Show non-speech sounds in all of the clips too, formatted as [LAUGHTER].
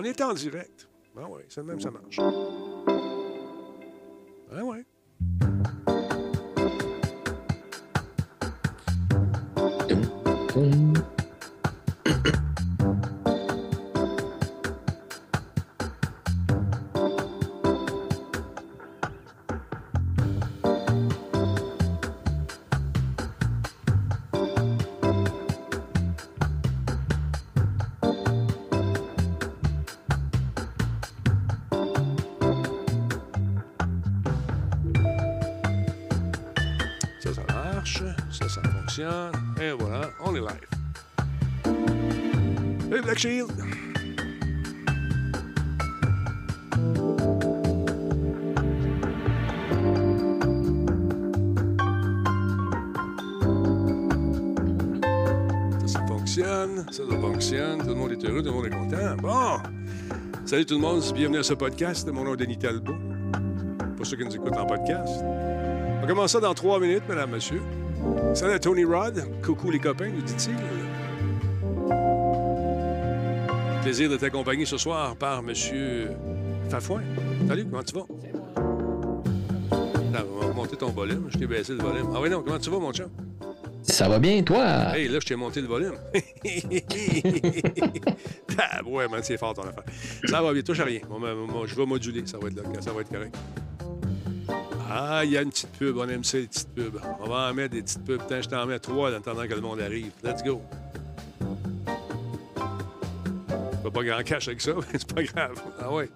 On est en direct. Ah oui, c'est même, ça marche. Ah ouais. Ça, fonctionne. Ça, fonctionne. Tout le monde est heureux, tout le monde est content. Bon! Salut tout le monde, bienvenue à ce podcast. Mon nom est Denis Talbot. Pour ceux qui nous écoutent en podcast. On commence ça dans trois minutes, mesdames, messieurs. Salut à Tony Rod? Coucou les copains, nous dit-il. Plaisir de t'accompagner ce soir par Monsieur Fafouin. Salut, comment tu vas? On va monter ton volume. Je t'ai baissé le volume. Ah oui, non, comment tu vas, mon chum? Ça va bien, toi? Hey, là, je t'ai monté le volume. [LAUGHS] ah, ouais, man, c'est fort ton affaire. Ça va bien, touche à rien. Bon, ben, moi, je vais moduler, ça va être, là, ça va être correct. Ah, il y a une petite pub, on aime ça, les petites pubs. On va en mettre des petites pubs. Putain, je t'en mets trois en attendant que le monde arrive. Let's go. Pas pas grand cash avec ça, [LAUGHS] mais c'est pas grave. Ah ouais.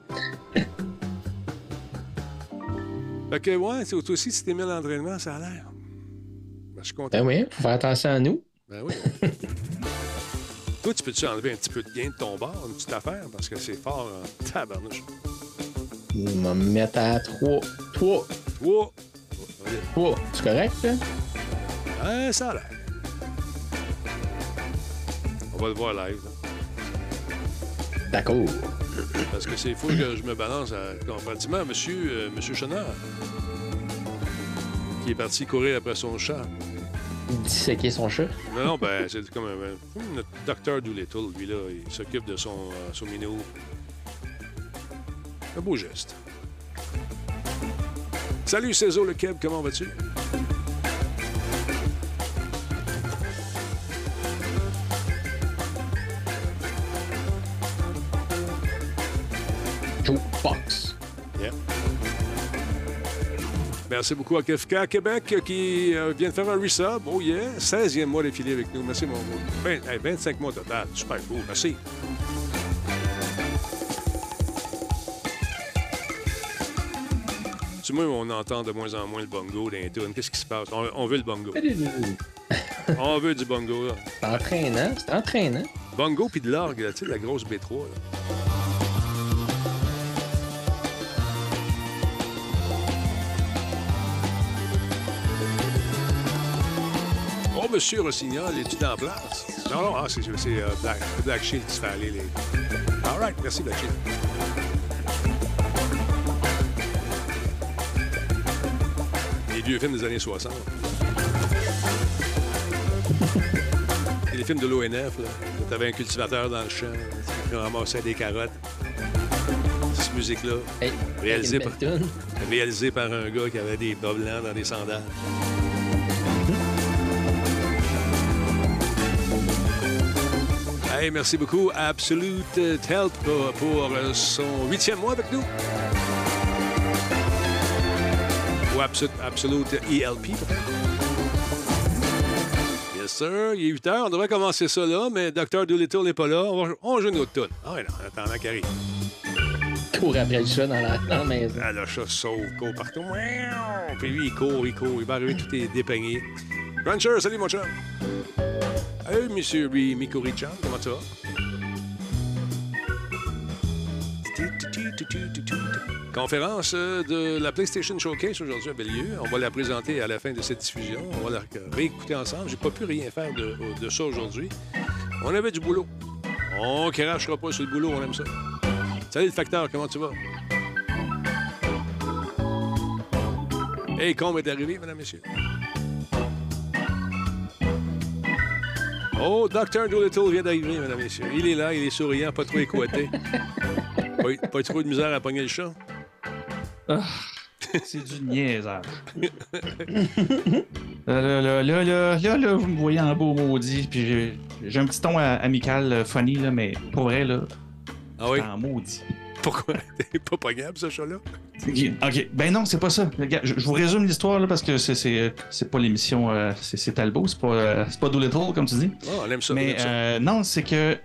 [COUGHS] Fait que, ouais, c'est- toi aussi, si t'es mis à l'entraînement, ça a l'air. Ben, je suis content. Ben oui, faut faire attention à nous. Ben oui. [LAUGHS] Toi, tu peux-tu enlever un petit peu de gain de ton bar, une petite affaire, parce que c'est fort en tabarnouche. On va me mettre à 3. 3. Wow! 3. C'est correct, là? Ah, ça a l'air. On va le voir live. là. D'accord. Parce que c'est fou que je me balance à comparativement monsieur, euh, monsieur Chenard, qui est parti courir après son chat. Disséquer son chat? Non, non, ben, c'est comme un, notre docteur Doolittle, lui, là, il s'occupe de son, euh, son. Un beau geste. Salut Cézo le Keb, comment vas-tu? Yeah. Merci beaucoup à KFK Québec qui euh, vient de faire un resub. Oh yeah, 16e mois d'affilée avec nous. Merci mon gros. Hey, 25 mois total. Super cool. Merci. Tu vois, on entend de moins en moins le bongo dans les tunes. Qu'est-ce qui se passe? On, on veut le bongo. [LAUGHS] On veut du bongo, là. C'est entraînant. C'est entraînant. Bongo puis de l'orgue, là, tu sais, la grosse B3. là. Oh, monsieur Rossignol, es-tu en place? Non, non, ah, c'est euh, Black, Black Shield qui se fait aller. Les... All right, merci, Black Shield. Les vieux films des années 60. C'est les films de l'ONF, là. T'avais un cultivateur dans le champ, qui ramassait des carottes. Cette musique-là, Hey, Réalisé une par- réalisée par un gars qui avait des bas blancs dans des sandales. Hey, merci beaucoup, Absolute Health, pour, pour, euh, son huitième mois avec nous. Ou Absolute, Absolute ELP, peut-être? Yes, sir. Il est 8 heures. On devrait commencer ça là, mais Dr. Doolittle n'est pas là. On, va, on joue une autre tune. Ah oui, non, en attendant qu'il arrive. Cours après le chat dans la, dans la maison. Ah, le chat sauve, court partout. Puis lui, il court, il court. Il va arriver, tout est dépeigné. Rancher, salut, mon chum. Hey, monsieur Ri- Miko Richard, comment ça va? Conférence euh, de la PlayStation Showcase aujourd'hui avait lieu. On va la présenter à la fin de cette diffusion. On va la réécouter ensemble. J'ai pas pu rien faire de, de ça aujourd'hui. On avait du boulot. On crachera pas sur le boulot, on aime ça. Salut le facteur, comment tu vas? Hey, Combe est arrivé, mesdames, messieurs. Oh, Dr. Doolittle vient d'arriver, mesdames et messieurs. Il est là, il est souriant, pas trop écoité. [LAUGHS] pas, pas trop de misère à pogner le chat? Ah, c'est du niaisage. [LAUGHS] là, là, là, là, là, là, là, vous me voyez en beau maudit, puis j'ai- un petit ton amical, euh, funny, là, mais pour vrai, là, Ah oui? en maudit. Pourquoi? T'es pas pognable, ce chat-là? Ok, ok. ben non, c'est pas ça. Regarde, je, je vous résume l'histoire là parce que c'est c'est c'est pas l'émission, euh, c'est c'est Talbot, c'est pas euh, c'est pas Doolittle comme tu dis. Oh, on aime ça. Mais aime ça. euh, non, c'est que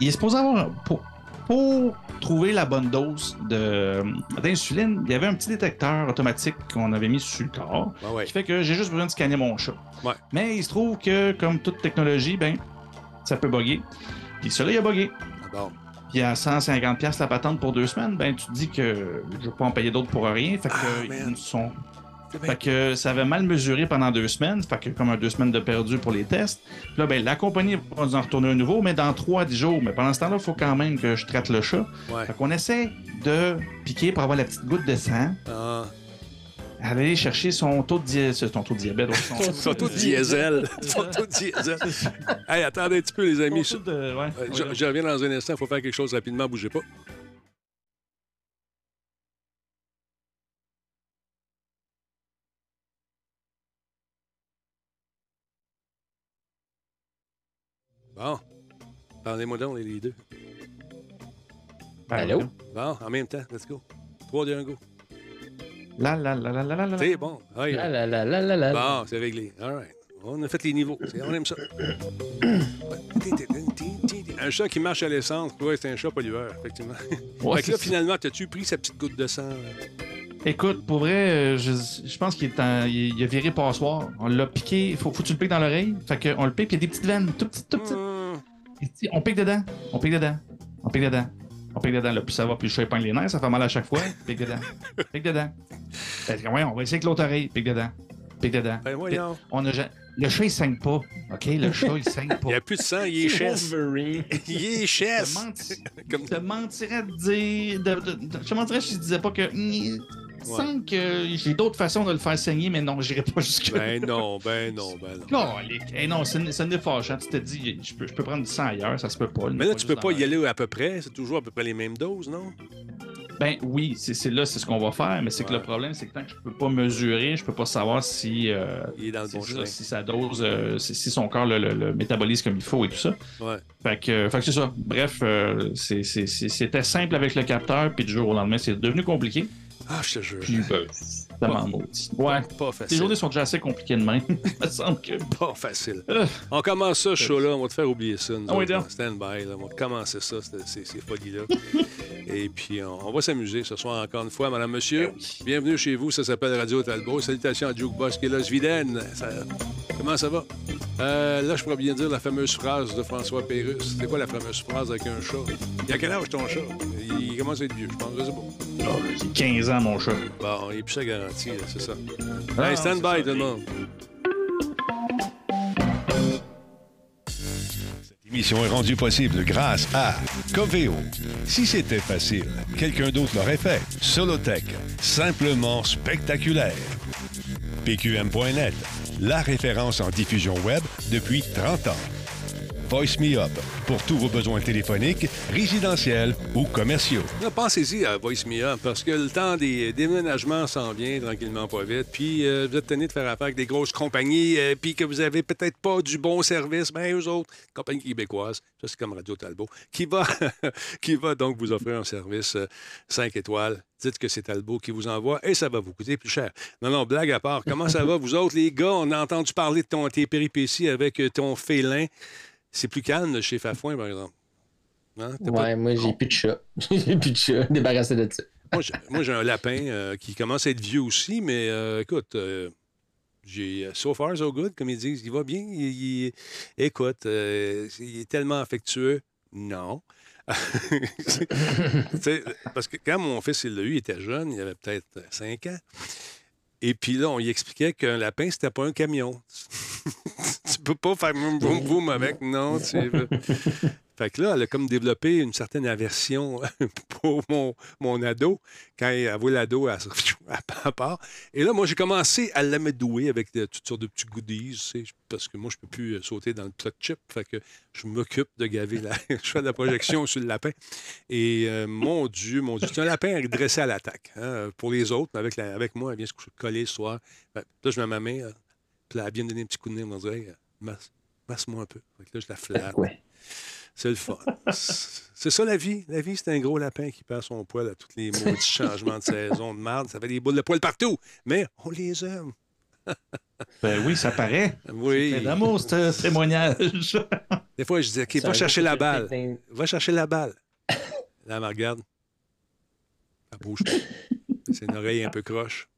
il est supposé avoir pour, pour trouver la bonne dose de d'insuline, il y avait un petit détecteur automatique qu'on avait mis sur le corps ouais. qui fait que j'ai juste besoin de scanner mon chat. Ouais. Mais il se trouve que comme toute technologie, ben ça peut bugger. Puis celui-là, il a buggé. Ah Bon. Puis à 150$ piastres la patente pour deux semaines, ben tu te dis que je vais pas en payer d'autres pour rien. Fait que Ah, ils sont. Fait que ça avait mal mesuré pendant deux semaines. Fait que comme un deux semaines de perdu pour les tests. Puis là, ben, la compagnie va nous en retourner un nouveau, mais dans trois à dix jours. Mais pendant ce temps-là, il faut quand même que je traite le chat. Ouais. Fait qu'on essaie de piquer pour avoir la petite goutte de sang. Ah. Aller chercher son taux de, son taux de diabète. son- Son taux de diesel. [LAUGHS] Son taux de diesel. Hey, attendez un petit peu, les amis. de- ouais, Euh, ouais, je, je reviens dans un instant. Il faut faire quelque chose rapidement. Bougez pas. Bon. Parlez-moi donc, les deux. Allô? Bon, en même temps. Let's go. 3, 2, 1, go. La la la la la la la. C'est bon. Ouais. La la la la la la. Bon, c'est réglé. All right. On a fait les niveaux. On aime ça. [COUGHS] un chat qui marche à l'essence, ouais, c'est un chat pollueur, effectivement. Ouais, fait que là, ça. finalement, t'as-tu pris sa petite goutte de sang? là? Écoute, pour vrai, euh, je, je pense qu'il est en- il, il a viré passoire. On l'a piqué. Faut, faut que tu le piques dans l'oreille. Fait qu'on le pique, puis il y a des petites veines, tout petites, tout petites. Et On pique dedans. On pique dedans. On pique dedans. On pique dedans. Là, plus ça va, plus le chat épingle les nerfs. Ça fait mal à chaque fois. Pique dedans. Pique dedans. Ouais, on va essayer avec l'autre oreille. Pique dedans. Pique dedans. Ben voyons. On a, le chat, il saigne pas. OK? Le [LAUGHS] chat, il saigne pas. Il n'y a plus de sang, il est chess. [LAUGHS] Il est Je te menti- Comme... je te mentirais de dire. de- de- de- je te mentirais si je disais pas que. Il semble que j'ai d'autres façons de le faire saigner, mais non, j'irai pas jusque Ben non, ben non, ben non. Calique. Eh non, c'est c'est fâchant. Tu te dis, je peux, je peux prendre du sang ailleurs, ça se peut pas. Mais là, tu peux pas y aller à peu près. C'est toujours à peu près les mêmes doses, non? Ben oui, c'est c'est là, c'est ce qu'on va faire, mais c'est que le problème, c'est que tant que je peux pas mesurer, je peux pas savoir si, euh, Il est dans le c'est bon ça, chemin. si sa dose, euh, si, si son corps le, le- le métabolise comme il faut et tout ça. Ouais. Fait que, euh, fait que c'est ça. Bref, euh, c'est- c'est- c'est- c'était simple avec le capteur, puis du jour au lendemain, c'est devenu compliqué. Ah, je te jure. Puis, ben, m'en maudit. Ouais. Pas Les facile. journées sont déjà assez compliquées de même. [LAUGHS] Il me semble que. Pas facile. Euh. On commence ça, ce show-là. On va te faire oublier ça. nous Ah oui, autres, donc. là. Stand by. Là. On va commencer ça, ces, ces folies-là. [LAUGHS] Et puis, on, on va s'amuser ce soir encore une fois. Madame, monsieur, bienvenue chez vous. Ça s'appelle Radio Talbot. Salutations à Jukebox qui est là. Sviden. Ça- Comment ça va? Euh, là, je pourrais bien dire la fameuse phrase de François Pérusse. C'est quoi la fameuse phrase avec un chat? Il a quel âge ton chat? Il commence à être vieux, je pense. Je sais pas. Oh, J'ai 15 ans, mon chat. Bon, il est plus ça garanti, là, c'est ça. Ah, hey, stand by, tout le monde. Cette émission est rendue possible grâce à Coveo. Si c'était facile, quelqu'un d'autre l'aurait fait. Solotech, simplement spectaculaire. PQM.net, la référence en diffusion web depuis 30 ans. Voice Me Up, pour tous vos besoins téléphoniques, résidentiels ou commerciaux. Pensez-y à Voice Me Up, parce que le temps des déménagements s'en vient tranquillement pas vite. Puis euh, vous êtes tenu de faire affaire avec des grosses compagnies, euh, puis que vous avez peut-être pas du bon service. Bien, eux autres, compagnie québécoise, ça c'est comme Radio Talbot, qui va, [LAUGHS] donc vous offrir un service 5 étoiles. Dites que c'est Talbot qui vous envoie et ça va vous coûter plus cher. Non, non, blague à part. Comment ça va, vous autres, les gars? On a entendu parler de ton, tes péripéties avec euh, ton félin. C'est plus calme chez Fafouin, par exemple. Hein? Pas- Ouais, moi, j'ai plus de chat. [LAUGHS] j'ai plus de chat. Débarrassé de ça. Moi, j'ai- un lapin euh, qui commence à être vieux aussi, mais euh, écoute, euh, j'ai so far so good, comme ils disent. Il va bien. Il, il- écoute, il est tellement affectueux. Non. [LAUGHS] Parce que quand mon fils il l'a eu, il était jeune, il avait peut-être 5 ans. Et puis là, on lui expliquait qu'un lapin, c'était pas un camion. [LAUGHS] tu peux pas faire boum boum boum avec, non. Tu... [LAUGHS] Fait que là, elle a comme développé une certaine aversion [LAUGHS] pour mon, mon ado. Quand elle voit l'ado, elle, à [LAUGHS] part. Et là, moi, j'ai commencé à l'amadouer avec de- toutes sortes de petits goodies, tu sais, parce que moi, je peux plus euh, sauter dans le trot chip. Fait que je m'occupe de gaver la... je fais de la projection sur le lapin. Et euh, mon Dieu, mon Dieu, c'est un lapin dressé à l'attaque. hein, pour les autres, mais avec, la- avec moi, elle vient se collée le soir. Ben, là, je mets ma main, euh, puis là, elle vient me donner un petit coup de nez, on dirait, euh, masse, masse-moi un peu. Fait que là, je la [LAUGHS] flatte. Ouais. C'est le fun. [LAUGHS] C'est ça la vie. La vie, c'est un gros lapin qui perd son poil à tous les [LAUGHS] maudits changements de saison, de marde. Ça fait des boules de poil partout. Mais on les aime. Ben oui, ça paraît. Oui. C'est d'amour, ce témoignage. Des fois, je dis, OK, va chercher la balle. Va chercher la balle. Là, elle me regarde. Elle bouge pas. C'est une oreille un peu croche.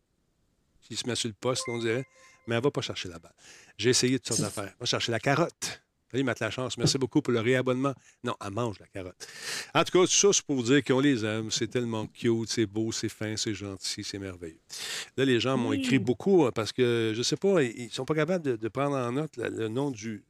Qui se met sur le poste, on dirait. Mais elle va pas chercher la balle. J'ai essayé toutes sortes d'affaires. Va chercher la carotte. Salut, Matt Lachance. Merci [LAUGHS] beaucoup pour le réabonnement. Non, elle mange la carotte. En tout cas, tout ça, c'est pour vous dire qu'on les aime. C'est tellement cute, c'est beau, c'est fin, c'est gentil, c'est merveilleux. Là, les gens m'ont écrit beaucoup hein, parce que, je sais pas, ils sont pas capables de, de prendre en note la- le nom du,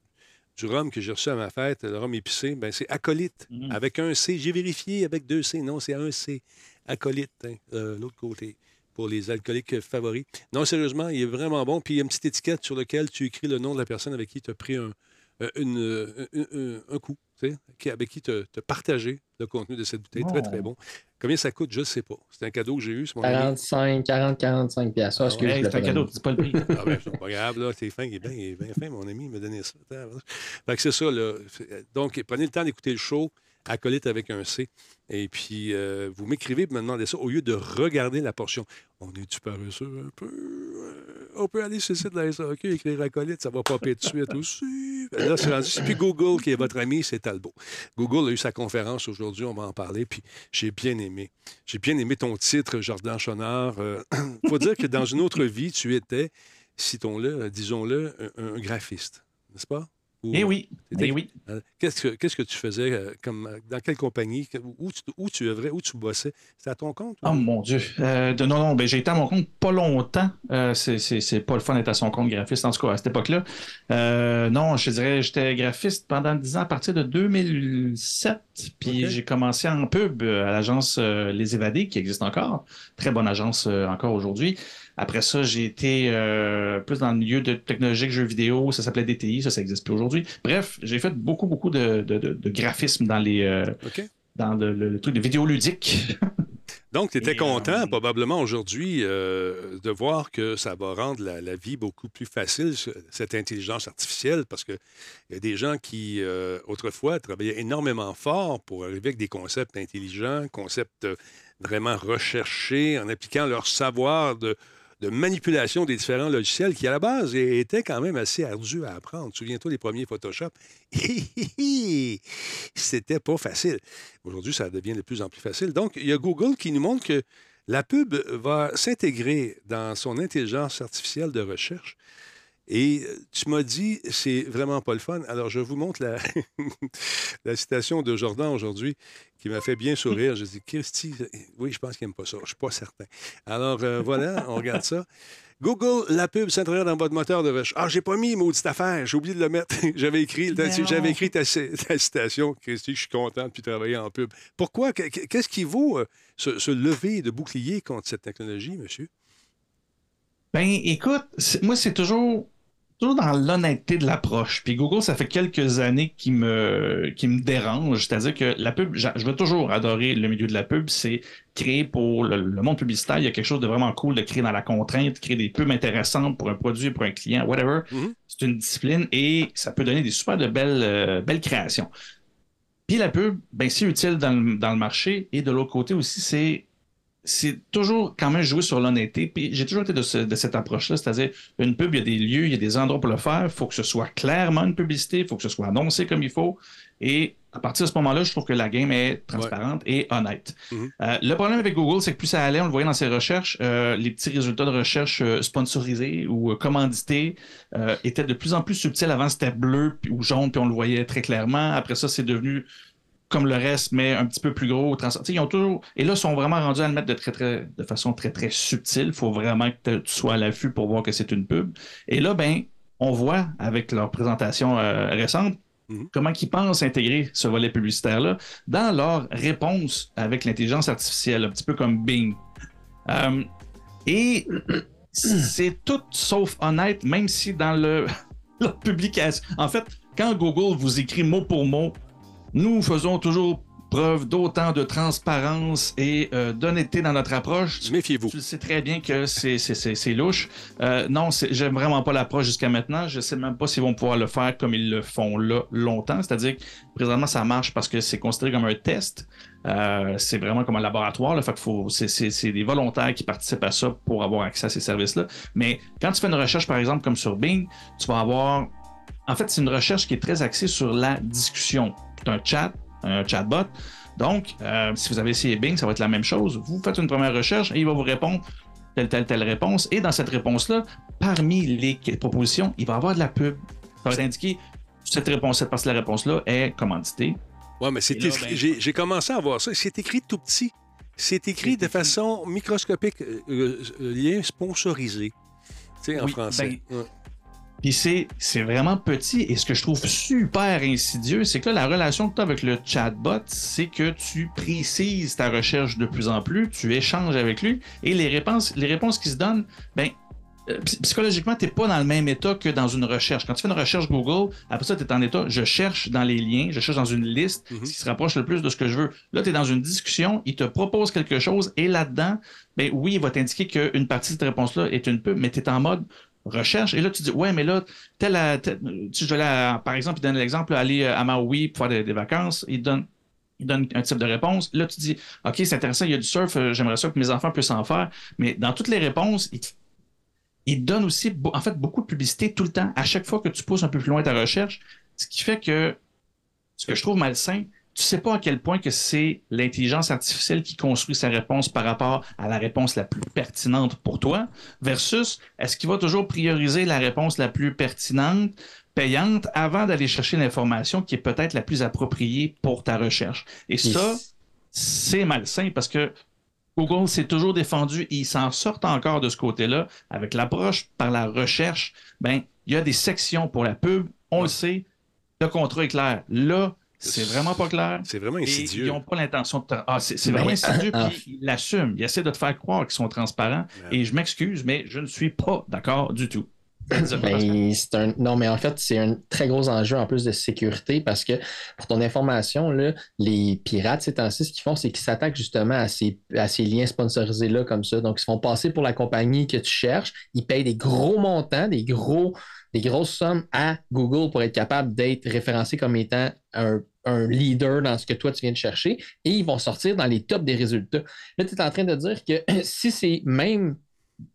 du rhum que j'ai reçu à ma fête, le rhum épicé. Ben, c'est acolyte, Mm. avec un C. J'ai vérifié avec deux C. Non, c'est un C. Acolyte, hein, euh, l'autre côté, pour les alcooliques favoris. Non, sérieusement, il est vraiment bon. Puis il y a une petite étiquette sur laquelle tu écris le nom de la personne avec qui tu as pris un, euh, une, euh, un- un- un coup, tu avec qui tu as partagé le contenu de cette bouteille. Très, Oh. très bon. Combien ça coûte, je ne sais pas. C'est un cadeau que j'ai eu. C'est mon ami. 45, 40, 45 piastres. Ah, ouais, je Hey, l'ai c'est un pas cadeau, c'est pas le prix. [LAUGHS] Ah ben, c'est pas grave, là, t'es fin, il est bien, il est bien fin, mon ami, il m'a donné ça. Fait que c'est ça, là. Donc, prenez le temps d'écouter le show, acolyte avec un C, et puis euh, vous m'écrivez pour me demander ça au lieu de regarder la portion. On est-tu paresseux un peu? Euh, On peut aller sur le site de la SAQ, écrire acolyte, ça va popper de suite aussi. Ben Là, c'est rendu, c'est Google qui est votre ami, c'est Talbot. Google a eu sa conférence aujourd'hui, on va en parler, puis j'ai bien aimé. J'ai bien aimé ton titre, Jordan Chonard. Euh, [CLEARS THROAT] faut dire que dans une autre vie, tu étais, citons-le, euh, disons-le, un graphiste, n'est-ce pas? Ou- Eh oui, T'étais- eh oui. Euh, Qu'est-ce que, qu'est-ce que tu faisais euh, comme euh, dans quelle compagnie où tu, où tu œuvrais où tu bossais? C'était à ton compte ou- Oh mon Dieu. Euh, de- non, non, ben, j'ai été à mon compte pas longtemps. Euh, c'est- c'est c'est pas le fun d'être à son compte graphiste, en tout cas, à cette époque-là. Euh, non, je dirais, j'étais graphiste pendant 10 ans à partir de 2007. Puis j'ai commencé en pub euh, à l'agence euh, Les Évadés, qui existe encore. Très bonne agence euh, encore aujourd'hui. Après ça, j'ai été euh, plus dans le milieu de technologique, jeux vidéo. Ça s'appelait DTI, ça, ça n'existe plus aujourd'hui. Bref, j'ai fait beaucoup, beaucoup de, de, de- de graphisme dans les. euh, dans le, le- le truc de vidéo ludique. [LAUGHS] Donc, tu étais Et, content, euh, probablement aujourd'hui, euh, de voir que ça va rendre la, la vie beaucoup plus facile, ce- cette intelligence artificielle, parce qu'il y a des gens qui, euh, autrefois, travaillaient énormément fort pour arriver avec des concepts intelligents, concepts euh, vraiment recherchés, en appliquant leur savoir de, de manipulation des différents logiciels qui, à la base, étaient quand même assez ardus à apprendre. Souviens-toi des premiers Photoshop. [LAUGHS] C'était pas facile. Aujourd'hui, ça devient de plus en plus facile. Donc, il y a Google qui nous montre que la pub va s'intégrer dans son intelligence artificielle de recherche. Et euh, tu m'as dit, c'est vraiment pas le fun. Alors, je vous montre la, [LAUGHS] la citation de Jordan aujourd'hui qui m'a fait bien [LAUGHS] sourire. Je dis, Christy, oui, je pense qu'il n'aime pas ça. Je suis pas certain. Alors, euh, voilà, on regarde ça. Google, la pub s'intègre dans votre moteur de recherche. Ah, j'ai pas mis maudite affaire, j'ai oublié de le mettre. [LAUGHS] j'avais écrit, non. j'avais écrit ta, ta citation, Christy, je suis content de travailler en pub. Pourquoi? Qu- Qu'est-ce qui vaut euh, se, se lever de bouclier contre cette technologie, monsieur? Ben, écoute, moi, c'est toujours, toujours dans l'honnêteté de l'approche. Puis Google, ça fait quelques années qui me, qui me dérange. C'est-à-dire que la pub, je veux toujours adorer le milieu de la pub. C'est créer pour le, le monde publicitaire. Il y a quelque chose de vraiment cool de créer dans la contrainte, créer des pubs intéressantes pour un produit, pour un client, whatever. Mhm. C'est une discipline et ça peut donner des super de belles, euh, belles créations. Puis la pub, ben, c'est utile dans le, dans le marché. Et de l'autre côté aussi, c'est c'est toujours quand même jouer sur l'honnêteté. Puis j'ai toujours été de, ce- de cette approche-là, c'est-à-dire une pub, il y a des lieux, il y a des endroits pour le faire. Il faut que ce soit clairement une publicité, il faut que ce soit annoncé comme il faut. Et à partir de ce moment-là, je trouve que la game est transparente et honnête. Mhm. Euh, le problème avec Google, c'est que plus ça allait, on le voyait dans ses recherches, euh, les petits résultats de recherche euh, sponsorisés ou commandités étaient de plus en plus subtils. Avant, c'était bleu ou jaune, puis on le voyait très clairement. Après ça, c'est devenu comme le reste, mais un petit peu plus gros. Ils ont toujours. Et là, ils sont vraiment rendus à le mettre de, très, très, de façon très, très subtile. Il faut vraiment que tu sois à l'affût pour voir que c'est une pub. Et là, ben, on voit avec leur présentation euh, récente Mhm. comment ils pensent intégrer ce volet publicitaire-là dans leur réponse avec l'intelligence artificielle, un petit peu comme Bing. Euh, Et c'est tout sauf honnête, même si dans le, [LAUGHS] la publication. En fait, quand Google vous écrit mot pour mot, nous faisons toujours preuve d'autant de transparence et euh, d'honnêteté dans notre approche. Méfiez-vous. Tu sais très bien que c'est louche. Euh, non, j'aime vraiment pas l'approche jusqu'à maintenant. Je sais même pas s'ils vont pouvoir le faire comme ils le font là longtemps. C'est-à-dire que présentement, ça marche parce que c'est considéré comme un test. Euh, c'est vraiment comme un laboratoire. Là, fait faut, c'est, des volontaires qui participent à ça pour avoir accès à ces services-là. Mais quand tu fais une recherche, par exemple, comme sur Bing, tu vas avoir. En fait, c'est une recherche qui est très axée sur la discussion. Un chat, un chatbot. Donc, euh, si vous avez essayé Bing, ça va être la même chose. Vous faites une première recherche et il va vous répondre telle, telle, telle réponse. Et dans cette réponse-là, parmi les propositions, il va y avoir de la pub. Ça va être indiqué cette réponse, parce que la réponse-là est commanditée. Oui, mais c'est ben, j'ai commencé à voir ça. C'est écrit tout petit. C'est écrit de façon microscopique, euh, euh, lien sponsorisé. Tu sais, en français. Ben, puis c'est vraiment petit. Et ce que je trouve super insidieux, c'est que là, la relation que tu as avec le chatbot, c'est que tu précises ta recherche de plus en plus, tu échanges avec lui, et les réponses, les réponses qui se donnent, ben, euh, psychologiquement, tu n'es pas dans le même état que dans une recherche. Quand tu fais une recherche Google, après ça, tu es en état, je cherche dans les liens, je cherche dans une liste mm-hmm. ce qui se rapproche le plus de ce que je veux. Là, tu es dans une discussion, il te propose quelque chose, et là-dedans, ben oui, il va t'indiquer qu'une partie de cette réponse-là est une pub, mais tu es en mode recherche. Et là, tu dis, ouais, mais là, tel, tu, je vais par exemple, il donne l'exemple, aller à Maui pour faire des, vacances, il donne, il donne un type de réponse. Là, tu dis, OK, c'est intéressant, il y a du surf, euh, j'aimerais ça que mes enfants puissent en faire. Mais dans toutes les réponses, il, il donne aussi, en fait, beaucoup de publicité tout le temps, à chaque fois que tu pousses un peu plus loin ta recherche, ce qui fait que ce que je trouve malsain, tu sais pas à quel point que c'est l'intelligence artificielle qui construit sa réponse par rapport à la réponse la plus pertinente pour toi, versus est-ce qu'il va toujours prioriser la réponse la plus pertinente, payante, avant d'aller chercher l'information qui est peut-être la plus appropriée pour ta recherche? Et ça, c'est malsain parce que Google s'est toujours défendu et ils s'en sortent encore de ce côté-là. Avec l'approche par la recherche, ben, il y a des sections pour la pub, on le sait, le contrat est clair. Là, c'est vraiment pas clair. C'est vraiment insidieux. ils n'ont pas l'intention de. Ah, c'est vraiment insidieux, puis ils l'assument. Ils essaient de te faire croire qu'ils sont transparents. Et je m'excuse, mais je ne suis pas d'accord du tout. Ben, un... Non, mais en fait, c'est un très gros enjeu en plus de sécurité parce que, pour ton information, là, les pirates, ces temps-ci, ce qu'ils font, c'est qu'ils s'attaquent justement à ces, à ces liens sponsorisés-là comme ça. Donc, ils se font passer pour la compagnie que tu cherches. Ils payent des gros montants, des gros des grosses sommes à Google pour être capable d'être référencé comme étant un, un, leader dans ce que toi tu viens de chercher et ils vont sortir dans les tops des résultats. Là, tu es en train de dire que [CLEARS THROAT] si c'est même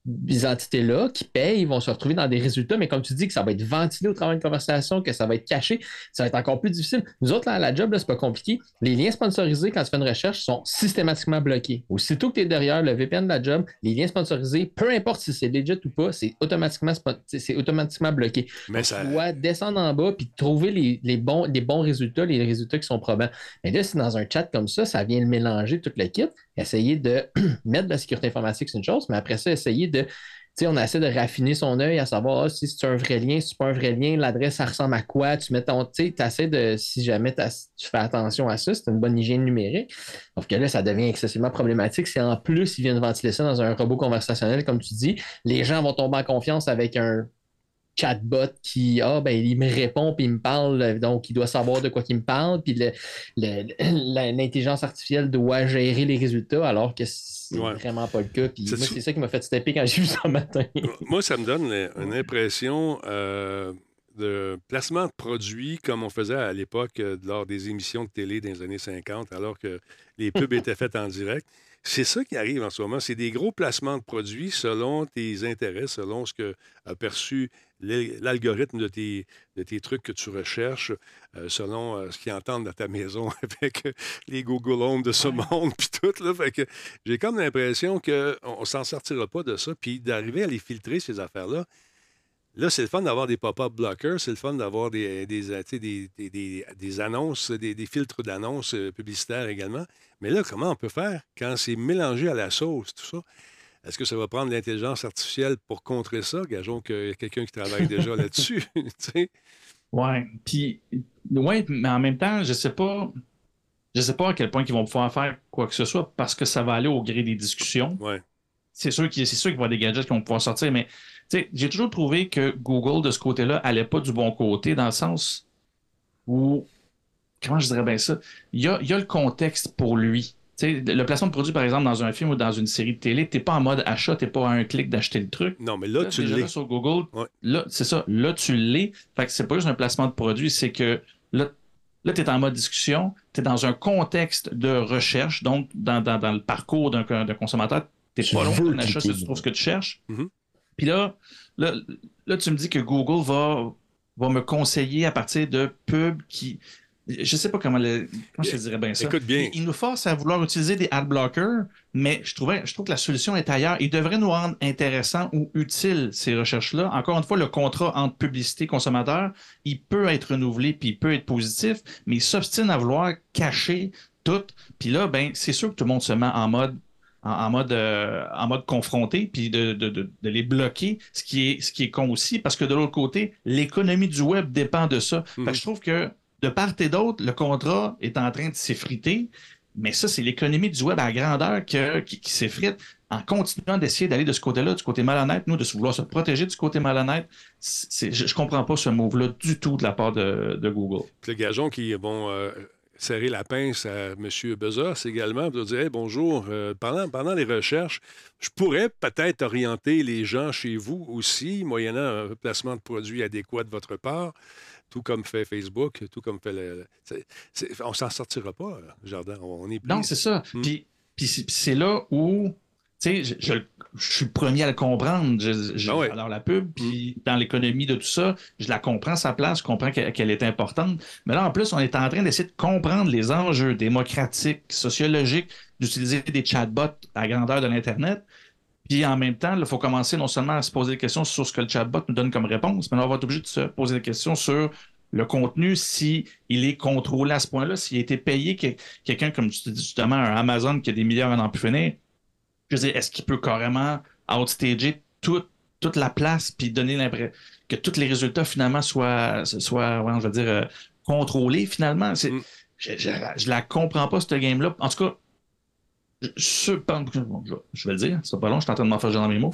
des entités-là qui payent vont se retrouver dans des résultats, mais comme tu dis que ça va être ventilé au travers de conversation, que ça va être caché, ça va être encore plus difficile. Nous autres, là, la job, c'est pas compliqué. Les liens sponsorisés, quand tu fais une recherche, sont systématiquement bloqués. Aussitôt que tu es derrière le VPN de la job, les liens sponsorisés, peu importe si c'est legit ou pas, c'est automatiquement, c'est automatiquement bloqué. Mais ça... Tu dois descendre en bas puis trouver les, bons, les bons résultats, les résultats qui sont probants. Mais là, c'est dans un chat comme ça, ça vient mélanger toute l'équipe. Essayer de [CLEARS THROAT] mettre de la sécurité informatique, c'est une chose, mais après ça, essayer de. Sais, on essaie de raffiner son œil à savoir ah, si c'est un vrai lien, si c'est pas un vrai lien, l'adresse, ça ressemble à quoi. Tu mets ton. Tu sais, de. Si jamais tu fais attention à ça, c'est une bonne hygiène numérique. Sauf que là, ça devient excessivement problématique. Si en plus, ils viennent ventiler ça dans un robot conversationnel, comme tu dis, les gens vont tomber en confiance avec un chatbot qui, ah, ben, il me répond puis il me parle, donc il doit savoir de quoi il me parle, puis l'intelligence artificielle doit gérer les résultats alors que c'est vraiment pas le cas. Puis moi, c'est ça qui m'a fait stepper quand j'ai vu ça matin. [LAUGHS] moi, ça me donne une impression euh, de placement de produits comme on faisait à l'époque euh, lors des émissions de télé dans les années 50, alors que les pubs [LAUGHS] étaient faites en direct. C'est ça qui arrive en ce moment. C'est des gros placements de produits selon tes intérêts, selon ce que a perçu l'algorithme de tes, de tes trucs que tu recherches, euh, selon euh, ce qu'ils entendent dans ta maison [LAUGHS] avec euh, les Google Home de ce monde, puis tout. Là, fait que j'ai comme l'impression qu'on ne s'en sortira pas de ça, puis d'arriver à les filtrer, ces affaires-là. Là, c'est le fun d'avoir des pop-up blockers, c'est le fun d'avoir des, des, des, des, annonces, des, filtres d'annonces publicitaires également. Mais là, comment on peut faire quand c'est mélangé à la sauce, tout ça? Est-ce que ça va prendre l'intelligence artificielle pour contrer ça? Gageons qu'il y a quelqu'un qui travaille déjà [LAUGHS] là-dessus. [LAUGHS] Oui. Puis, ouais, mais en même temps, je sais pas. Je sais pas à quel point ils vont pouvoir faire quoi que ce soit parce que ça va aller au gré des discussions. Ouais. c'est sûr qu'il qu'il va y avoir des gadgets qui vont pouvoir sortir, mais j'ai toujours trouvé que Google, de ce côté-là, allait pas du bon côté, dans le sens où, comment je dirais bien ça, il y a, il y a le contexte pour lui. Le placement de produit, par exemple, dans un film ou dans une série de télé, t'es pas en mode achat, t'es pas à un clic d'acheter le truc. Non, mais là, tu l'es. sur Google, là, c'est ça, là, tu l'es. Fait que c'est pas juste un placement de produit, c'est que là, Là, tu es en mode discussion, tu es dans un contexte de recherche, donc dans, le parcours d'un consommateur, tu n'es pas long pour un achat si tu trouves ce que tu cherches. Mm-hmm. Puis là, là, là, tu me dis que Google va, va me conseiller à partir de pubs qui, je sais pas comment, le, comment je te dirais bien ça. Écoute bien. Il, nous force à vouloir utiliser des ad blockers, mais je, trouvais, je trouve que la solution est ailleurs. Il devrait nous rendre intéressants ou utiles ces recherches-là. Encore une fois, le contrat entre publicité et consommateur, il peut être renouvelé puis il peut être positif, mais il s'obstine à vouloir cacher tout. Puis là, ben, c'est sûr que tout le monde se met en mode en, mode, euh, en mode confronté, puis de, de, de, les bloquer, ce qui, est, ce qui est con aussi, parce que de l'autre côté, l'économie du web dépend de ça. Fait que mhm. je trouve que de part et d'autre, le contrat est en train de s'effriter. Mais ça, c'est l'économie du web à grandeur qui, s'effrite en continuant d'essayer d'aller de ce côté-là, du côté malhonnête, nous, de vouloir se protéger du côté malhonnête. je ne comprends pas ce move-là du tout de la part de, Google. Les gageons qui vont euh, serrer la pince à M. Bezos également pour dire bonjour, euh, pendant, pendant les recherches, je pourrais peut-être orienter les gens chez vous aussi, moyennant un placement de produits adéquat de votre part tout comme fait Facebook, tout comme fait le. on s'en sortira pas, Jardin. On est Non, c'est ça. Hmm. Puis, c'est là où. Tu sais, je, suis le premier à le comprendre. Ah alors, la pub, puis hmm. dans l'économie de tout ça, je la comprends sa place, je comprends qu'elle est importante. Mais là, en plus, on est en train d'essayer de comprendre les enjeux démocratiques, sociologiques, d'utiliser des chatbots à grandeur de l'Internet. Puis en même temps, il faut commencer non seulement à se poser des questions sur ce que le chatbot nous donne comme réponse, mais on va être obligé de se poser des questions sur le contenu, s'il est contrôlé à ce point-là, s'il a été payé, quelqu'un comme justement un Amazon qui a des milliards à n'en plus finir, je veux dire, est-ce qu'il peut carrément outstager toute la place puis donner l'impression que tous les résultats finalement soient, soient je veux dire, euh, contrôlés finalement? Mm. Je, je, la comprends pas, cette game-là. En tout cas, je, je, vais le dire, c'est pas long, je suis en train de m'en faire dans mes mots.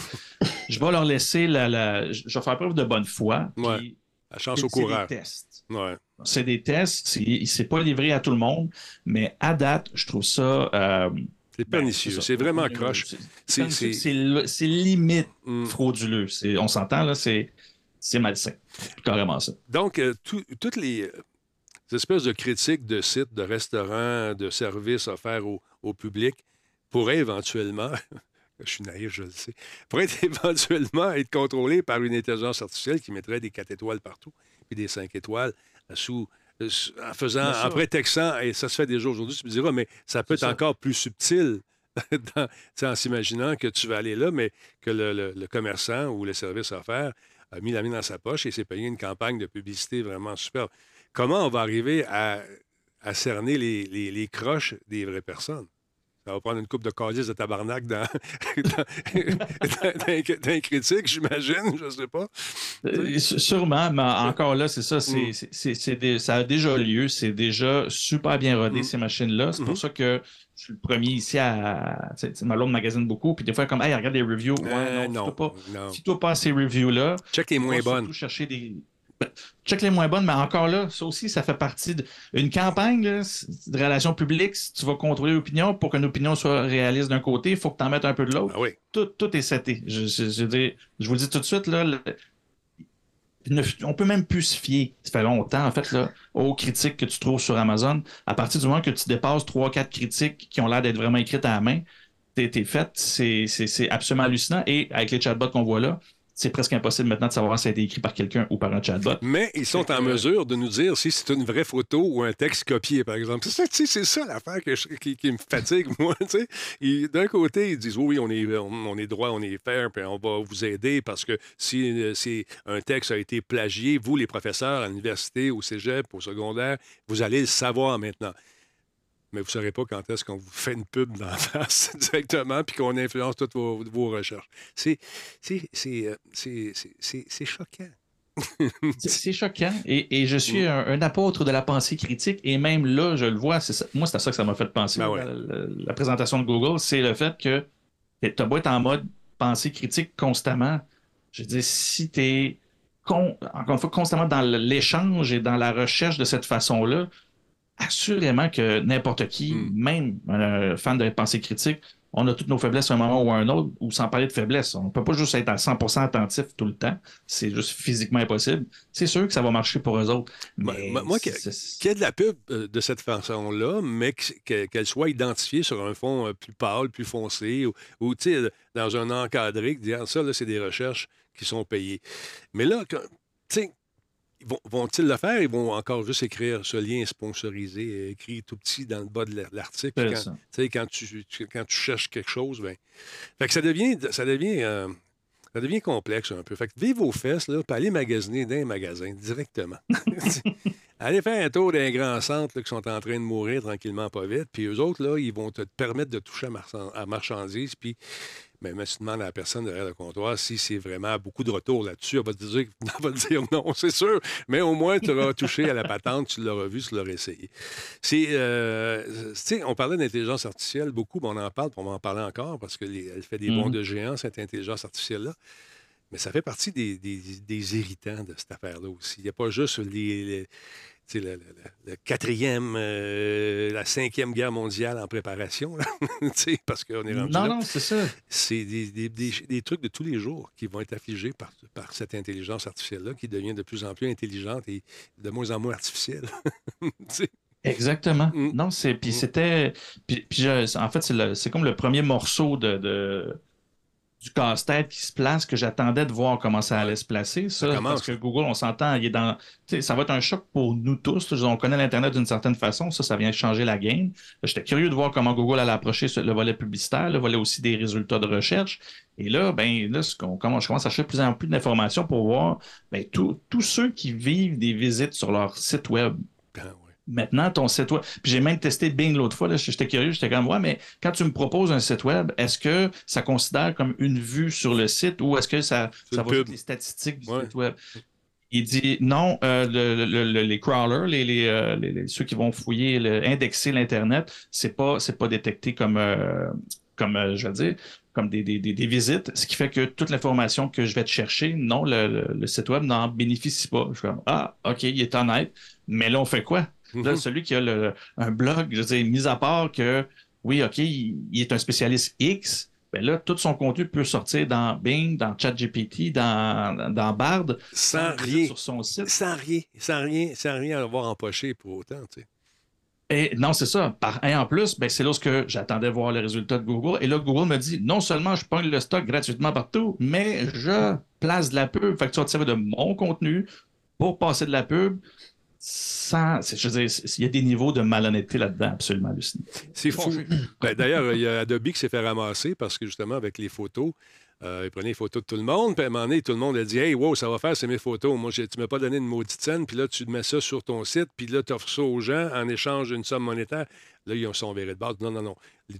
je vais leur laisser la, je vais faire preuve de bonne foi. La chance au coureur. C'est des tests. C'est des tests, c'est pas livré à tout le monde, mais à date, je trouve ça. Euh, c'est ben, pernicieux, c'est vraiment croche. C'est limite mm. frauduleux. On s'entend, là, c'est malsain. Carrément ça. Donc, euh, toutes les, espèces de critiques de sites, de restaurants, de services offerts au, au public pourrait éventuellement, [LAUGHS] je suis naïf, je le sais, [LAUGHS] pourrait éventuellement être contrôlé par une intelligence artificielle qui mettrait des 4 étoiles partout, puis des 5 étoiles euh, sous, euh, en faisant, en prétextant, et ça se fait déjà aujourd'hui, tu me diras, mais ça peut être encore plus subtil [LAUGHS] en s'imaginant que tu vas aller là, mais que le, commerçant ou le service offert a mis la main dans sa poche et s'est payé une campagne de publicité vraiment superbe. Comment on va arriver à, cerner les, les croches des vraies personnes? Ça va prendre une coupe de casier de tabarnak dans, [LAUGHS] dans, critique, j'imagine, je ne sais pas. Euh, sûrement, mais encore là, c'est ça, c'est, mm. ça a déjà lieu, c'est déjà super bien rodé, mm. ces machines-là. C'est pour mm-hmm. ça que je suis le premier ici à. Ma l'autre magazine beaucoup, puis des fois, comme, hey, regarde les reviews. Ouais, euh, non, non, pas, non. Si toi pas ces reviews-là. Check les moins bonnes. chercher des check les moins bonnes, mais encore là, ça aussi, ça fait partie d'une campagne de relations publiques. Si tu vas contrôler l'opinion pour qu'une opinion soit réaliste d'un côté, il faut que tu en mettes un peu de l'autre. Ah tout, tout, est seté. Je, je, vous le dis tout de suite, là, on peut même plus se fier, ça fait longtemps, en fait, là, aux critiques que tu trouves sur Amazon. À partir du moment que tu dépasses 3-4 critiques qui ont l'air d'être vraiment écrites à la main, t'es fait, c'est absolument hallucinant. Et avec les chatbots qu'on voit là, c'est presque impossible maintenant de savoir si ça a été écrit par quelqu'un ou par un chatbot. Mais ils sont en mesure de nous dire si c'est une vraie photo ou un texte copié, par exemple. C'est ça, l'affaire qui, me fatigue, [LAUGHS] moi. D'un côté, ils disent oui, on est, on, est droit, on est fair, puis on va vous aider parce que si, si un texte a été plagié, vous, les professeurs à l'université, au cégep, au secondaire, vous allez le savoir maintenant mais vous ne saurez pas quand est-ce qu'on vous fait une pub dans la face [LAUGHS] directement puis qu'on influence toutes vos, recherches. C'est, euh, choquant. [LAUGHS] c'est choquant. Et, je suis un, apôtre de la pensée critique. Et même là, je le vois. moi, c'est à ça que ça m'a fait penser. Ben la, présentation de Google. C'est le fait que Tu beau être en mode pensée critique constamment. Je veux dire, si tu es, encore une fois, constamment dans l'échange et dans la recherche de cette façon-là, assurément que n'importe qui, hmm. même un fan de pensée critique, on a toutes nos faiblesses à un moment ou à un autre, ou sans parler de faiblesses. On ne peut pas juste être à 100% attentif tout le temps. C'est juste physiquement impossible. C'est sûr que ça va marcher pour eux autres. Mais moi, qu'il y, ait de la pub euh, de cette façon-là, mais qu'elle soit identifiée sur un fond euh, plus pâle, plus foncé, ou, ou dans un encadré, dire ça, c'est des recherches qui sont payées. Mais là, tu sais, Vont-ils le faire? Ils vont encore juste écrire ce lien sponsorisé, écrit tout petit dans le bas de l'article. Quand, quand, tu, quand tu cherches quelque chose, ben... Fait que ça devient, ça devient, euh, ça devient complexe un peu. Fait que vive vos fesses, là, puis allez magasiner dans un magasin directement. [LAUGHS] allez faire un tour d'un grand centre qui sont en train de mourir tranquillement, pas vite. Puis eux autres, là, ils vont te permettre de toucher à, marchandises, puis mais, mais si tu demandes à la personne derrière le comptoir si c'est vraiment beaucoup de retour là-dessus, elle va te dire, [LAUGHS] va dire non, c'est sûr. Mais au moins, tu auras [LAUGHS] touché à la patente, tu l'auras vu, tu l'auras essayé. C'est, euh, on parlait d'intelligence artificielle beaucoup, mais on en parle, on va en parler encore parce qu'elle fait des bons mm-hmm. de géant, cette intelligence artificielle-là. Mais ça fait partie des, des, irritants de cette affaire-là aussi. Il n'y a pas juste les le, le, quatrième, euh, la cinquième guerre mondiale en préparation, [LAUGHS] parce qu'on est rendu Non, non, c'est ça. C'est des, des, trucs de tous les jours qui vont être affligés par, par cette intelligence artificielle-là qui devient de plus en plus intelligente et de moins en moins artificielle. [LAUGHS] Exactement. Mm. Non, c'est puis mm. c'était puis, en fait c'est comme le premier morceau de du casse-tête qui se place que j'attendais de voir comment ça allait se placer. Ça, parce que Google, on s'entend, il est dans. Ça va être un choc pour nous tous. On connaît l'Internet d'une certaine façon. Ça, ça vient changer la game. J'étais curieux de voir comment Google allait approcher le volet publicitaire, le volet aussi des résultats de recherche. Et là, ben, là, je commence à chercher plus en plus d'informations pour voir ben, tous ceux qui vivent des visites sur leur site web. Maintenant ton site web. Puis j'ai même testé Bing l'autre fois, j'étais curieux, j'étais comme, ouais, mais quand tu me proposes un site web, est-ce que ça considère comme une vue sur le site ou est-ce que ça, ça va les statistiques du site web? Il dit non, euh, les crawlers, euh, les, ceux qui vont fouiller, indexer l'Internet, c'est pas, c'est pas détecté comme, euh, comme je veux dire, comme des, visites, ce qui fait que toute l'information que je vais te chercher, non, le, site web n'en bénéficie pas. Je suis comme, ah, OK, il est honnête, mais là, on fait quoi? Mhm. celui qui a un blog, je veux dire, mis à part que, oui, OK, il, est un spécialiste X, ben là, tout son contenu peut sortir dans Bing, dans ChatGPT, dans, dans Bard, sans, rien sur son site. Sans rien, sans rien, sans rien avoir empoché pour autant, tu sais. Et non, c'est ça. et en plus, ben, c'est là que j'attendais voir les résultats de Google. Et là, Google me dit non seulement je pogne le stock gratuitement partout, mais je place de la pub. Fait que tu vas te servir de mon contenu pour passer de la pub sans. Je veux dire, il y a des niveaux de malhonnêteté là-dedans absolument hallucinants. C'est fou. [COUGHS] Ben, d'ailleurs, il y a Adobe qui s'est fait ramasser parce que justement, avec les photos, euh, il prenait les photos de tout le monde, puis à un moment donné, tout le monde a dit Hey, wow, ça va faire, c'est mes photos. Moi, tu ne m'as pas donné une maudite scène, puis là, tu mets ça sur ton site, puis là, tu offres ça aux gens en échange d'une somme monétaire. Là, ils sont virés de base. Non, non, non.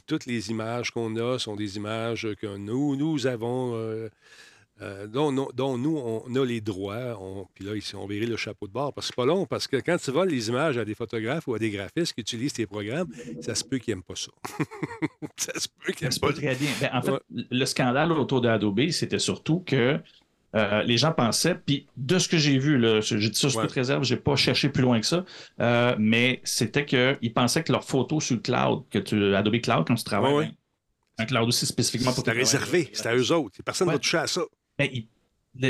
toutes les images qu'on a sont des images que nous, nous avons. Euh, euh, dont, nous, on a les droits. puis là, ici, on verrait le chapeau de bord. Parce que c'est pas long, parce que quand tu voles les images à des photographes ou à des graphistes qui utilisent tes programmes, ça se peut qu'ils n'aiment pas ça. [LAUGHS] ça se peut qu'ils n'aiment pas très bien. Ben, en fait, le scandale autour de Adobe, c'était surtout que euh, les gens pensaient, puis de ce que j'ai vu, j'ai dit ça sur toute réserve, j'ai pas cherché plus loin que ça, euh, mais c'était qu'ils pensaient que leurs photos sur le cloud, que tu, Adobe Cloud, quand tu travailles, un cloud aussi spécifiquement pour C'était réservé, c'était à eux autres. Personne ne va toucher à ça. Ben, il,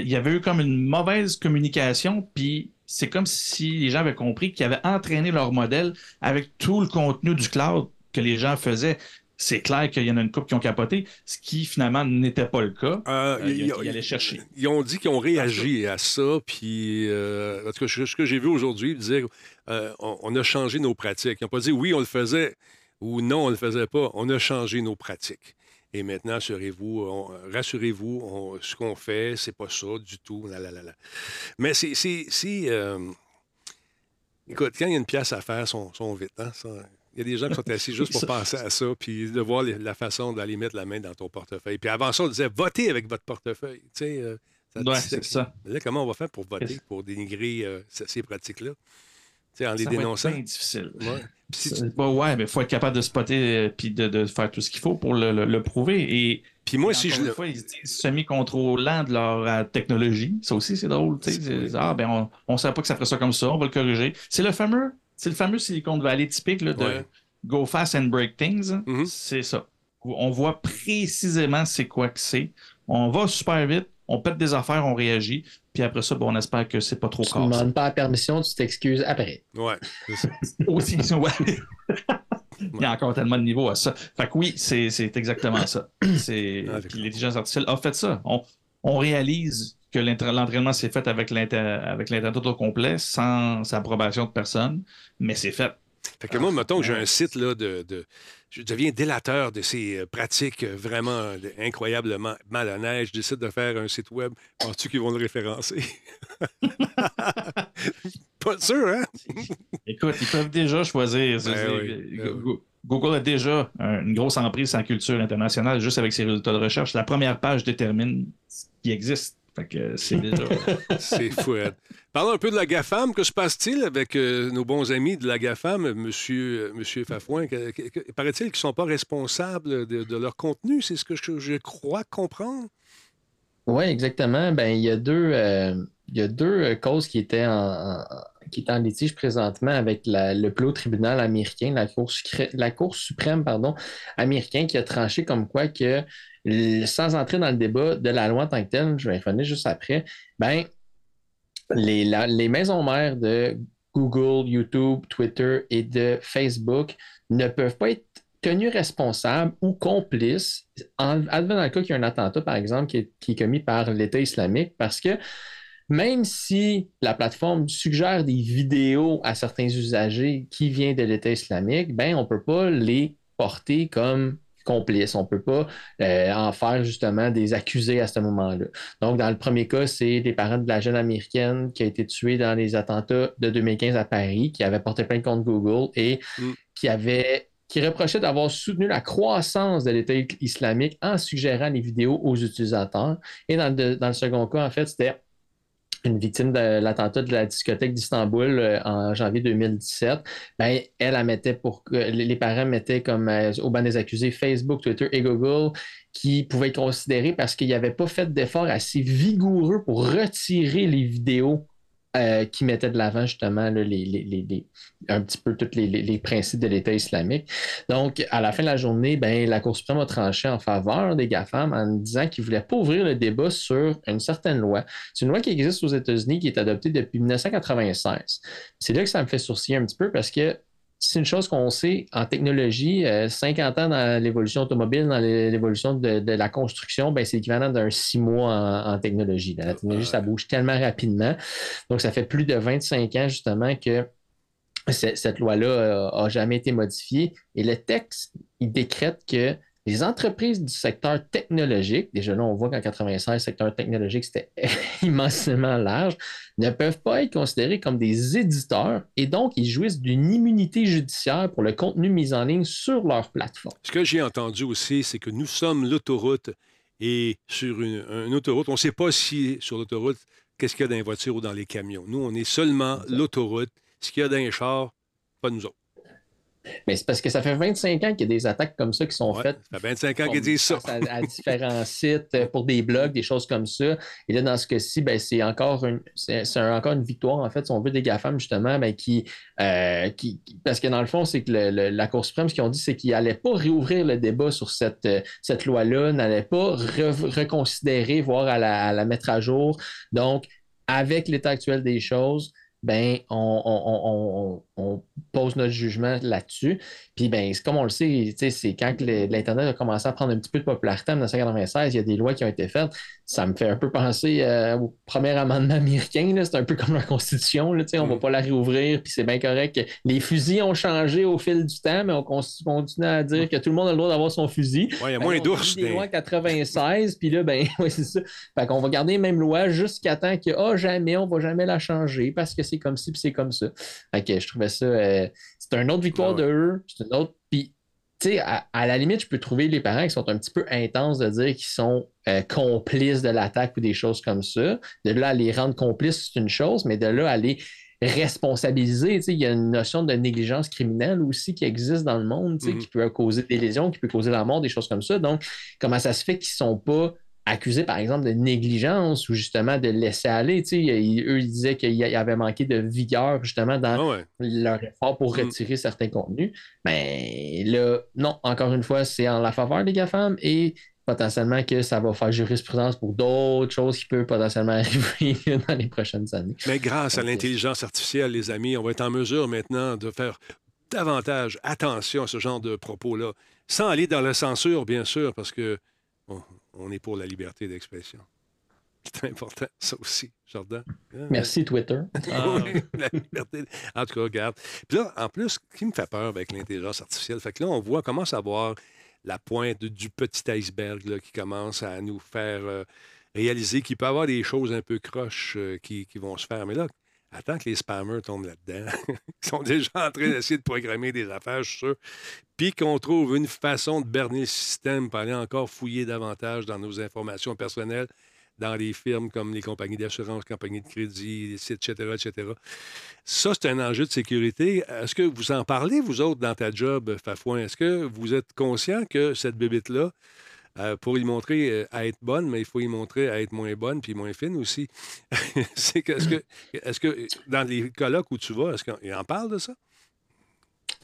y avait eu comme une mauvaise communication, puis c'est comme si les gens avaient compris qu'ils avaient entraîné leur modèle avec tout le contenu du cloud que les gens faisaient. C'est clair qu'il y en a une couple qui ont capoté, ce qui finalement n'était pas le cas. Euh, euh ils, allaient chercher. Ils ont dit qu'ils ont réagi à ça, puis euh, en tout cas, ce que j'ai vu aujourd'hui, dire euh, on, a changé nos pratiques. Ils n'ont pas dit oui, on le faisait ou non, on ne le faisait pas. On a changé nos pratiques. Et maintenant, rassurez-vous, rassurez-vous, ce qu'on fait, c'est pas ça du tout. Mais c'est. Si, euh, écoute, quand il y a une pièce à faire, sont, sont vite. Hein, il y a des gens qui sont assis juste pour [LAUGHS] penser à ça, puis de voir la façon d'aller mettre la main dans ton portefeuille. Puis avant ça, on disait votez avec votre portefeuille. Tu sais, euh, c'est ça. comment on va faire pour voter, pour dénigrer euh, ces pratiques-là? En les Ça dénonçant. bien difficile. Ouais. Si tu- C'est pas- ouais, mais il faut être capable de spotter et de, de faire tout ce qu'il faut pour le, le- le prouver. Et puis moi, si je une le. fois, ils se disent semi-contrôlant de leur euh, technologie. Ça aussi, c'est drôle. C'est- Ah, ben, on, on savait pas que ça ferait ça comme ça, on va le corriger. C'est le fameux, c'est le fameux Silicon Valley typique là, de Ouais. go fast and break things. Mhm. C'est ça. On voit précisément c'est quoi que c'est. On va super vite, on pète des affaires, on réagit, puis après ça, ben, on espère que c'est pas trop Tu ne cassé. demandes pas la permission, tu t'excuses après. Ouais, c'est ça. [LAUGHS] Aussi, ouais. Il y a encore tellement de niveaux à ça. Fait que oui, c'est c'est exactement ça. C'est... [COUGHS] Ah, Puis l'intelligence artificielle a fait ça. On, on réalise que l'entraînement s'est fait avec l'inter- avec l'Internet au complet, sans approbation de personne, mais c'est fait. Fait que moi, mettons que j'ai un site là, de, de- Je deviens délateur de ces euh, pratiques euh, vraiment euh, incroyablement malhonnêtes. Je décide de faire un site web. Penses-tu qu'ils vont le référencer? [LAUGHS] Pas sûr, hein? [LAUGHS] Écoute, ils peuvent déjà choisir. Ben oui, ben Go- Go- Google a déjà un- une grosse emprise en culture internationale juste avec ses résultats de recherche. La première page détermine ce qui existe. Fait que c'est déjà. [LAUGHS] C'est fou. Ed. Parlons un peu de la GAFAM. Que se passe-t-il avec euh, nos bons amis de la GAFAM, monsieur, euh, monsieur Fafouin? Que- que- que- Paraît-il qu'ils ne sont pas responsables de, de leur contenu? C'est ce que je, je crois comprendre. Oui, exactement. Ben, il y a deux, euh, il y a deux euh, causes qui étaient en, en- qui étaient en litige présentement avec la- le plus haut tribunal américain, la Cour, sucré- la Cour suprême pardon, américain, qui a tranché comme quoi que, sans entrer dans le débat de la loi en tant que telle, je vais revenir juste après, ben, les, maisons mères de Google, YouTube, Twitter et de Facebook ne peuvent pas être tenus responsables ou complices en advenant le cas qu'il y a un attentat, par exemple, qui est, qui est commis par l'État islamique, parce que même si la plateforme suggère des vidéos à certains usagers qui viennent de l'État islamique, ben, on ne peut pas les porter comme complices. On ne peut pas euh, en faire justement des accusés à ce moment-là. Donc, dans le premier cas, c'est les parents de la jeune américaine qui a été tuée dans les attentats de 2015 à Paris, qui avait porté plainte contre Google et Mm. qui avait qui reprochait d'avoir soutenu la croissance de l'État islamique en suggérant les vidéos aux utilisateurs. Et dans le, dans le second cas, en fait, c'était une victime de l'attentat de la discothèque d'Istanbul euh, en janvier 2017, ben, elle, elle mettait pour que les parents mettaient comme euh, au banc des accusés Facebook, Twitter et Google qui pouvaient être considérés parce qu'ils n'avaient pas fait d'efforts assez vigoureux pour retirer les vidéos euh, qui mettaient de l'avant justement les, un petit peu tous les principes de l'État islamique. Donc, à la fin de la journée, ben, la Cour suprême a tranché en faveur des GAFAM en disant qu'ils ne voulaient pas ouvrir le débat sur une certaine loi. C'est une loi qui existe aux États-Unis, qui est adoptée depuis 1996. C'est là que ça me fait sourciller un petit peu parce que c'est une chose qu'on sait en technologie, euh, 50 ans dans l'évolution automobile, dans l'é- l'évolution de, de la construction, ben, c'est l'équivalent d'un six mois en, en technologie. La technologie, ça bouge tellement rapidement. Donc, ça fait plus de 25 ans justement que ce- cette loi-là n'a jamais été modifiée. Et le texte, il décrète que les entreprises du secteur technologique, déjà là, on voit qu'en 96, le secteur technologique, c'était [LAUGHS] immensément large, ne peuvent pas être considérés comme des éditeurs et donc ils jouissent d'une immunité judiciaire pour le contenu mis en ligne sur leur plateforme. Ce que j'ai entendu aussi, c'est que nous sommes l'autoroute et sur une, une autoroute, on ne sait pas si sur l'autoroute, qu'est-ce qu'il y a dans les voitures ou dans les camions. Nous, on est seulement l'autoroute. Ce qu'il y a dans les chars, pas nous autres. Mais c'est parce que ça fait 25 ans qu'il y a des attaques comme ça qui sont Ouais, faites ça fait 25 ans qu'ils disent ça. à, à [LAUGHS] différents sites euh, pour des blogs, des choses comme ça. Et là, dans ce cas-ci, ben, c'est encore une, c'est, c'est un- encore une victoire, en fait, si on veut, des GAFAM, justement, ben, qui, euh, qui, Parce que dans le fond, c'est que le- le- la Cour suprême, ce qu'ils ont dit, c'est qu'ils n'allaient pas réouvrir le débat sur cette, euh, cette loi-là, n'allaient pas re- reconsidérer, voire à la, à la mettre à jour. Donc, avec l'état actuel des choses, ben, on, on- on- on- on pose notre jugement là-dessus. Puis, ben, comme on le sait, c'est quand l'Internet a commencé à prendre un petit peu de popularité en 1996, il y a des lois qui ont été faites. Ça me fait un peu penser euh, au premier amendement américain. C'est un peu comme la Constitution. Là, on ne va Mm. pas la réouvrir, puis c'est bien correct. Les fusils ont changé au fil du temps, mais on con- continue à dire que tout le monde a le droit d'avoir son fusil. Ouais, il y a Ben, moins a d'ours. des lois en 96, puis là, ben, [LAUGHS] c'est ça. Fait qu'on va garder les mêmes lois jusqu'à temps que, ah, jamais, on va jamais la changer parce que c'est comme ci, puis c'est comme ça. Fait que je ça, euh, c'est une autre victoire Ah ouais. de eux, c'est une autre. Puis, tu sais, à, à la limite, je peux trouver les parents qui sont un petit peu intenses de dire qu'ils sont euh, complices de l'attaque ou des choses comme ça. De là à les rendre complices, c'est une chose, mais de là à les responsabiliser. Il y a une notion de négligence criminelle aussi qui existe dans le monde, mm-hmm. qui peut causer des lésions, qui peut causer la mort, des choses comme ça. Donc, comment ça se fait qu'ils ne sont pas accusés, par exemple, de négligence ou justement de laisser aller. eux, ils disaient qu'il y avait manqué de vigueur justement dans ah leur effort pour mm. retirer certains contenus. Mais là, non, encore une fois, c'est en la faveur des GAFAM et potentiellement que ça va faire jurisprudence pour d'autres choses qui peuvent potentiellement [LAUGHS] arriver dans les prochaines années. Mais grâce à l'intelligence artificielle, les amis, on va être en mesure maintenant de faire davantage attention à ce genre de propos-là, sans aller dans la censure, bien sûr, parce que on est pour la liberté d'expression. [LAUGHS] C'est important, ça aussi, Jordan. Hein? Merci, Twitter. [LAUGHS] Ah. la liberté. En tout cas, regarde. Puis là, en plus, ce qui me fait peur avec l'intelligence artificielle, fait que là, on voit, on commence à voir la pointe du petit iceberg qui commence à nous faire euh, réaliser qu'il peut y avoir des choses un peu croches euh, qui, vont se faire. Mais là, attends que les spammers tombent là-dedans. [LAUGHS] Ils sont déjà en train [LAUGHS] d'essayer de programmer des affaires, je suis sûr. Puis qu'on trouve une façon de berner le système pour aller encore fouiller davantage dans nos informations personnelles dans les firmes comme les compagnies d'assurance, compagnies de crédit, etc., etc. Ça, c'est un enjeu de sécurité. Est-ce que vous en parlez, vous autres, dans ta job, Fafouin? Est-ce que vous êtes conscient que cette bébite-là, euh, pour y montrer euh, à être bonne, mais il faut y montrer à être moins bonne puis moins fine aussi. [LAUGHS] c'est que, est-ce, que, est-ce que dans les colloques où tu vas, est-ce qu'on en parle de ça?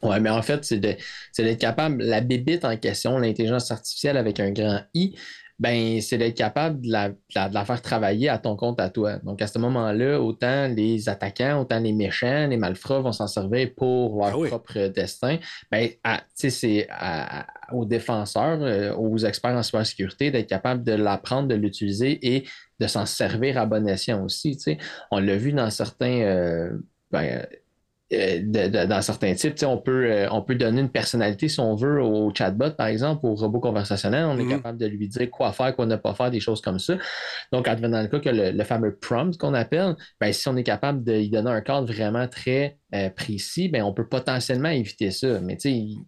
Oui, mais en fait, c'est, d'être capable, la bébite en question, l'intelligence artificielle avec un grand I, ben, c'est d'être capable de la, faire travailler à ton compte à toi. Donc, à ce moment-là, autant les attaquants, autant les méchants, les malfrats vont s'en servir pour leur ah propre destin. Ben, c'est aux défenseurs, euh, aux experts en cybersécurité d'être capable de l'apprendre, de l'utiliser et de s'en servir à bon escient aussi. On l'a vu dans certains. Euh, ben, euh, dans certains types, on peut, euh, on peut donner une personnalité, si on veut, au chatbot, par exemple, au robot conversationnel. On est mm-hmm. capable de lui dire quoi faire, quoi ne pas faire, des choses comme ça. Donc, advenant le cas que le, fameux prompt qu'on appelle, ben, si on est capable de lui donner un cadre vraiment très euh, précis, ben, on peut potentiellement éviter ça. Mais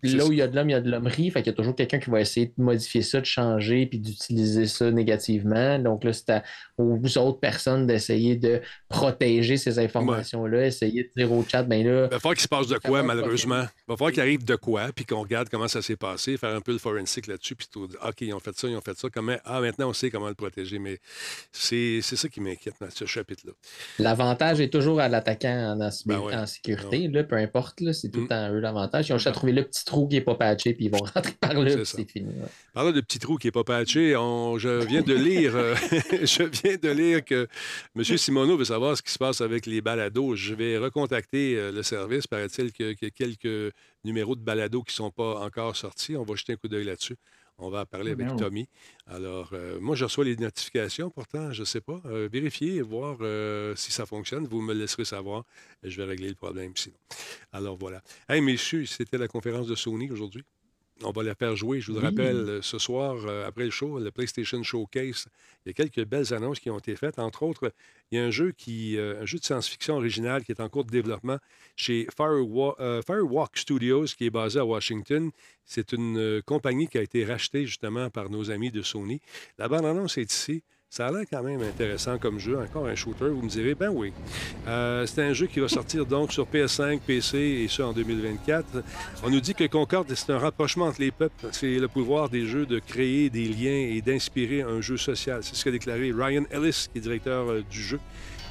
là où il y a de l'homme, il y a de l'hommerie. Fait qu'il y a toujours quelqu'un qui va essayer de modifier ça, de changer, puis d'utiliser ça négativement. Donc là, c'est aux autres personnes d'essayer de protéger ces informations-là, essayer de dire au chat, ben là. Il va falloir qu'il se passe de quoi, malheureusement. Il va falloir qu'il arrive de quoi, puis qu'on regarde comment ça s'est passé, faire un peu le forensic là-dessus, puis tout. OK, ils ont fait ça, ils ont fait ça. Comment... Ah, maintenant, on sait comment le protéger. Mais c'est ça qui m'inquiète dans ce chapitre-là. L'avantage est toujours à l'attaquant en, en ben sécurité peu importe, c'est tout le mm. temps eux l'avantage. Ils ont juste à trouver le petit trou qui n'est pas patché, puis ils vont [LAUGHS] rentrer par là, c'est fini. De petit trou qui n'est pas patché, je viens de lire euh, [LAUGHS] je viens de lire que M. Simoneau veut savoir ce qui se passe avec les balados. Je vais recontacter euh, le service. Paraît-il qu'il y a quelques numéros de balados qui ne sont pas encore sortis. On va jeter un coup d'œil là-dessus. On va parler avec Tommy. Alors, euh, moi, je reçois les notifications, pourtant, je ne sais pas. Euh, vérifiez et voir euh, si ça fonctionne. Vous me laisserez savoir je vais régler le problème sinon. Alors, voilà. Hey, messieurs, c'était la conférence de Sony aujourd'hui. On va la faire jouer. Je vous le rappelle, ce soir, après le show, le PlayStation Showcase, il y a quelques belles annonces qui ont été faites. Entre autres, il y a un jeu, qui, un jeu de science-fiction original qui est en cours de développement chez Firewalk Studios, qui est basé à Washington. C'est une euh, compagnie qui a été rachetée justement par nos amis de Sony. La bande-annonce est ici. Ça a l'air quand même intéressant comme jeu. Encore un shooter, vous me direz, ben oui. Euh, c'est un jeu qui va sortir donc sur PS5, PC et ça en 2024. On nous dit que Concorde, c'est un rapprochement entre les peuples. C'est le pouvoir des jeux de créer des liens et d'inspirer un jeu social. C'est ce qu'a déclaré Ryan Ellis, qui est directeur euh, du jeu,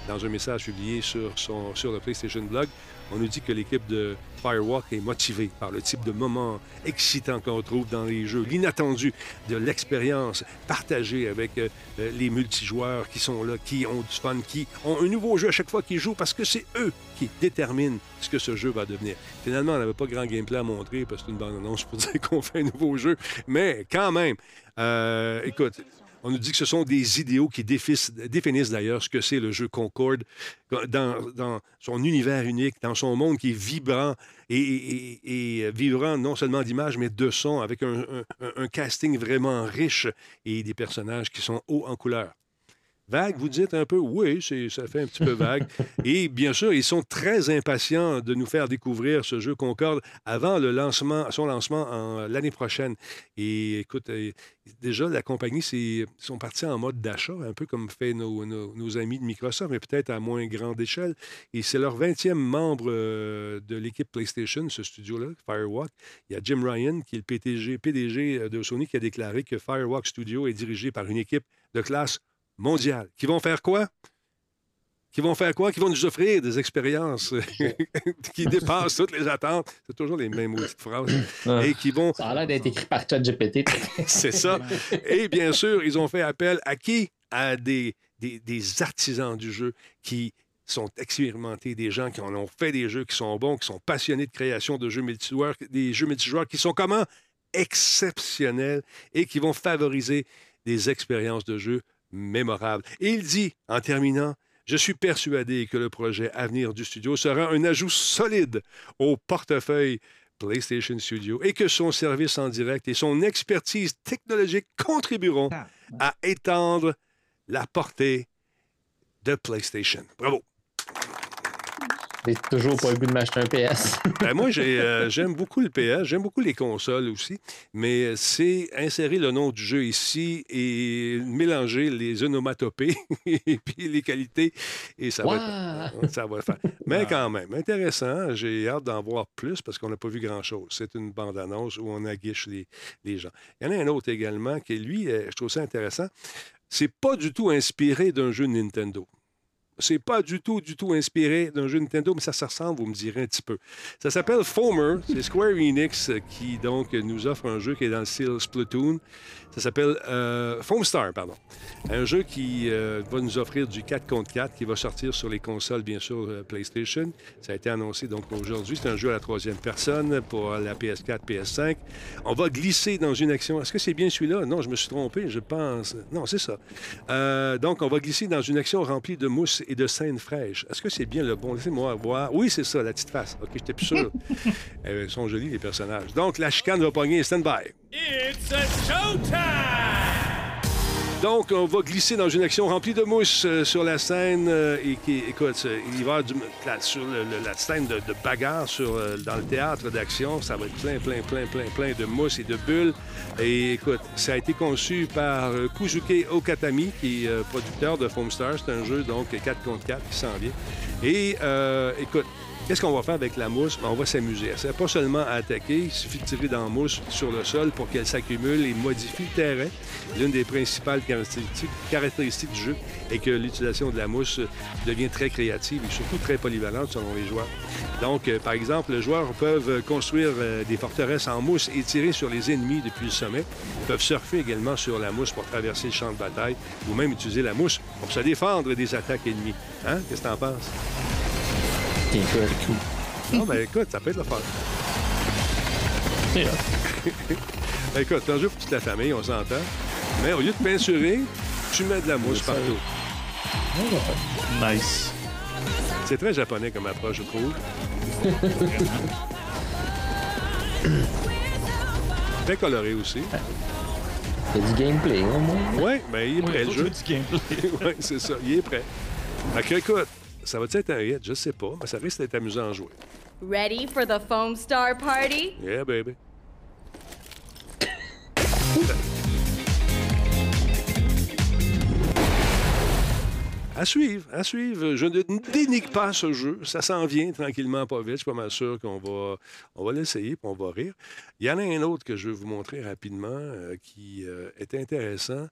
dans un message publié sur, son, sur le PlayStation Blog. On nous dit que l'équipe de Firewalk est motivée par le type de moments excitants qu'on trouve dans les jeux, l'inattendu de l'expérience partagée avec euh, euh, les multijoueurs qui sont là, qui ont du fun, qui ont un nouveau jeu à chaque fois qu'ils jouent parce que c'est eux qui déterminent ce que ce jeu va devenir. Finalement, on n'avait pas grand gameplay à montrer parce que c'est une bande-annonce pour [LAUGHS] dire qu'on fait un nouveau jeu, mais quand même, euh, écoute, on nous dit que ce sont des idéaux qui définissent, d'ailleurs ce que c'est le jeu Concorde dans, son univers unique, dans son monde qui est vibrant et, vibrant non seulement d'images, mais de sons, avec un, casting vraiment riche et des personnages qui sont hauts en couleur. Vague, vous dites un peu, oui, ça fait un petit peu vague. [LAUGHS] Et bien sûr, ils sont très impatients de nous faire découvrir ce jeu Concorde avant le lancement, son lancement l'année prochaine. Et écoute, euh, déjà, la compagnie ils sont partis en mode d'achat, un peu comme fait nos, nos, amis de Microsoft, mais peut-être à moins grande échelle. Et c'est leur 20e membre euh, de l'équipe PlayStation, ce studio-là, Firewalk. Il y a Jim Ryan, qui est le PDG, PDG de Sony, qui a déclaré que Firewalk Studio est dirigé par une équipe de classe mondiale. Qui vont faire quoi? qui vont faire quoi? Qui vont nous offrir des expériences [LAUGHS] qui dépassent toutes les attentes. C'est toujours les mêmes de phrases. Et qui vont... Ça a l'air d'être écrit par ChatGPT. [LAUGHS] C'est ça. Et bien sûr, ils ont fait appel à qui? À des, des, artisans du jeu qui sont expérimentés, des gens qui en ont fait des jeux qui sont bons, qui sont passionnés de création de jeux multijoueurs, des jeux multijoueurs qui sont comment? Exceptionnels et qui vont favoriser des expériences de jeu mémorables. Et il dit, en terminant, je suis persuadé que le projet à venir du studio sera un ajout solide au portefeuille PlayStation Studio et que son service en direct et son expertise technologique contribueront ah, à étendre la portée de PlayStation. Bravo. J'ai toujours pas le goût de m'acheter un PS. [LAUGHS] Ben, moi, euh, j'aime beaucoup le PS, j'aime beaucoup les consoles aussi, mais c'est insérer le nom du jeu ici et mélanger les onomatopées [LAUGHS] et puis les qualités et ça, va, ça va faire. Mais quand même, intéressant. J'ai hâte d'en voir plus parce qu'on n'a pas vu grand-chose. C'est une bande-annonce où on aguiche les, les gens. Il y en a un autre également qui, lui, euh, je trouve ça intéressant. C'est pas du tout inspiré d'un jeu Nintendo. C'est pas du tout, du tout inspiré d'un jeu Nintendo, mais ça se ressemble, vous me direz un petit peu. Ça s'appelle Foamer. C'est Square Enix qui, donc, nous offre un jeu qui est dans le style Splatoon. Ça s'appelle euh, Foamstar, pardon. Un jeu qui euh, va nous offrir du 4 contre 4 qui va sortir sur les consoles, bien sûr, euh, PlayStation. Ça a été annoncé donc aujourd'hui. C'est un jeu à la troisième personne pour la PS4, PS5. On va glisser dans une action. Est-ce que c'est bien celui-là? Non, je me suis trompé, je pense. Non, c'est ça. donc, on va glisser dans une action remplie de mousse et de scènes fraîches. Est-ce que c'est bien le bon? Laissez-moi voir. Oui, c'est ça, la petite face. OK, j'étais plus sûr. [LAUGHS] Ils sont jolis, les personnages. Donc, la chicane va pogner. Stand by. It's a showtime! Donc, on va glisser dans une action remplie de mousse euh, sur la scène euh, et qui, écoute, il va du, la, sur la scène de, bagarre sur, euh, dans le théâtre d'action. Ça va être plein, plein, plein, plein, plein de mousse et de bulles. Et écoute, ça a été conçu par Kuzuke Okatami, qui est producteur de Foamstar. C'est un jeu, donc, 4 contre 4 qui s'en vient. Et écoute, Qu'est-ce qu'on va faire avec la mousse? Ben, on va s'amuser. C'est pas seulement à attaquer, il suffit de tirer dans la mousse sur le sol pour qu'elle s'accumule et modifie le terrain. L'une des principales caractéristiques, du jeu est que l'utilisation de la mousse devient très créative et surtout très polyvalente selon les joueurs. Donc, euh, par exemple, les joueurs peuvent construire euh, des forteresses en mousse et tirer sur les ennemis depuis le sommet. Ils peuvent surfer également sur la mousse pour traverser le champ de bataille ou même utiliser la mousse pour se défendre des attaques ennemies. Hein? Qu'est-ce que t'en penses? Non, ben écoute, ça peut être le fun. ben, [LAUGHS] écoute, c'est un jeu pour toute la famille, on s'entend. Mais au lieu de peinturer, tu mets de la mousse partout. Nice. C'est très japonais comme approche, je trouve. [LAUGHS] très coloré aussi. Il y a du gameplay, au moins. Oui, ben il est prêt, le jeu. du gameplay. [LAUGHS] oui, c'est ça. Il est prêt. Fait que, écoute, ça va être un hit? Je sais pas, mais ça risque d'être amusant à jouer. Ready for the Foam Star Party? Yeah, baby. À suivre, à suivre. Je ne dénigre pas ce jeu. Ça s'en vient tranquillement, pas vite. Je suis pas mal sûr qu'on va, on va l'essayer et on va rire. Il y en a un autre que je vais vous montrer rapidement euh, qui euh, est intéressant.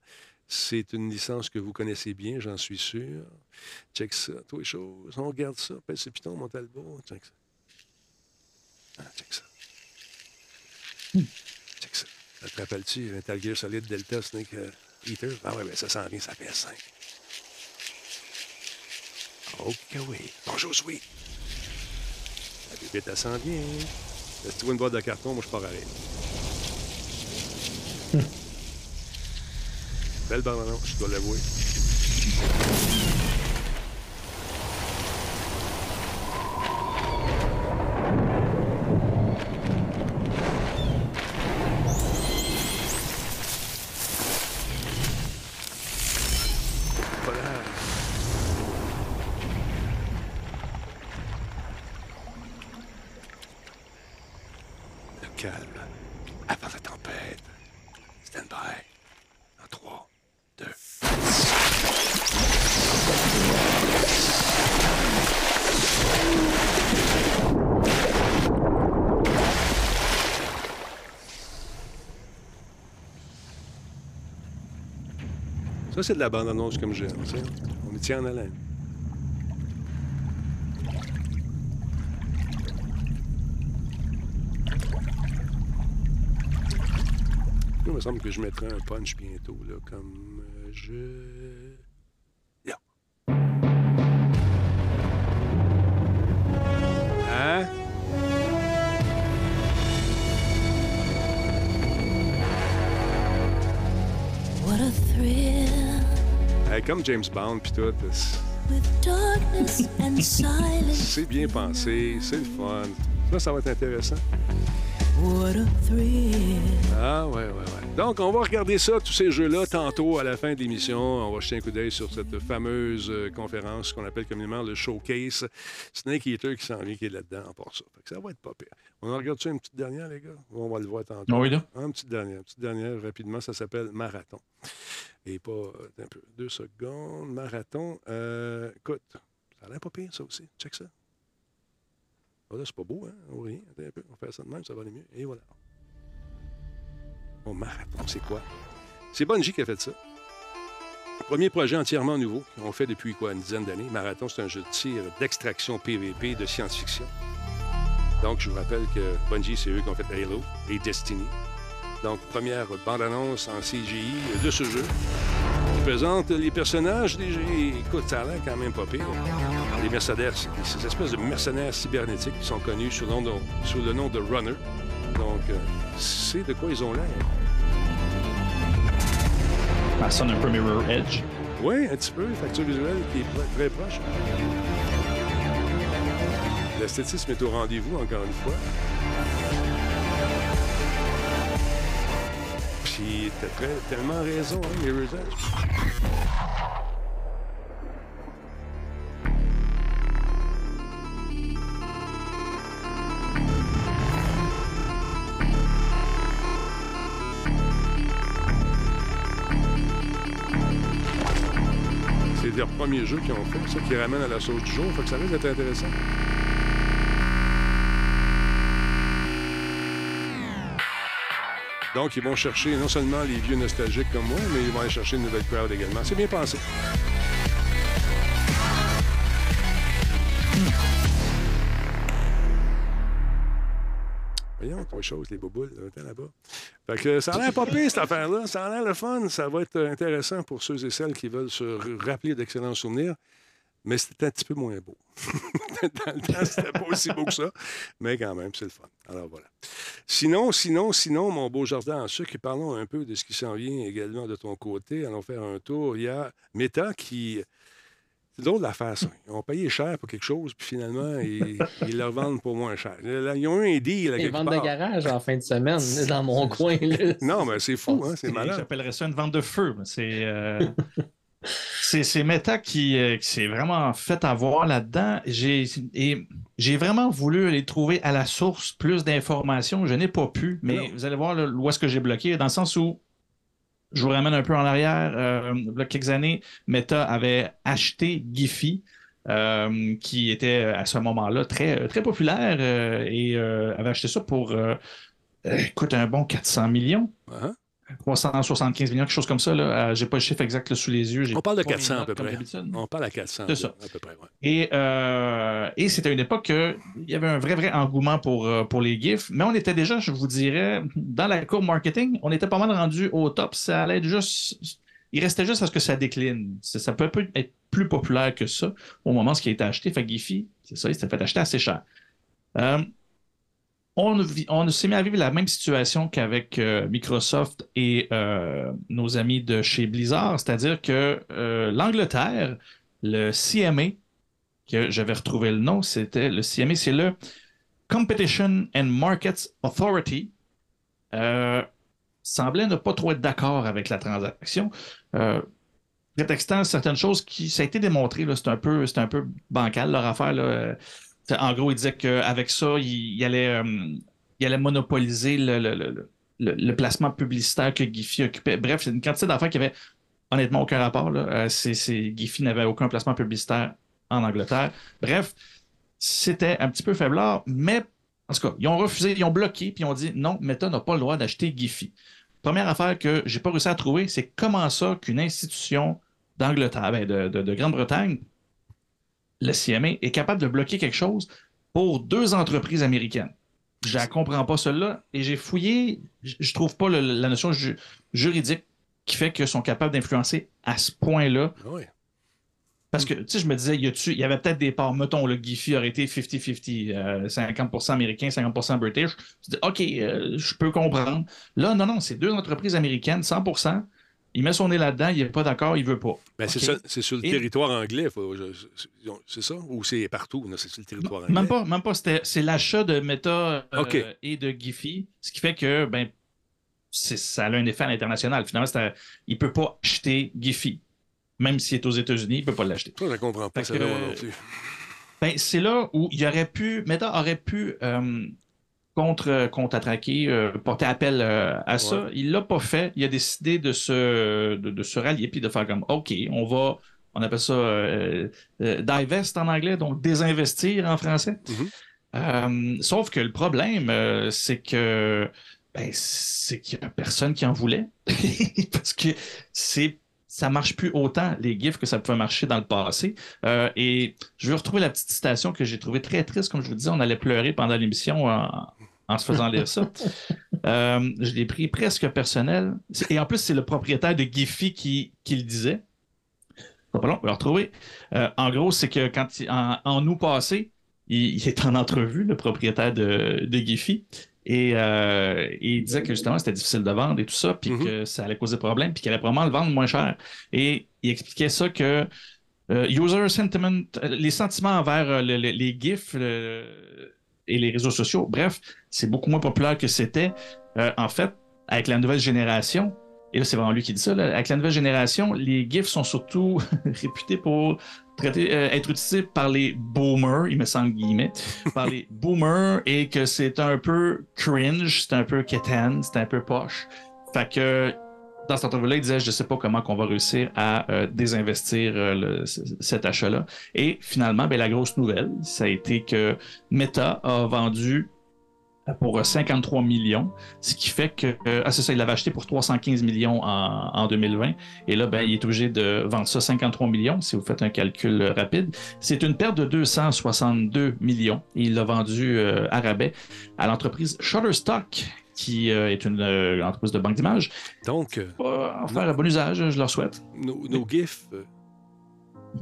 C'est une licence que vous connaissez bien, j'en suis sûr. Check ça, toutes les choses. On regarde ça. Pèse ce piton, mon talbot. Check ça. Ah, check ça. Check ça. Ça te rappelle-tu, Metal Gear Solid Delta Snake euh, Eater? Ah ouais, mais ça s'en vient, ça fait 5. Ok, oui. Bonjour, Sweet. La bébête, elle s'en vient. Si tu vois une boîte de carton, moi, je pars à rien. Belle bande je dois l'avouer. Voilà, calme avant la tempête. Stand by. En 3, 2. Ça, de la bande-annonce comme j'aime. On y tient en haleine. Il me semble que je mettrai un punch bientôt, là, comme euh, je... comme James Bond puis tout, c'est- [LAUGHS] silence. c'est bien pensé, c'est le fun. Ça, ça va être intéressant. Ah, ouais, ouais, ouais. Donc, on va regarder ça, tous ces jeux-là, tantôt à la fin de l'émission. On va jeter un coup d'œil sur cette fameuse euh, conférence qu'on appelle communément le showcase. Snake Eater qui s'en vient, qui est là-dedans, en part ça. Fait que ça va être pas pire. On en regarde ça une petite dernière, les gars? On va le voir tantôt. Oui, là? Ah, Une petite dernière, une petite dernière, rapidement, ça s'appelle Marathon. Et pas, euh, un peu, deux secondes, Marathon. Euh, écoute, ça a l'air pas pire, ça aussi. Check ça. Ah, là, c'est pas beau, hein? On rien. Attends un peu. On fait ça de même, ça va aller mieux. Et voilà. Mon marathon, c'est quoi? C'est Bungie qui a fait ça. Premier projet entièrement nouveau qu'on fait depuis quoi, une dizaine d'années. Marathon, c'est un jeu de tir d'extraction PVP de science-fiction. Donc, je vous rappelle que Bungie, c'est eux qui ont fait Halo et Destiny. Donc, première bande-annonce en CGI de ce jeu qui présente les personnages des jeux. Écoute, ça a l'air quand même pas pire. Les mercenaires, ces espèces de mercenaires cybernétiques qui sont connus sous le nom de, sous le nom de Runner. Donc, euh, c'est de quoi ils ont l'air. Ça sonne un peu Mirror Edge. Oui, un petit peu, facture visuelle qui est très proche. L'esthétisme est au rendez-vous, encore une fois. Puis, t'as très- tellement raison, hein, Edge. C'est leur premier jeu qu'ils ont fait, ça qui ramène à la sauce du jour. Fait que ça risque d'être intéressant. Donc, ils vont chercher non seulement les vieux nostalgiques comme moi, mais ils vont aller chercher une nouvelle crowd également. C'est bien pensé. Voyons, trois choses, les boboules, là-bas. Fait que ça a l'air pas pire, cette affaire-là. Ça a l'air le fun. Ça va être intéressant pour ceux et celles qui veulent se rappeler d'excellents souvenirs. Mais c'était un petit peu moins beau. [LAUGHS] Dans le temps, c'était pas aussi beau que ça. Mais quand même, c'est le fun. Alors voilà. Sinon, sinon, sinon, mon beau jardin en sucre, parlons un peu de ce qui s'en vient également de ton côté. Allons faire un tour. Il y a Meta qui. C'est drôle l'affaire, ça. Ils ont payé cher pour quelque chose, puis finalement, [LAUGHS] ils, ils le revendent pour moins cher. Ils ont eu un deal quelque ventes de garage en fin de semaine, [LAUGHS] dans mon coin. là. [LAUGHS] Non, mais c'est fou, hein? C'est malade. J'appellerais ça une vente de feu. mais C'est euh, c'est c'est Meta qui, euh, qui s'est vraiment fait avoir là-dedans. J'ai et j'ai vraiment voulu aller trouver à la source plus d'informations. Je n'ai pas pu, mais Non. vous allez voir là, où est-ce que j'ai bloqué, dans le sens où je vous ramène un peu en arrière. Euh, il y a quelques années, Meta avait acheté Giphy. euh, qui était à ce moment-là très, très populaire euh, et euh, avait acheté ça pour, euh, euh, écoute, un bon 400 millions. Hein? 375 millions, quelque chose comme ça. Euh, j'ai pas le chiffre exact là, sous les yeux. On parle de pas mes 400 à peu près. On parle à 400. C'est ça. À peu près, ouais. Et, euh, et c'était une époque que il y avait un vrai, vrai engouement pour, euh, pour les GIFs, mais on était déjà, je vous dirais, dans la courbe marketing, on était pas mal rendu au top. Ça allait être juste. Il restait juste à ce que ça décline. Ça, peut être plus populaire que ça au moment où ce qui a été acheté. Fait Giphy, c'est ça, il s'était fait acheter assez cher. Euh, on, s'est mis à vivre la même situation qu'avec euh, Microsoft et euh, nos amis de chez Blizzard, c'est-à-dire que euh, l'Angleterre, le CMA, que j'avais retrouvé le nom, c'était le CMA, c'est le Competition and Markets Authority, semblait ne pas trop être d'accord avec la transaction. Prétextant certaines choses qui, ça a été démontré, c'est un peu, un peu bancal leur affaire. Là. En gros, il disait qu'avec ça, il, allait euh, il allait monopoliser le, le- le- le- placement publicitaire que Giphy occupait. Bref, c'est une quantité d'affaires qui avait honnêtement aucun rapport. Là. Euh, Giphy n'avait aucun placement publicitaire en Angleterre. Bref, c'était un petit peu faiblard, mais en tout cas, ils ont refusé, ils ont bloqué, puis ils ont dit non, Meta n'a pas le droit d'acheter Giphy. Première affaire que j'ai pas réussi à trouver, c'est comment ça qu'une institution d'Angleterre, ben, de- de Grande-Bretagne, le CMA, est capable de bloquer quelque chose pour deux entreprises américaines. Je ne comprends pas cela et j'ai fouillé, je trouve pas le- la notion ju- juridique qui fait qu'ils sont capables d'influencer à ce point-là. Ah ouais. Parce que, tu sais, je me disais, il y avait peut-être des parts, mettons, le Giphy aurait été 50-50, euh, 50% américain, 50% british. Je dis, OK, euh, je peux comprendre. Là, non, non, c'est deux entreprises américaines, 100%. Il met son nez là-dedans, il n'est pas d'accord, il veut pas. Ben, c'est sur le Et- territoire anglais, c'est ça? Ou c'est partout? C'est sur le territoire anglais? Même pas, même pas. C'est l'achat de Meta euh, et de Giphy, ce qui fait que ben, ça a un effet à l'international. Finalement, il ne peut pas acheter Giphy. Même s'il est aux États-Unis, il ne peut pas l'acheter. Je ne comprends pas. Fait ça, que- moi non plus. Ben, c'est là où il aurait pu, Meta aurait pu euh, contre, contre-attaquer, euh, porter appel euh, à ça. Il l'a pas fait. Il a décidé de se, de, de se rallier puis de faire comme OK, on va, on appelle ça euh, euh, divest en anglais, donc désinvestir en français. Mhm. Euh, sauf que le problème, euh, c'est que ben, c'est qu'il n'y a personne qui en voulait. [LAUGHS] Parce que c'est ça marche plus autant les GIFs que ça pouvait marcher dans le passé. Euh, et je vais retrouver la petite citation que j'ai trouvée très triste. Comme je vous disais, on allait pleurer pendant l'émission en, en se faisant lire ça. Euh, je l'ai pris presque personnel. Et en plus, c'est le propriétaire de Giphy qui, qui le disait. Pas long, on va le retrouver. Euh, en gros, c'est que quand il- en, en août passé, il, il est en entrevue, le propriétaire de, de Giphy. Et, euh, et il disait que justement c'était difficile de vendre et tout ça, puis Mhm. que ça allait causer problème, puis qu'il allait probablement le vendre moins cher. Et il expliquait ça que user sentiment, les sentiments envers le- le- les GIFs et les réseaux sociaux, bref, c'est beaucoup moins populaire que c'était. Euh, en fait, avec la nouvelle génération, et là c'est vraiment lui qui dit ça, là, avec la nouvelle génération, les GIFs sont surtout [LAUGHS] réputés pour traiter, euh, être utilisés par les boomers, il me semble guillemets, par les [LAUGHS] boomers, et que c'est un peu cringe, c'est un peu quétaine, c'est un peu poche. Fait que dans cette entrevue-là, il disait Je sais pas comment qu'on va réussir à euh, désinvestir euh, cet achat-là. Et finalement, ben, la grosse nouvelle, ça a été que Meta a vendu euh, pour euh, 53 millions, ce qui fait que. ah, c'est ça, il l'avait acheté pour 315 millions en, en 2020. Et là, ben, il est obligé de vendre ça 53 millions, si vous faites un calcul rapide. C'est une perte de 262 millions. Il l'a vendu à rabais à l'entreprise Shutterstock, qui euh, est une euh, entreprise de banque d'images Donc, euh, en faire un bon usage, je leur souhaite. nos, nos GIFs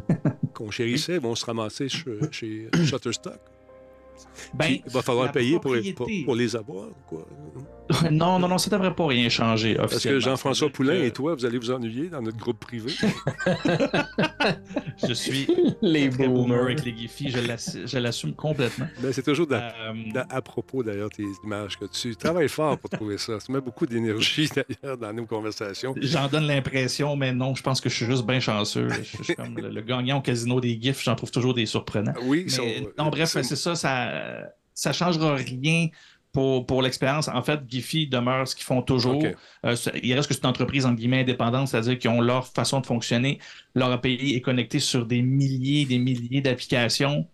[LAUGHS] qu'on chérissait vont se ramasser chez, chez [COUGHS] Shutterstock. Ben, il va falloir payer pour, pour les avoir. Quoi. [LAUGHS] non, non, non, ça devrait pas rien changer Parce que officiellement. Jean-François Poulain que et toi, vous allez vous ennuyer dans notre groupe privé. [LAUGHS] Je suis [LAUGHS] Les très boomer avec les Giphy, je l'ass- je l'assume complètement. Ben, c'est toujours Euh, à propos, d'ailleurs, tes images que tu travailles fort pour trouver ça. Tu mets beaucoup d'énergie, d'ailleurs, dans nos conversations. J'en donne l'impression, mais non, je pense que je suis juste bien chanceux. Je, je suis comme le, le gagnant au casino des GIFs, j'en trouve toujours des surprenants. Oui, Mais, sont- non, bref, sont- c'est ça, ça, ça changera rien pour, pour l'expérience. En fait, Giphy demeure ce qu'ils font toujours. Euh, il reste que c'est une entreprise entre guillemets indépendante, c'est-à-dire qu'ils ont leur façon de fonctionner. Leur API est connecté sur des milliers et des milliers d'applications.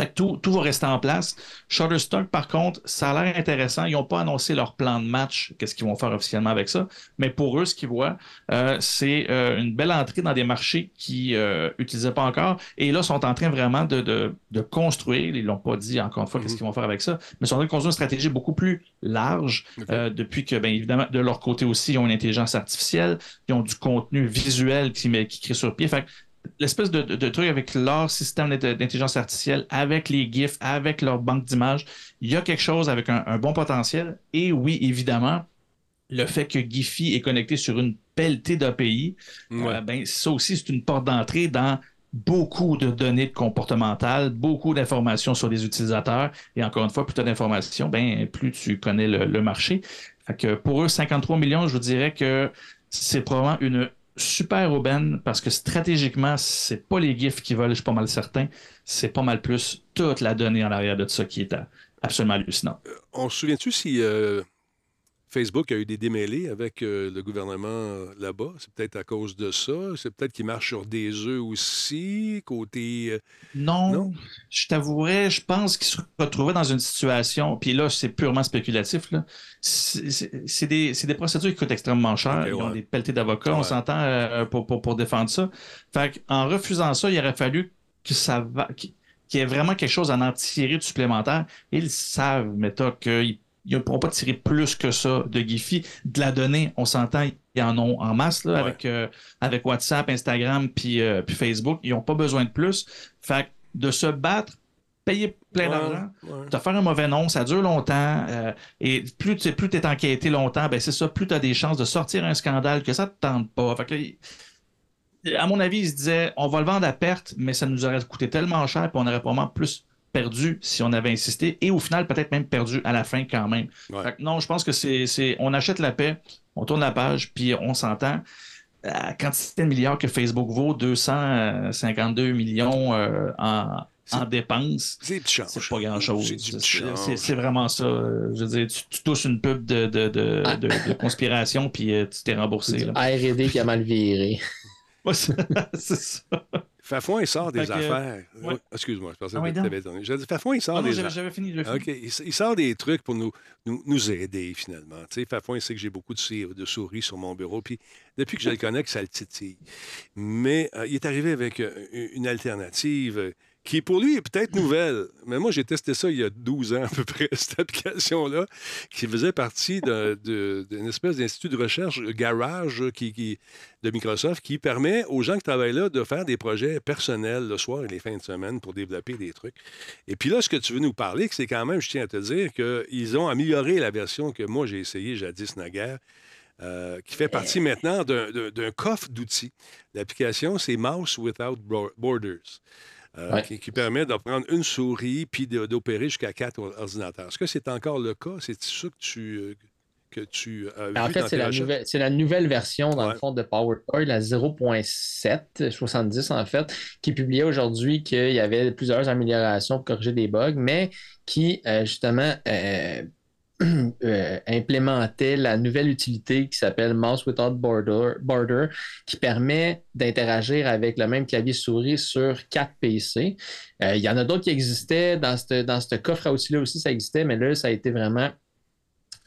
Fait que tout, tout va rester en place. Shutterstock, par contre, ça a l'air intéressant. Ils n'ont pas annoncé leur plan de match, qu'est-ce qu'ils vont faire officiellement avec ça. Mais pour eux, ce qu'ils voient, euh, c'est euh, une belle entrée dans des marchés qu'ils n'utilisaient pas encore. Et là, sont en train vraiment de, de, de construire, ils l'ont pas dit encore une fois, qu'est-ce Mhm. qu'ils vont faire avec ça, mais ils sont en train de construire une stratégie beaucoup plus large euh, depuis que, bien évidemment, de leur côté aussi, ils ont une intelligence artificielle, ils ont du contenu visuel qui crée sur pied. Fait que l'espèce de, de- de truc avec leur système d'int- d'intelligence artificielle, avec les GIFs, avec leur banque d'images, il y a quelque chose avec un, un bon potentiel. Et oui, évidemment, le fait que Giphy est connecté sur une pelletée d'API, Ouais. euh, ben, ça aussi, c'est une porte d'entrée dans beaucoup de données comportementales, beaucoup d'informations sur les utilisateurs. Et encore une fois, plus tu as d'informations, ben, plus tu connais le, le marché. Fait que pour eux, 53 millions, je vous dirais que c'est probablement une super aubaine parce que stratégiquement, c'est pas les GIFs qui veulent, je suis pas mal certain. C'est pas mal plus toute la donnée en arrière de ça qui est absolument hallucinant. On se souvient-tu si euh, Facebook a eu des démêlés avec euh, le gouvernement euh, là-bas? C'est peut-être à cause de ça. C'est peut-être qu'il marche sur des œufs aussi, côté. euh, Non, Non? je t'avouerais, je pense qu'ils se retrouvaient dans une situation, puis là, c'est purement spéculatif. là. C'est des, procédures qui coûtent extrêmement cher. Ils ont des pelletés d'avocats, on s'entend euh, pour, pour, pour défendre ça. Fait en refusant ça, il aurait fallu que ça va, qu'il y ait vraiment quelque chose à en tirer de supplémentaire. Ils savent, Meta, qu'ils ils ne pourront pas tirer plus que ça de Giphy. De la donnée, on s'entend, ils en ont en masse là, Ouais. avec, euh, avec WhatsApp, Instagram, puis euh, puis Facebook. Ils n'ont pas besoin de plus. Fait que de se battre, payer plein ouais, d'argent, ouais. te faire un mauvais nom, ça dure longtemps. euh, et plus tu plus es enquêté longtemps, ben c'est ça, plus tu as des chances de sortir un scandale que ça te tente pas. Fait que là, à mon avis, il se disait on va le vendre à perte, mais ça nous aurait coûté tellement cher, puis on aurait probablement plus perdu si on avait insisté, et au final, peut-être même perdu à la fin quand même. Ouais. Fait que non, je pense que c'est, c'est- on achète la paix, on tourne la page, puis on s'entend. La quantité de milliards que Facebook vaut, 252 millions euh, en, en dépenses, C'est pas grand-chose. C'est vraiment ça. euh, Je veux dire, tu, tu touches une pub de, de, de, Ah. de- de conspiration, puis euh, tu t'es remboursé. R&D qui a mal viré. Ouais, c'est [LAUGHS] ça. Fafouin, il sort des que, affaires. ouais. Excuse-moi, je pensais Ah que tu avais donné. J'ai dit, Fafouin, il sort Ah non, des affaires. j'avais fini. Il, il sort des trucs pour nous, nous, nous aider, finalement. Tu sais, Fafouin, il sait que j'ai beaucoup de, sou- de souris sur mon bureau. Puis depuis que je le connais, que ça le titille. Mais euh, il est arrivé avec euh, une alternative euh, qui, pour lui, est peut-être nouvelle. Mais moi, j'ai testé ça il y a 12 ans à peu près, [LAUGHS] cette application-là, qui faisait partie d'une espèce d'institut de recherche euh, garage de Microsoft qui permet aux gens qui travaillent là de faire des projets personnels le soir et les fins de semaine pour développer des trucs. Et puis là, ce que tu veux nous parler, c'est quand même, je tiens à te dire, qu'ils ont amélioré la version que moi j'ai essayée jadis naguère, euh, qui fait partie maintenant d'un- coffre d'outils. L'application, c'est Mouse Without Borders. Euh, Ouais. qui, qui permet de prendre une souris puis d'opérer jusqu'à quatre ordinateurs. Est-ce que c'est encore le cas? C'est ça que tu, euh, que tu as vu En fait, c'est la, nouvelle, c'est la nouvelle version, dans Ouais. le fond, de PowerPoint, la 0.7, 70 en fait, qui publiait aujourd'hui qu'il y avait plusieurs améliorations pour corriger des bugs, mais qui, euh, justement, euh, [CLEARS THROAT] euh, implémentait la nouvelle utilité qui s'appelle Mouse Without Border, Border, qui permet d'interagir avec le même clavier souris sur 4 PC. Euh, il y en a d'autres qui existaient dans ce dans coffre à outils-là aussi, ça existait, mais là, ça a été vraiment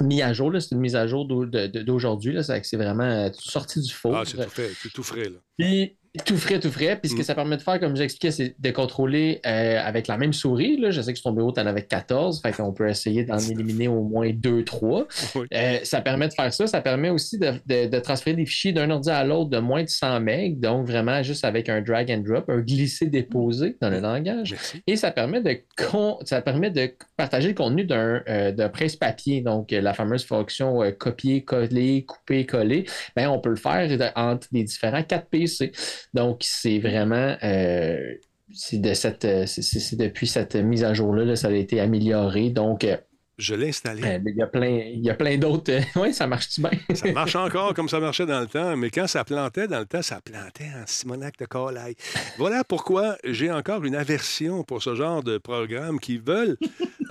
mis à jour. C'est une mise à jour d'aujourd'hui. C'est vraiment euh, sorti du four. Ah, c'est tout, frais, là. Puis tout frais, tout frais. Puis ce que Mm. ça permet de faire, comme j'expliquais, c'est de contrôler euh, avec la même souris. Là. Je sais que sur ton bureau, tu en avais 14. Fait qu'on peut essayer d'en [LAUGHS] éliminer au moins 2, 3. Oui. Euh, ça permet de faire ça. Ça permet aussi de, de- de transférer des fichiers d'un ordi à l'autre de moins de 100 MB. Donc, vraiment, juste avec un drag and drop, un glisser-déposer dans le langage. Merci. Et ça permet de, con- ça permet de partager le contenu d'un euh, presse-papier. Donc, euh, la fameuse fonction euh, copier, coller, couper, coller. Ben, on peut le faire entre les différents 4 PC. Donc, c'est vraiment. euh, c'est de cette, depuis cette mise à jour-là, là, ça a été amélioré. Donc, euh, Je l'ai installé. euh, il y a plein, il y a plein d'autres. [LAUGHS] oui, ça marche-tu bien? [LAUGHS] Ça marche [LAUGHS] encore comme ça marchait dans le temps, mais quand ça plantait dans le temps, ça plantait en Simonac de Colaille. Voilà pourquoi j'ai encore une aversion pour ce genre de programmes qui veulent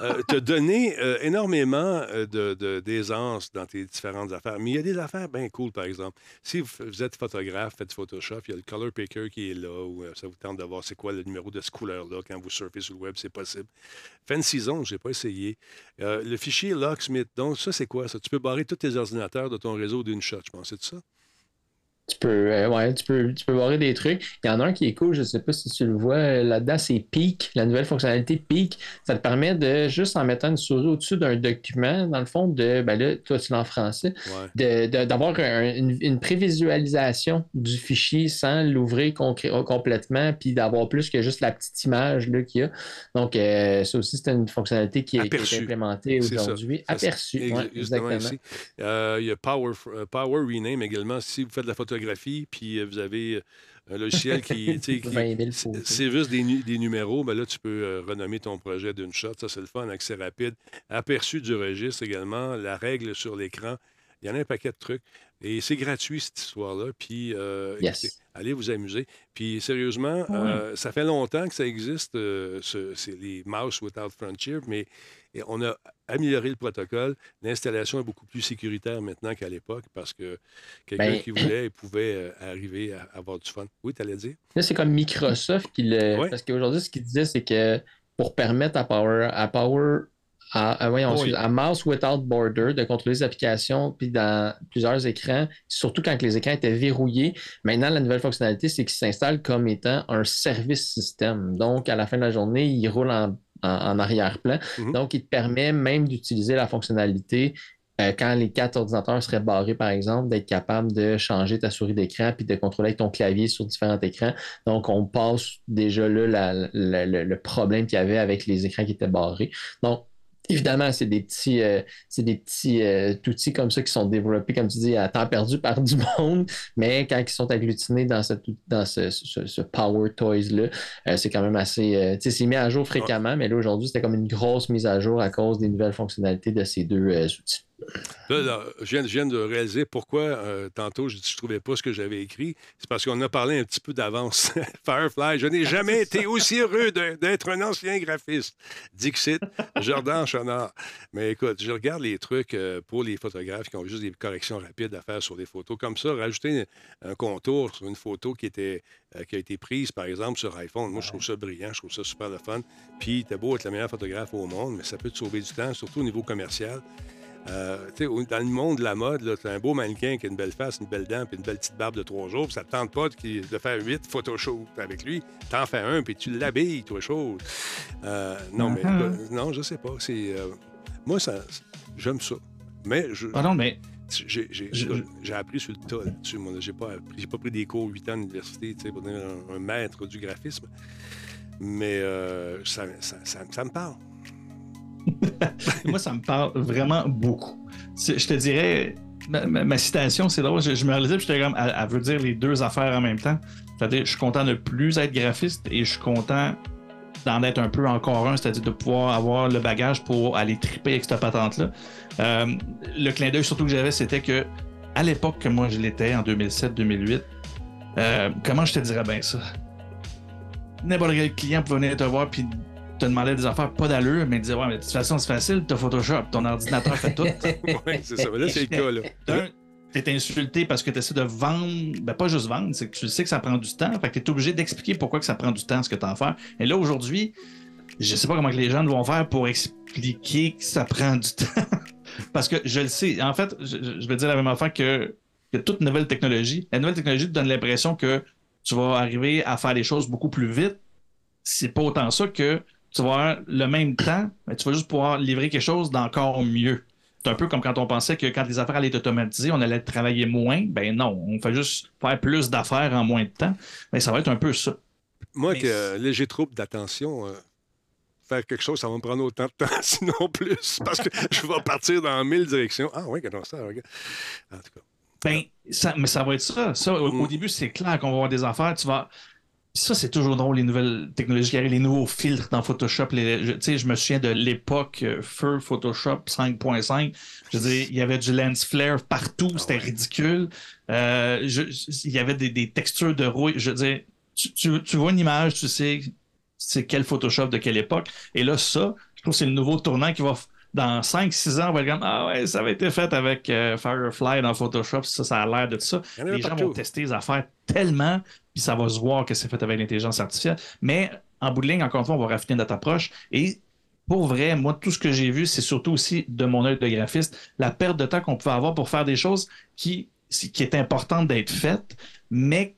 euh, te donner euh, énormément euh, de, de- d'aisance dans tes différentes affaires. Mais il y a des affaires bien cool, par exemple. Si vous, êtes photographe, faites Photoshop, il y a le Color Picker qui est là, ou euh, ça vous tente de voir c'est quoi le numéro de ce couleur-là quand vous surfez sur le web, c'est possible. Fancy Zone, je n'ai pas essayé. Euh, le fichier Locksmith, donc ça, c'est quoi ça? Tu peux barrer tous tes ordinateurs de ton réseau d'une shot, je pense. C'est ça? Tu peux, euh, ouais, tu peux, tu peux barrer des trucs. Il y en a un qui est cool, je ne sais pas si tu le vois euh, là-dedans, c'est Peak, la nouvelle fonctionnalité Peak. Ça te permet de, juste en mettant une souris au-dessus d'un document, dans le fond, de, ben là, toi, tu l'as en français, Ouais. d'avoir un- une, une prévisualisation du fichier sans l'ouvrir concré- complètement, puis d'avoir plus que juste la petite image qu'il y a. Donc, euh, ça aussi, c'est une fonctionnalité qui est, qui est implémentée aujourd'hui. Aperçu, ouais, exactement. ici. Euh, il y a Power, euh, Power Rename également. Si vous faites de la photographie, puis euh, vous avez euh, un logiciel qui, [LAUGHS] qui 20 000 photos. c'est juste des, nu- des numéros, ben là, tu peux euh, renommer ton projet d'une shot. Ça, c'est le fun, accès rapide. Aperçu du registre également, la règle sur l'écran. Il y en a un paquet de trucs. Et c'est gratuit, cette histoire-là. Puis, euh, Yes. écoutez, allez vous amuser. Puis, sérieusement, euh, ça fait longtemps que ça existe, euh, ce- les Mouse Without Frontier, mais et on a amélioré le protocole. L'installation est beaucoup plus sécuritaire maintenant qu'à l'époque parce que quelqu'un Ben- qui [CLEARS THROAT] voulait pouvait euh, arriver à avoir du fun. Oui, tu allais dire? Là, c'est comme Microsoft qui le. Ouais. Parce qu'aujourd'hui, ce qu'il disait, c'est que pour permettre à Power, à Power, à, à- voyons, Oui. à Mouse Without Border de contrôler les applications puis dans plusieurs écrans, surtout quand les écrans étaient verrouillés. Maintenant, la nouvelle fonctionnalité, c'est qu'il s'installe comme étant un service système. Donc, à la fin de la journée, il roule en, en- en arrière-plan. Mhm. Donc, il te permet même d'utiliser la fonctionnalité euh, quand les quatre ordinateurs seraient barrés, par exemple, d'être capable de changer ta souris d'écran puis de contrôler avec ton clavier sur différents écrans. Donc, on passe déjà là la- la- le, le problème qu'il y avait avec les écrans qui étaient barrés. Donc, évidemment, c'est des petits, euh, c'est des petits euh, outils comme ça qui sont développés, comme tu dis, à temps perdu par du monde, mais quand ils sont agglutinés dans, dans ce, Power Toys-là, euh, c'est quand même assez. tu sais, c'est mis à jour fréquemment, mais là, aujourd'hui, c'était comme une grosse mise à jour à cause des nouvelles fonctionnalités de ces deux outils. Là, là, je, viens, je viens de réaliser pourquoi euh, tantôt je ne trouvais pas ce que j'avais écrit. C'est parce qu'on a parlé un petit peu d'avance. [LAUGHS] Firefly, je n'ai jamais été aussi heureux d'être un ancien graphiste. Dixit, Jordan Chenard. Mais écoute, je regarde les trucs euh, pour les photographes qui ont juste des corrections rapides à faire sur des photos. Comme ça, rajouter un contour sur une photo qui, était, euh, qui a été prise, par exemple, sur iPhone. Moi, je trouve ça brillant, je trouve ça super le fun. Puis, t'as beau être le meilleur photographe au monde, mais ça peut te sauver du temps, surtout au niveau commercial. Euh, dans le monde de la mode, tu as un beau mannequin qui a une belle face, une belle dent, puis une belle petite barbe de trois jours, puis ça te tente pas de, de faire huit photoshoots avec lui. T'en fais un, puis tu l'habilles, toi, chose. Euh, non, mais Mhm. écoute, non, je sais pas. C'est, euh, moi, ça, j'aime ça. Mais je, Ah non, mais j'ai, appris sur le tas là-dessus. J'ai pas, j'ai pas pris des cours 8 ans à l'université pour devenir un, un maître du graphisme. Mais ça, ça, ça- ça me parle. [LAUGHS] moi, ça me parle vraiment beaucoup. Je te dirais, ma, citation, c'est drôle, je, je me réalisais, j'étais comme, elle, elle veut dire les deux affaires en même temps. C'est-à-dire, je suis content de plus être graphiste et je suis content d'en être un peu encore un, c'est-à-dire de pouvoir avoir le bagage pour aller triper avec cette patente-là. Euh, le clin d'œil surtout que j'avais, c'était que à l'époque que moi je l'étais, en 2007-2008, euh, comment je te dirais bien ça? N'importe quel client pouvait venir te voir puis te demander des affaires pas d'allure, mais il disait Ouais, mais de toute façon, c'est facile, t'as Photoshop, ton ordinateur fait tout. [LAUGHS] Oui, c'est ça. Mais là, c'est le cas. Là. D'un, t'es insulté parce que tu essaies de vendre, ben pas juste vendre, c'est que tu sais que ça prend du temps, fait que t'es obligé d'expliquer pourquoi que ça prend du temps ce que t'as à faire. Et là, aujourd'hui, je sais pas comment que les gens vont faire pour expliquer que ça prend du [LAUGHS] temps. parce que je le sais. En fait, je, je vais dire la même affaire que, que toute nouvelle technologie. La nouvelle technologie te donne l'impression que tu vas arriver à faire les choses beaucoup plus vite. C'est pas autant ça que tu vas avoir le même temps, mais tu vas juste pouvoir livrer quelque chose d'encore mieux. C'est un peu comme quand on pensait que quand les affaires allaient être automatisées, on allait travailler moins. Ben non, on fait juste faire plus d'affaires en moins de temps. Mais ça va être un peu ça. Moi, ai un léger trouble d'attention, euh, faire quelque chose, ça va me prendre autant de temps, [LAUGHS] sinon plus, parce que [LAUGHS] je vais partir dans mille directions. Ah oui, quand ça, regarde. En tout cas. Ben, ça, mais ça va être ça. ça au, au Mm. début, c'est clair qu'on va avoir des affaires. Tu vas. Ça, c'est toujours drôle, les nouvelles technologies qui arrivent, les nouveaux filtres dans Photoshop. les- je, tu sais, je me souviens de l'époque euh, Feu Photoshop 5.5. Je veux dire, il y avait du lens flare partout, c'était ridicule. Euh, je- il y avait des, des textures de rouille. Je veux dire, tu, tu- tu vois une image, tu sais c'est quel Photoshop de quelle époque. Et là, ça, je trouve que c'est le nouveau tournant qui va. Dans 5-6 ans, on va être comme Ah ouais, ça avait été fait avec euh, Firefly dans Photoshop, ça, ça a l'air de ça. Il y en a Les gens partout. vont tester les affaires tellement, puis ça va se voir que c'est fait avec l'intelligence artificielle. Mais en bout de ligne, encore une fois, on va raffiner notre approche. Et pour vrai, moi, tout ce que j'ai vu, c'est surtout aussi de mon œil de graphiste, la perte de temps qu'on pouvait avoir pour faire des choses qui, qui est importante d'être faites, mais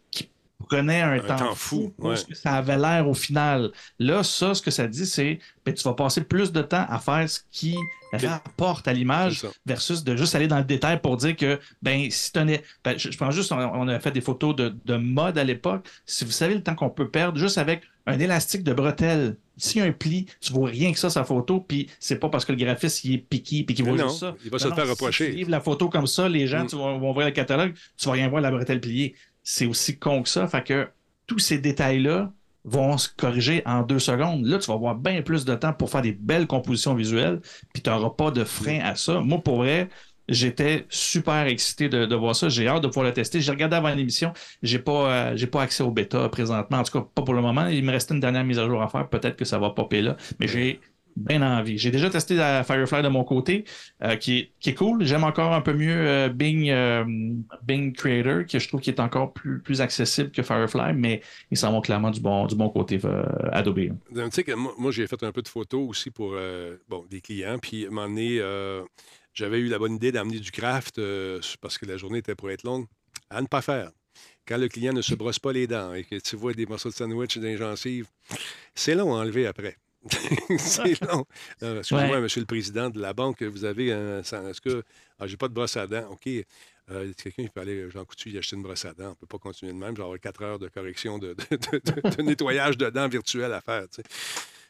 qui prenaient un, temps, temps fou fou, pour ouais. ce que ça avait l'air au final. Là, ça, ce que ça dit, c'est ben, tu vas passer plus de temps à faire ce qui rapporte à l'image versus de juste aller dans le détail pour dire que, ben, si tu ben, je, je prends juste, on, on a fait des photos de, de mode à l'époque. Si vous savez le temps qu'on peut perdre juste avec un élastique de bretelle, s'il y a un pli, tu vois rien que ça, sa photo, puis c'est pas parce que le graphiste il est piqué puis qu'il voit non, juste ça. il va se Non, faire reprocher. Si tu livres la photo comme ça, les gens Mm. tu vas- vont voir le catalogue, tu vas rien voir la bretelle pliée. C'est aussi con que ça. Fait que tous ces détails-là vont se corriger en deux secondes. Là, tu vas avoir bien plus de temps pour faire des belles compositions visuelles, puis tu n'auras pas de frein à ça. Moi, pour vrai, J'étais super excité de, voir ça. J'ai hâte de pouvoir le tester. J'ai regardé avant l'émission. J'ai pas, euh, pas accès au bêta présentement. En tout cas, pas pour le moment. Il me reste une dernière mise à jour à faire. Peut-être que ça va popper là. Mais j'ai bien envie. J'ai déjà testé la Firefly de mon côté, euh, qui, est, cool. J'aime encore un peu mieux euh, Bing, euh, Bing Creator, que je trouve qui est encore plus, accessible que Firefly, mais ils s'en vont clairement du bon, du côté Adobe. Tu sais moi, j'ai fait un peu de photos aussi pour bon, des clients. Puis, j'avais eu la bonne idée d'amener du craft parce que la journée était pour être longue. À ne pas faire. Quand le client ne se brosse pas les dents et que tu vois des morceaux de sandwich dans les gencives, c'est long à enlever après. [LAUGHS] c'est long. Euh, Excusez-moi, Ouais. monsieur le président de la banque, vous avez un. Est-ce que. Ah, j'ai pas de brosse à dents. OK. Euh, quelqu'un qui peut aller, Jean Coutu, y acheter une brosse à dents? On ne peut pas continuer de même. Genre 4 heures de correction de, de- de- de- de nettoyage de dents virtuel à faire. tu sais.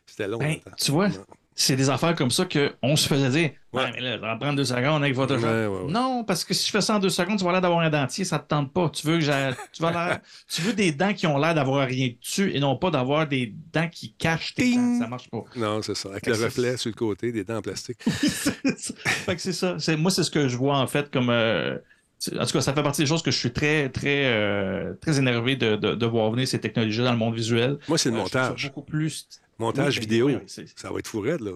C'était long. Ben, tu vois. C'est des affaires comme ça qu'on se faisait dire Ouais, mais là, ça va prendre deux secondes avec Photoshop. Ouais. Non, parce que si je fais ça en deux secondes, tu vas l'air d'avoir un dentier, ça te tente pas. Tu veux que [LAUGHS] tu, vas tu veux des dents qui ont l'air d'avoir rien dessus et non pas d'avoir des dents qui cachent tes dents. Ça marche pas. Non, c'est ça. Avec le reflet sur le côté, des dents en plastique. [LAUGHS] fait que c'est ça. Moi, c'est ce que je vois en fait comme. euh, en tout cas, ça fait partie des choses que je suis très, très, euh, très énervé de, de, de voir venir ces technologies dans le monde visuel. Moi, c'est le Euh, montage. beaucoup plus. Montage Oui, vidéo. oui, Ça va être fou raide, là.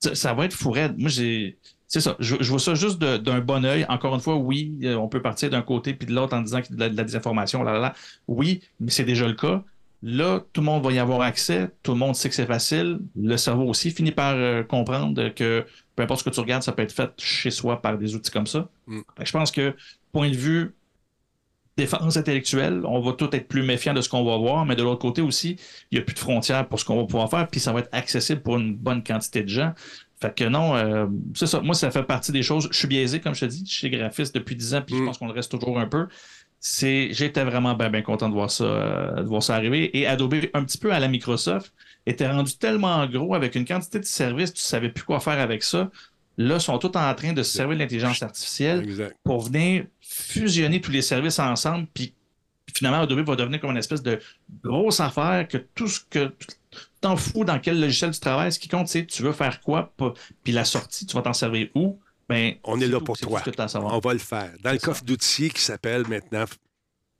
ça, ça va être fou raide. Moi, j'ai. C'est ça. Je, je vois ça juste d'un bon œil. Encore une fois, oui, euh, on peut partir d'un côté puis de l'autre en disant qu'il y a de la, de la désinformation, là, là, là. Oui, mais c'est déjà le cas. Là, tout le monde va y avoir accès. Tout le monde sait que c'est facile. Le cerveau aussi finit par euh, comprendre que peu importe ce que tu regardes, ça peut être fait chez soi par des outils comme ça. Mm. Je pense que, point de vue défense intellectuelle, on va tout être plus méfiant de ce qu'on va voir, mais de l'autre côté aussi, il n'y a plus de frontières pour ce qu'on va pouvoir faire, puis ça va être accessible pour une bonne quantité de gens. Fait que non, euh, c'est ça. Moi, ça fait partie des choses. Je suis biaisé, comme je te dis. Je suis graphiste depuis 10 ans, puis je Mm. pense qu'on le reste toujours un peu. C'est, j'étais vraiment bien, content de voir ça, euh, de voir ça arriver. Et Adobe, un petit peu à la Microsoft, était rendu tellement gros avec une quantité de services, tu savais plus quoi faire avec ça. Là, ils sont tous en train de se servir de l'intelligence artificielle Exact. pour venir fusionner tous les services ensemble, puis finalement, Adobe va devenir comme une espèce de grosse affaire que tout ce que tu t'en fous dans quel logiciel tu travailles, ce qui compte, c'est tu veux faire quoi, puis la sortie, tu vas t'en servir où, ben, On est là tout, pour toi. On va le faire. Dans le coffre d'outils qui s'appelle maintenant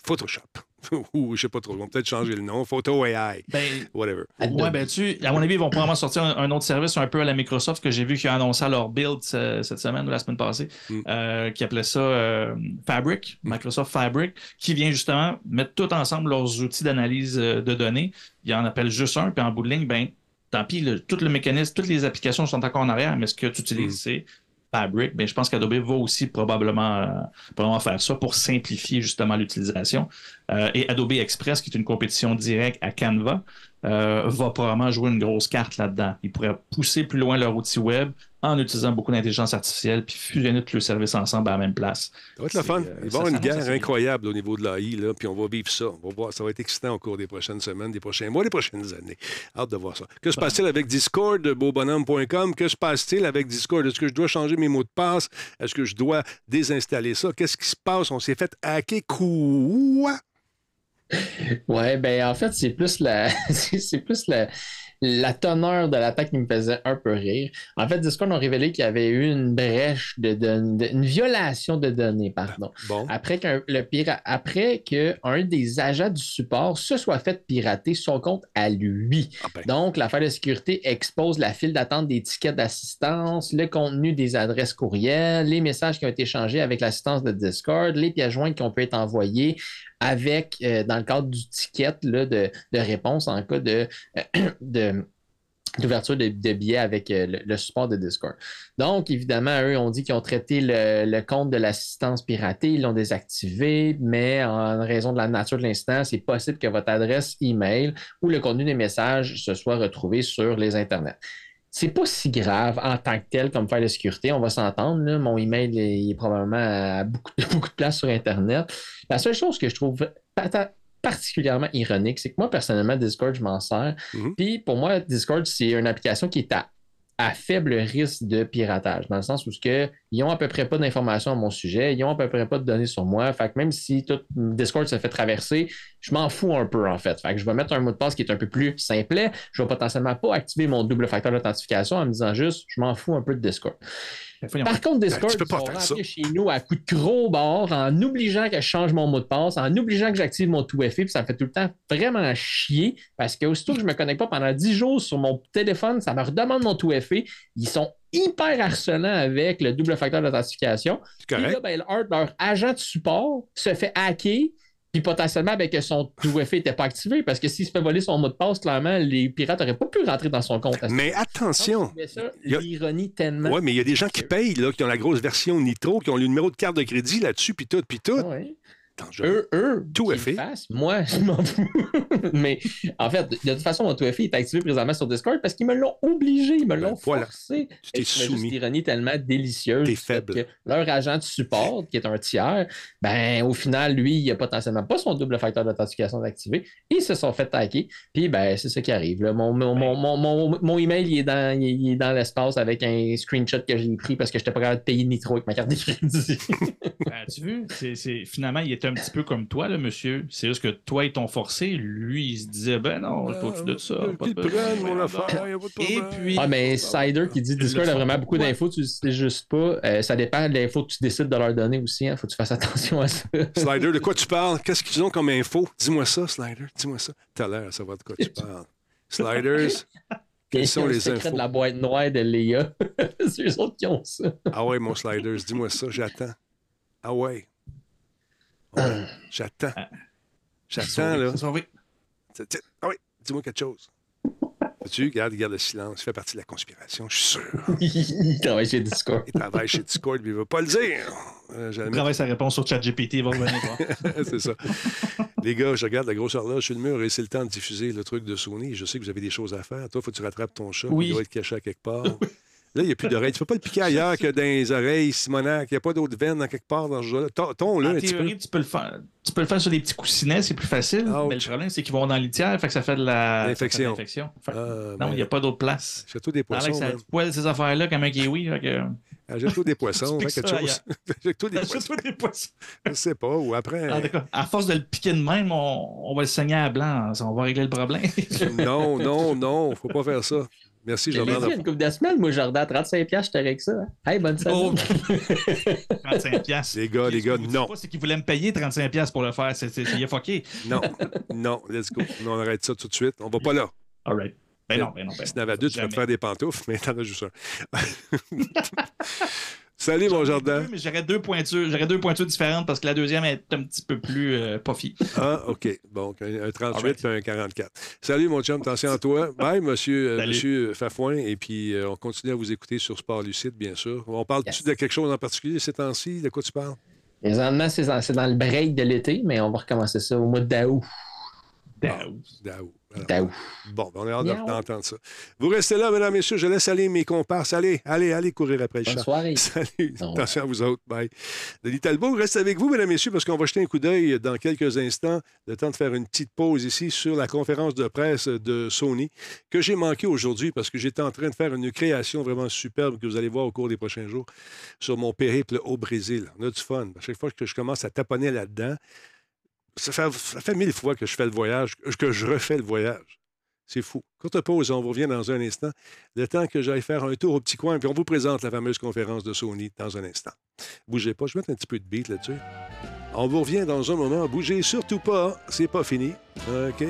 Photoshop. [LAUGHS] Ou je sais pas trop. Ils vont peut-être changer le nom. Photo AI. Ben, Whatever. Ouais, ben tu, à mon avis, ils vont probablement sortir un, un autre service un peu à la Microsoft que j'ai vu qu'ils ont annoncé à leur build ce- cette semaine ou la semaine passée, Mm. euh, qui appelait ça euh, Fabric, Microsoft Fabric, qui vient justement mettre tout ensemble leurs outils d'analyse euh, de données. Ils en appellent juste un, puis en bout de ligne, ben tant pis, le- tout le mécanisme, toutes les applications sont encore en arrière, mais ce que tu utilises, Mm. c'est Fabric. Ben, je pense qu'Adobe va aussi probablement, euh, faire ça pour simplifier justement l'utilisation. Euh, et Adobe Express, qui est une compétition directe à Canva, euh, va probablement jouer une grosse carte là-dedans. Ils pourraient pousser plus loin leur outil web en utilisant beaucoup d'intelligence artificielle puis fusionner tous les services ensemble à la même place. Ça va être le fun. euh, Il va y avoir une guerre incroyable au niveau de l'AI, là, puis on va vivre ça. On va voir, ça va être excitant au cours des prochaines semaines, des prochains mois, des prochaines années. Hâte de voir ça. Que se passe-t-il avec Discord, beaubonhomme.com? Que se passe-t-il avec Discord? Est-ce que je dois changer mes mots de passe? Est-ce que je dois désinstaller ça? Qu'est-ce qui se passe? On s'est fait hacker quoi? Ouais, ben en fait, c'est plus la [LAUGHS] c'est plus la, la teneur de l'attaque qui me faisait un peu rire. En fait, Discord ont révélé qu'il y avait eu une brèche de, don- de- une violation de données, pardon. Bon. Après qu'un le pira- après que un des agents du support se soit fait pirater son compte à lui. Ah ben, Donc, l'affaire de sécurité expose la file d'attente des tickets d'assistance, le contenu des adresses courriels, les messages qui ont été échangés avec l'assistance de Discord, les pièces jointes qui ont pu être envoyées avec, euh, dans le cadre du ticket de, réponse en cas de, [CLEARS THROAT] de- d'ouverture de, de billets avec euh, le, support de Discord. Donc, évidemment, eux ont dit qu'ils ont traité le, le compte de l'assistance piratée, ils l'ont désactivé, mais en raison de la nature de l'incident, c'est possible que votre adresse email ou le contenu des messages se soit retrouvé sur les internets. C'est pas si grave en tant que tel comme faire de sécurité, on va s'entendre. là. Mon email il est probablement à beaucoup, [LAUGHS] beaucoup de place sur Internet. La seule chose que je trouve particulièrement ironique, c'est que moi, personnellement, Discord, je m'en sers. Mhm. Puis pour moi, Discord, c'est une application qui est à, à faible risque de piratage, dans le sens où ils ont à peu près pas d'informations à mon sujet, ils ont à peu près pas de données sur moi. Fait que même si tout Discord se fait traverser, je m'en fous un peu en fait. Fait que je vais mettre un mot de passe qui est un peu plus simplet. Je vais potentiellement pas activer mon double facteur d'authentification en me disant juste je m'en fous un peu de Discord. Voyons. Par contre, Discord, tu peux ils pas faire ça. chez nous à coups de gros bord, en obligeant que je change mon mot de passe, en obligeant que j'active mon 2FA, puis ça me fait tout le temps vraiment chier, parce que aussitôt que je me connecte pas pendant 10 jours sur mon téléphone, ça me redemande mon 2FA. Ils sont hyper harcelants avec le double facteur d'authentification. Correct. là, ben, leur agent de support se fait hacker, puis potentiellement ben, que son 2FA n'était pas activé, parce que s'il se fait voler son mot de passe, clairement, les pirates n'auraient pas pu rentrer dans son compte. Mais attention. trouvais ça Il y a- l'ironie tellement. Oui, mais il y a des gens qui payent, là, qui ont la grosse version Nitro, qui ont le numéro de carte de crédit là-dessus, puis tout, puis tout. Ah Eux, eux, Tout est fait. fassent, moi, [LAUGHS] je m'en fous. mais en fait, de toute façon, mon 2FA est activé présentement sur Discord parce qu'ils me l'ont obligé, ils me l'ont Ben, voilà. forcé. Tu trouvais juste soumis. l'ironie tellement délicieuse. Faible. que leur agent de support, qui est un tiers, ben au final, lui, il a potentiellement pas son double facteur d'authentification d'activer. Ils se sont fait hacker. Puis ben, c'est ça qui arrive. là. Mon, mon, mon, mon, mon- mon email, il est dans, il est- il est dans l'espace avec un screenshot que j'ai pris parce que je n'étais pas capable de payer Nitro avec ma carte de crédit. [LAUGHS] Ben, tu vu, c'est, c'est- finalement, il était un petit peu comme toi, là, monsieur. C'est juste que toi, ils t'ont forcé. Lui, il se disait, ben non, je t'au-dessus de ça. Euh, Et puis. Ah, mais Cider qui dit Discord a vraiment beaucoup d'infos, tu sais juste pas. Euh, ça dépend de l'info que tu décides de leur donner aussi. Il faut que tu fasses attention à ça. Slider, de quoi tu parles? Qu'est-ce qu'ils ont comme info? Dis-moi ça, Slider. Dis-moi ça. T'as l'air à savoir de quoi tu parles. Sliders. [LAUGHS] Quels sont le les infos? de la boîte noire de Léa. [LAUGHS] c'est eux autres qui ont ça. Ah ouais, mon Sliders, dis-moi ça, j'attends. Ah ouais. J'attends. J'attends, là. Tiens, tiens, Ah oui, dis-moi quelque chose. Tu garde, garde le silence. Il fait partie de la conspiration, je suis sûr. [LAUGHS] Il travaille chez Discord. Il travaille chez Discord, mais il ne veut pas le dire. Euh, Il travaille sa réponse sur ChatGPT, il va revenir voir. [LAUGHS] c'est ça. Les gars, je regarde la grosse horloge sur le mur et c'est le temps de diffuser le truc de Sony. Je sais que vous avez des choses à faire. Toi, il faut que tu rattrapes ton chat. Oui. Il doit être caché à quelque part. [LAUGHS] Là, il n'y a plus d'oreilles. Tu ne peux pas le piquer ailleurs que dans les oreilles, Simonac. Il n'y a pas d'autres veines dans quelque part dans ce jeu-là. Ton- Ton-le En un petit peu. théorie, tu peux, le faire, tu peux le faire sur des petits coussinets, c'est plus facile. Ouch. Mais le problème, c'est qu'ils vont dans litière, fait que ça fait de la L'infection. ça fait Ah, non, ben, il n'y a pas d'autre place. J'ai [LAUGHS] des poissons. ça man. poêle ces affaires-là comme un kiwi. Que... Ah, J'ai des poissons. Piques quelque ça chose. J'ai [LAUGHS] des poissons. Achète-toi des [LAUGHS] poissons. Je sais pas. Ou après. En tout cas, à force de le piquer de même, on, on va le saigner à blanc. On va régler le problème. Non, non, non. faut pas faire ça. Merci, J'ai dit Jordan. y a une couple de semaines, moi, Jordan, 35$, je t'aurais que ça. hein. Hey, bonne Oh. [LAUGHS] semaine. 35 piastres. Les gars, les gars, vous non. pas, c'est qu'ils voulaient me payer 35 piastres pour le faire. C'est, c'est, il est fucké. Non, non, let's go. Non, on arrête ça tout de suite. On va pas là. All right. Ben non, ben non, ben Si t'en avais deux, tu vas te faire des pantoufles, mais t'en as juste un. [LAUGHS] Salut, mon Jordan. Mais j'aurais deux pointures, j'aurais deux pointures différentes parce que la deuxième est un petit peu plus euh, puffy. Ah, OK. Bon, un, un 38 Alright. puis un 44. Salut, mon chum. Attention à toi. Bye, monsieur, euh, monsieur Fafouin. Et puis, euh, on continue à vous écouter sur Sport Lucide, bien sûr. On parle-tu Yes. de quelque chose en particulier ces temps-ci? De quoi tu parles? Présentement, c'est dans, c'est dans le break de l'été, mais on va recommencer ça au mois d'août. Daou. Daou. Alors. Bon, ben, on a hâte d'entendre ça. Vous restez là, mesdames, messieurs. Je laisse aller mes comparses. Allez, allez, allez courir après le Bonne chat. soirée. [LAUGHS] Salut. Attention à vous autres. Bye. Denis Talbot reste avec vous, mesdames, messieurs, parce qu'on va jeter un coup d'œil dans quelques instants. Le temps de faire une petite pause ici sur la conférence de presse de Sony que j'ai manqué aujourd'hui parce que j'étais en train de faire une création vraiment superbe que vous allez voir au cours des prochains jours sur mon périple au Brésil. On a du fun. À chaque fois que je commence à taponner là-dedans, ça fait, mille fois que je fais le voyage, que je refais le voyage. C'est fou. Courte pause, on vous revient dans un instant. Le temps que j'aille faire un tour au petit coin, puis on vous présente la fameuse conférence de Sony dans un instant. Bougez pas, je vais mettre un petit peu de beat là-dessus. On vous revient dans un moment. Bougez surtout pas, c'est pas fini. OK?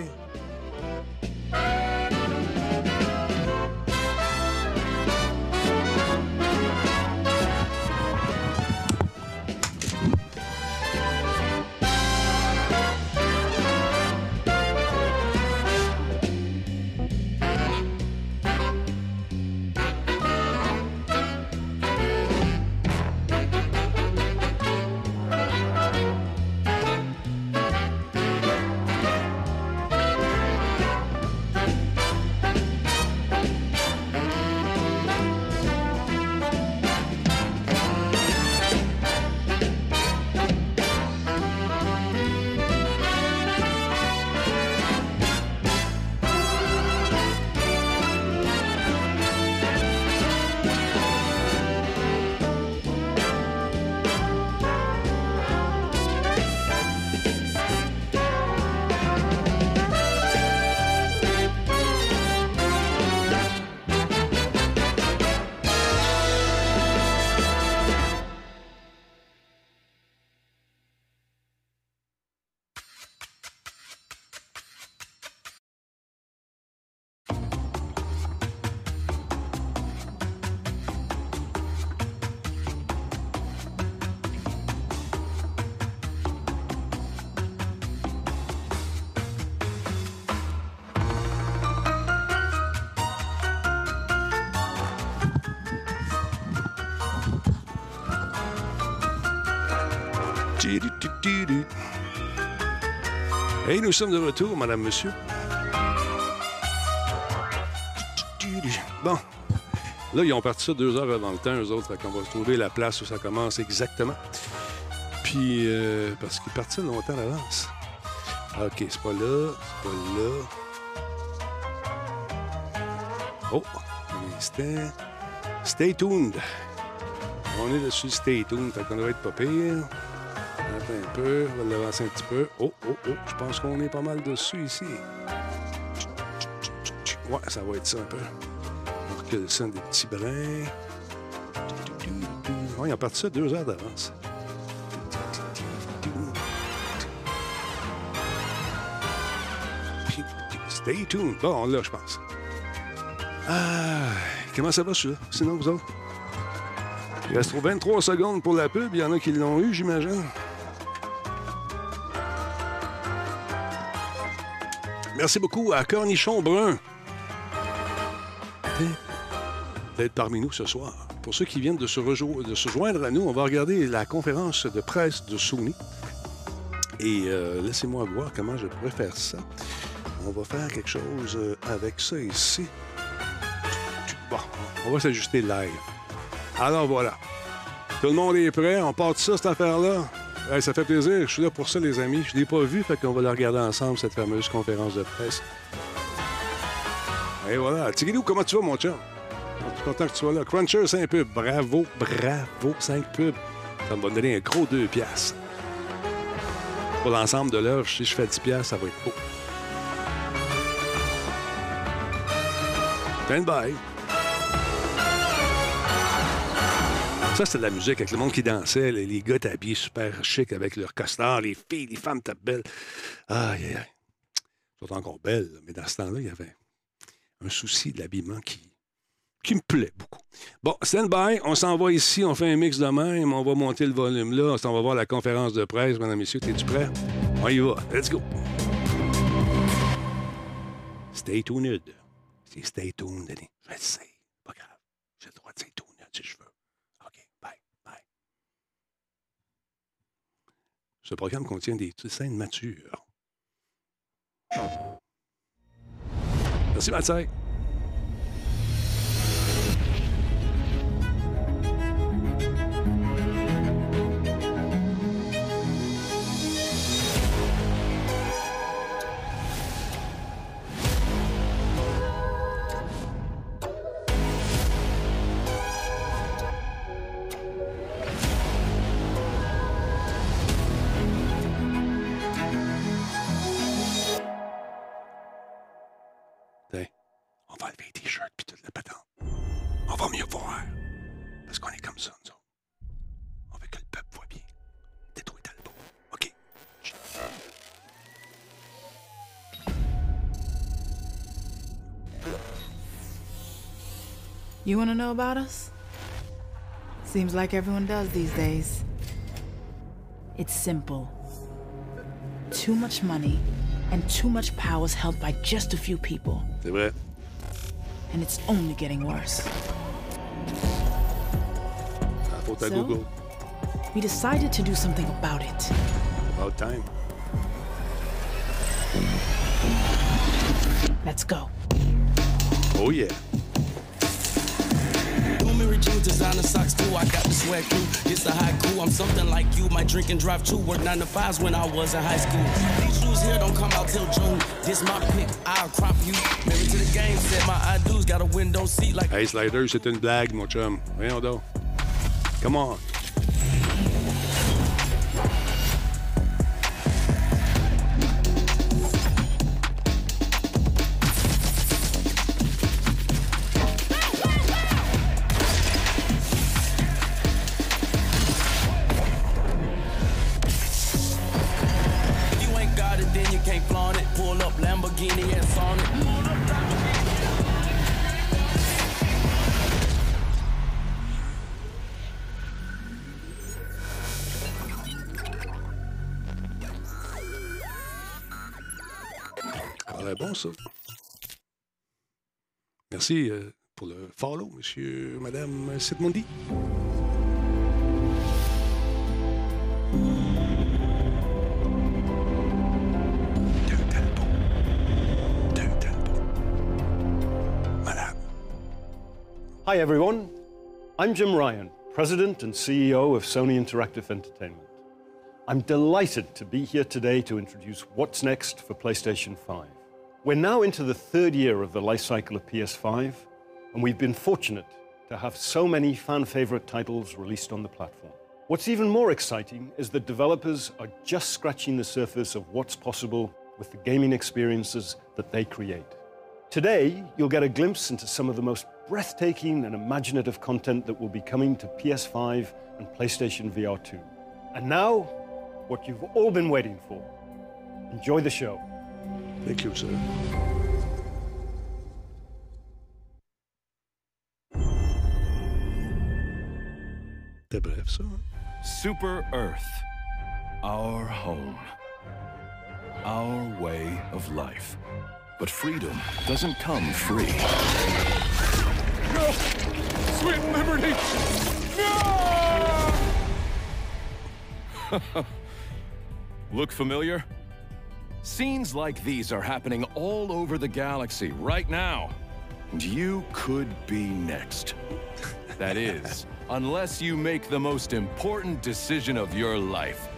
Nous sommes de retour, madame, monsieur. Bon. Là, ils ont parti ça deux heures avant le temps, eux autres. Qu'on va trouver la place où ça commence exactement. Puis, euh, parce qu'ils partent longtemps à l'avance. OK, c'est pas là, c'est pas là. Oh, un instant. Stay tuned. On est dessus Stay tuned, fait qu'on devrait être pas pire. Un peu, on va l'avancer un petit peu. Oh, oh, oh, je pense qu'on est pas mal dessus ici. Ouais, ça va être ça un peu. On recule le son des petits brins. Ouais, ils ont parti ça deux heures d'avance. Stay tuned. Bon, là, je pense. Ah, comment ça va, celui-là? Sinon, vous autres? Il reste 23 secondes pour la pub. Il y en a qui l'ont eu, j'imagine. Merci beaucoup à Cornichon Brun d'être parmi nous ce soir. Pour ceux qui viennent de se, joindre à nous, on va regarder la conférence de presse de Sony. Et euh, laissez-moi voir comment je pourrais faire ça. On va faire quelque chose euh, avec ça ici. Bon, on va s'ajuster live. Alors voilà. Tout le monde est prêt? On part de ça, cette affaire-là? Ça fait plaisir. Je suis là pour ça, les amis. Je ne l'ai pas vu, fait qu'on va la regarder ensemble, cette fameuse conférence de presse. Et voilà. Tigidou, comment tu vas, mon chum? Je suis content que tu sois là. Cruncher, 5 pubs. Bravo, bravo, 5 pubs. Ça me va donner un gros 2 piastres. Pour l'ensemble de l'œuvre, si je fais 10 piastres, ça va être beau. Stand by. Ça, c'était de la musique avec le monde qui dansait. Les, gars étaient habillés super chic avec leurs costards. Les filles, les femmes étaient belles. Aïe, aïe, aïe. Elles sont encore belles, mais dans ce temps-là, il y avait un souci de l'habillement qui, qui me plaît beaucoup. Bon, stand by. On s'en va ici. On fait un mix de même. On va monter le volume là. On va voir la conférence de presse. Mesdames, Messieurs, es-tu prêt? On y va. Let's go. Stay tuned. C'est stay tuned, Denis. Je. Pas grave. J'ai le droit de stay tuned si je veux. OK. Bye. Bye. Ce programme contient des scènes matures. Merci, Mathieu. You want to know about us? Seems like everyone does these days. It's simple. Too much money and too much power is held by just a few people, C'est vrai. and it's only getting worse. La faute à So? Google. We decided to do something about it. About time. Let's go. Oh yeah. Mary jeans, designer socks too. I got the swag too. It's a haiku. I'm something like you. My drink and drive too. Work nine to fives when I was in high school. These shoes here don't come out till June. This my pick. I'll crop you. Married to the game. Said my I do's got a window seat like. Hey, Slider, c'est une blague, mon chum. Voyons donc. Come on. Merci euh, pour le follow, monsieur, madame euh, Sidmondi. Hi, everyone. I'm Jim Ryan, President and CEO of Sony Interactive Entertainment. I'm delighted to be here today to introduce what's next for PlayStation 5. We're now into the third year of the life cycle of PS5, and we've been fortunate to have so many fan favorite titles released on the platform. What's even more exciting is that developers are just scratching the surface of what's possible with the gaming experiences that they create. Today, you'll get a glimpse into some of the most breathtaking and imaginative content that will be coming to PS5 and PlayStation VR 2. And now, what you've all been waiting for. Enjoy the show. Thank you, sir. C'était bref, ça. Super Earth. Our home. Our way of life. But freedom doesn't come free. No! Sweet liberty! No! [LAUGHS] Look familiar? Scenes like these are happening all over the galaxy right now. And you could be next. That is, [LAUGHS] unless you make the most important decision of your life.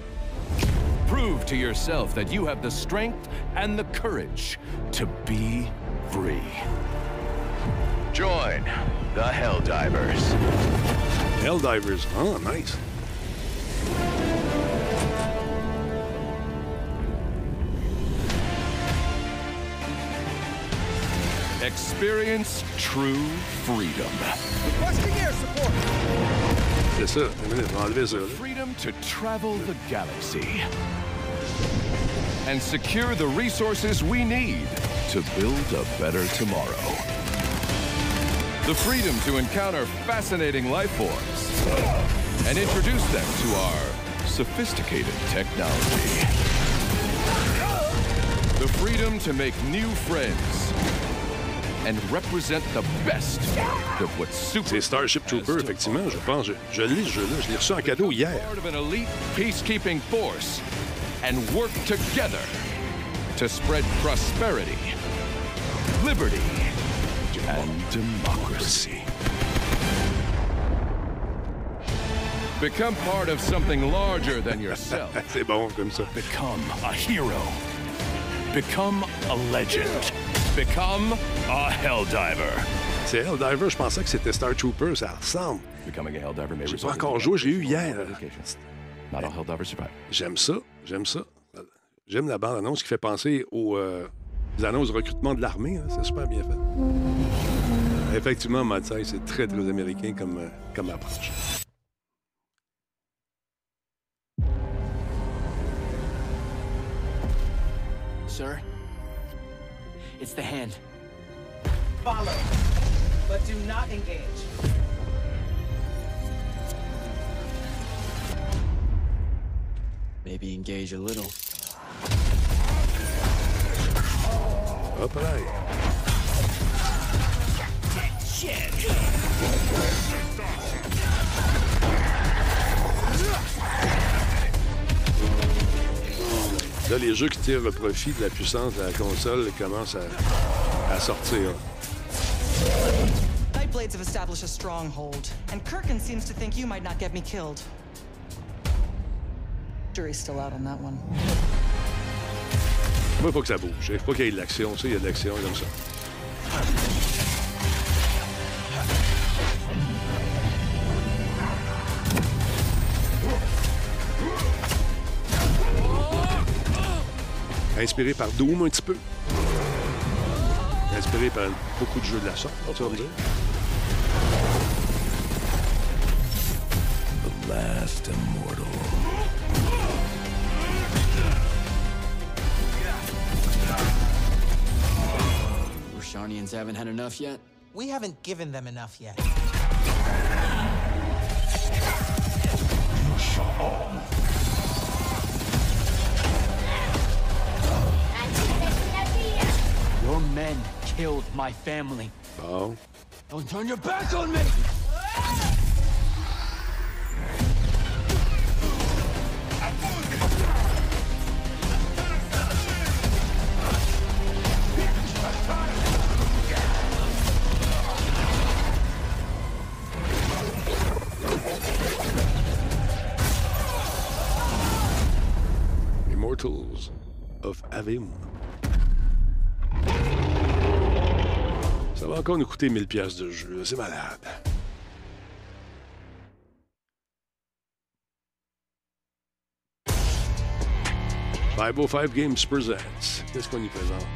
Prove to yourself that you have the strength and the courage to be free. Join the Helldivers. Helldivers. Oh, nice. Experience true freedom. Requesting air support! C'est ça. Enlever ça. Freedom to travel the galaxy. And secure the resources we need to build a better tomorrow. The freedom to encounter fascinating life forms and introduce them to our sophisticated technology. The freedom to make new friends and represent the best of what Super C'est Starship Trooper, effectivement, je pense. Je, je lis ce jeu-là. Je l'ai reçu en cadeau hier. part of an elite peacekeeping force and work together to spread prosperity, liberty, and democracy. Become part of something larger than yourself. [LAUGHS] C'est bon comme ça. Become a hero. Become a legend. Become a Helldiver. C'est Helldiver, je pensais que c'était Star Trooper, ça ressemble. Becoming a Helldiver may J'ai pas encore joué, j'ai eu difficulties hier. Not all survive. J'aime ça, j'aime ça. J'aime la bande-annonce qui fait penser aux euh, annonces de recrutement de l'armée. hein. C'est super bien fait. Effectivement, Matsai, c'est très, très américain comme, euh, comme approche. Sir? It's the hand. Follow, but do not engage. Maybe engage a little. Hop là. Là, les jeux qui tirent le profit de la puissance de la console commencent à, à sortir. Nightblades have established a stronghold, and Kirkin seems to think you might not get me killed. Jury's still out on that one. Moi, il faut que ça bouge. Il faut qu'il y ait de l'action. Tu sais, il y a de l'action comme ça. Inspiré par Doom un petit peu. Inspiré par beaucoup de jeux de la sorte, tu vas me dire. The last immortal. Haven't had enough yet? We haven't given them enough yet. Your men killed my family. Oh? Don't turn your back on me! Immortals of Avim. Encore nous coûter 1000 pièces de jeu. C'est malade. Oh five Games presents. Qu'est-ce qu'on y présente?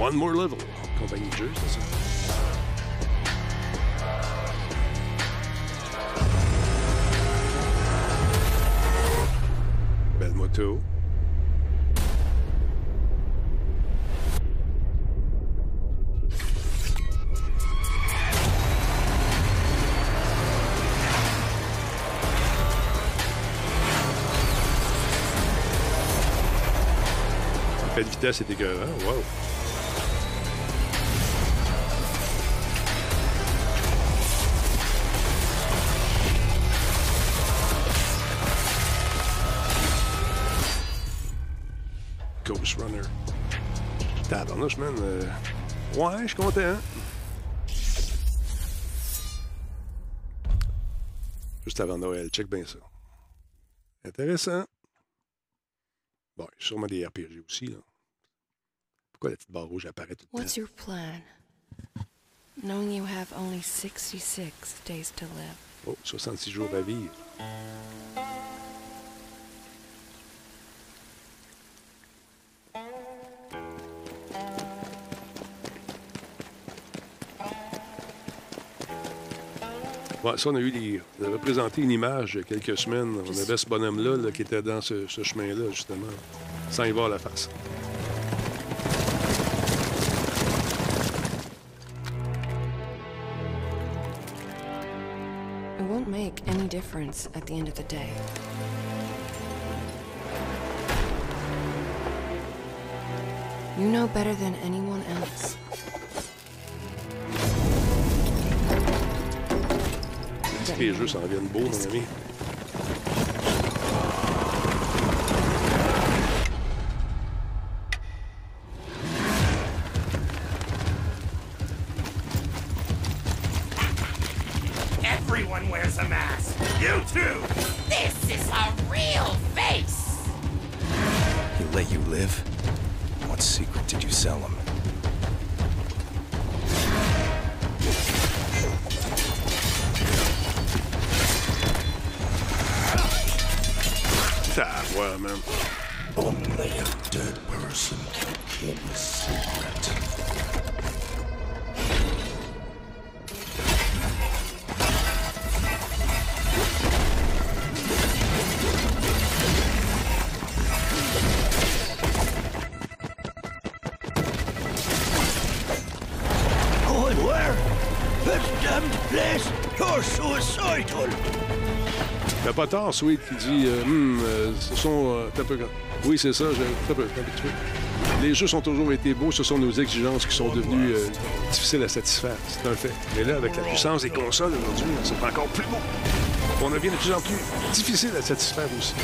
One More Level. Compagnie de jeu, c'est ça? Belle moto. Fait de vitesse, c'est écœurant. Wow. Ghost Runner. Tabarnouche, man. euh, Ouais, je suis content. Juste avant Noël, check bien ça. Intéressant. Bon, sûrement des RPG aussi, là. Pourquoi la petite barre rouge apparaît tout le temps? What's your plan? Knowing you have only 66 days to live. Oh, 66 jours à vivre. Ouais, ça, on a eu des. On avait présenté une image il y a quelques semaines. On avait ce bonhomme-là là, qui était dans ce, ce chemin-là, justement, sans y voir la face. It won't make any difference at the end of the day. You know better than anyone else. Les jeux s'en viennent beaux, mon ami. Ah, ouais, man. Only a dead person can keep a secret. Tort, Sweet, qui dit euh, Hum, euh, ce sont. euh, t'as peu- Oui, c'est ça, j'ai t'as peu- vois. Les jeux ont toujours été beaux, ce sont nos exigences qui sont devenues euh, difficiles à satisfaire. C'est un fait. Mais là, avec la puissance des consoles aujourd'hui, c'est encore plus beau. On devient de plus en plus difficile à satisfaire aussi.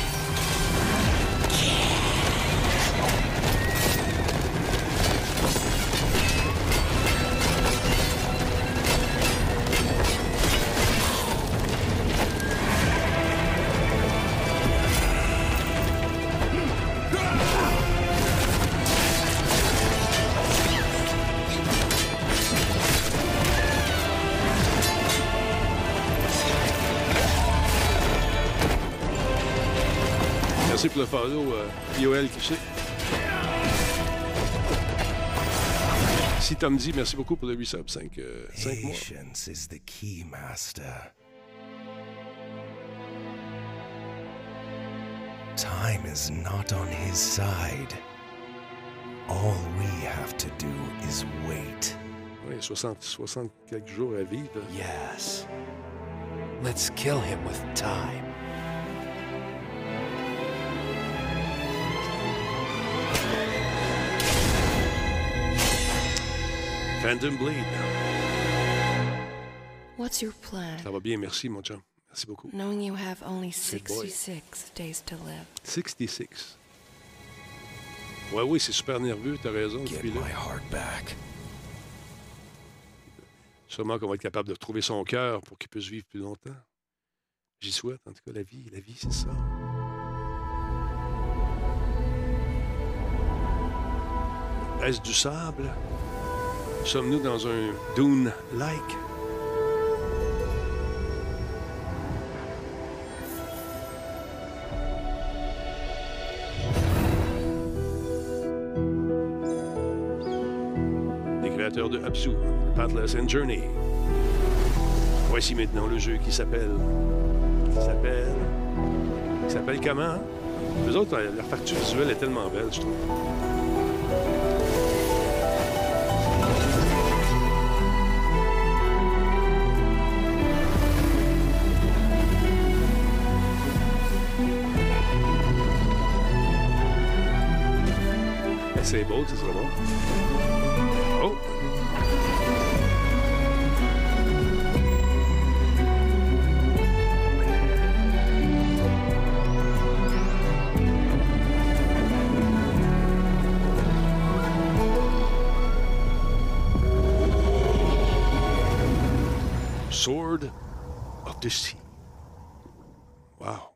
Si Tom dit, merci beaucoup pour le 8 subs, 5, mois. Patience is the key, Master. Time is not on his side. All we have to do is wait. Oui, 60, 60 quelques jours à vivre. Yes. Let's kill him with time. Phantom Blade. What's your plan? Ça va bien, merci, mon chum. Merci beaucoup. Knowing you have only Good boy. 66 days to live. 66. Ouais, oui, c'est super nerveux, t'as raison. Get my heart back. Sûrement qu'on va être capable de retrouver son cœur pour qu'il puisse vivre plus longtemps. J'y souhaite, en tout cas, la vie. La vie, c'est ça. Est-ce du sable? Sommes-nous dans un dune-like? Les créateurs de Absu, Pathless and Journey. Voici maintenant le jeu qui s'appelle. qui s'appelle. qui s'appelle comment? Les autres, leur facture visuelle est tellement belle, je trouve. C'est beau, ce serait bon. Oh! Sword of the Sea. Wow!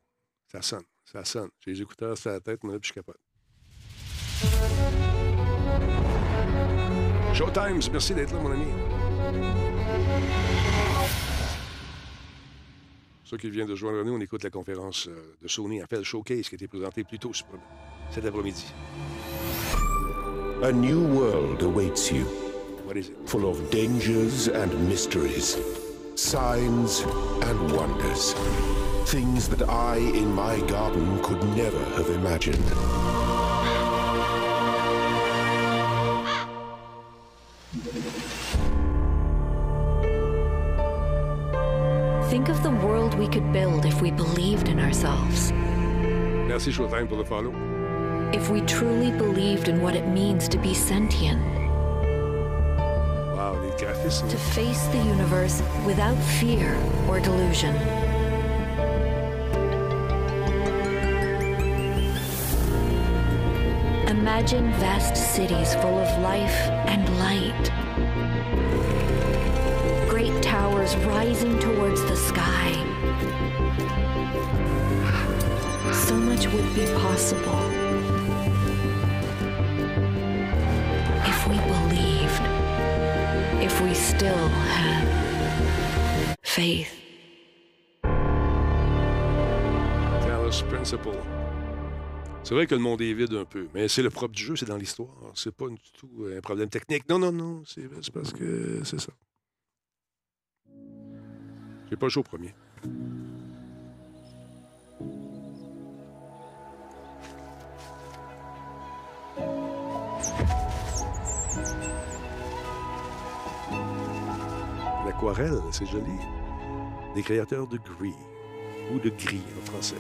Ça sonne, ça sonne. J'ai les écouteurs sur la tête, moi, puis je capote. Showtimes, merci d'être là, mon ami. Ceux qui viennent de joindre nous, on écoute la conférence euh, de Sony Appel Showcase qui a été présentée plus tôt ce- cet après-midi. A new world awaits you. What is it? Full of dangers and mysteries, signs and wonders. Things that I, in my garden, could never have imagined. Think of the world we could build if we believed in ourselves. Merci pour follow. If we truly believed in what it means to be sentient, Wow, les graphismes. to face the universe without fear or delusion. Imagine vast cities full of life and light. Rising towards the sky. So much would be possible if we believed, if we still had faith. C'est vrai que le monde est vide un peu, mais c'est le propre du jeu, c'est dans l'histoire. C'est pas du tout un problème technique. Non, non, non, c'est parce que c'est ça. J'ai pas joué au premier. L'aquarelle, c'est joli. Des créateurs de gris ou de gris en français.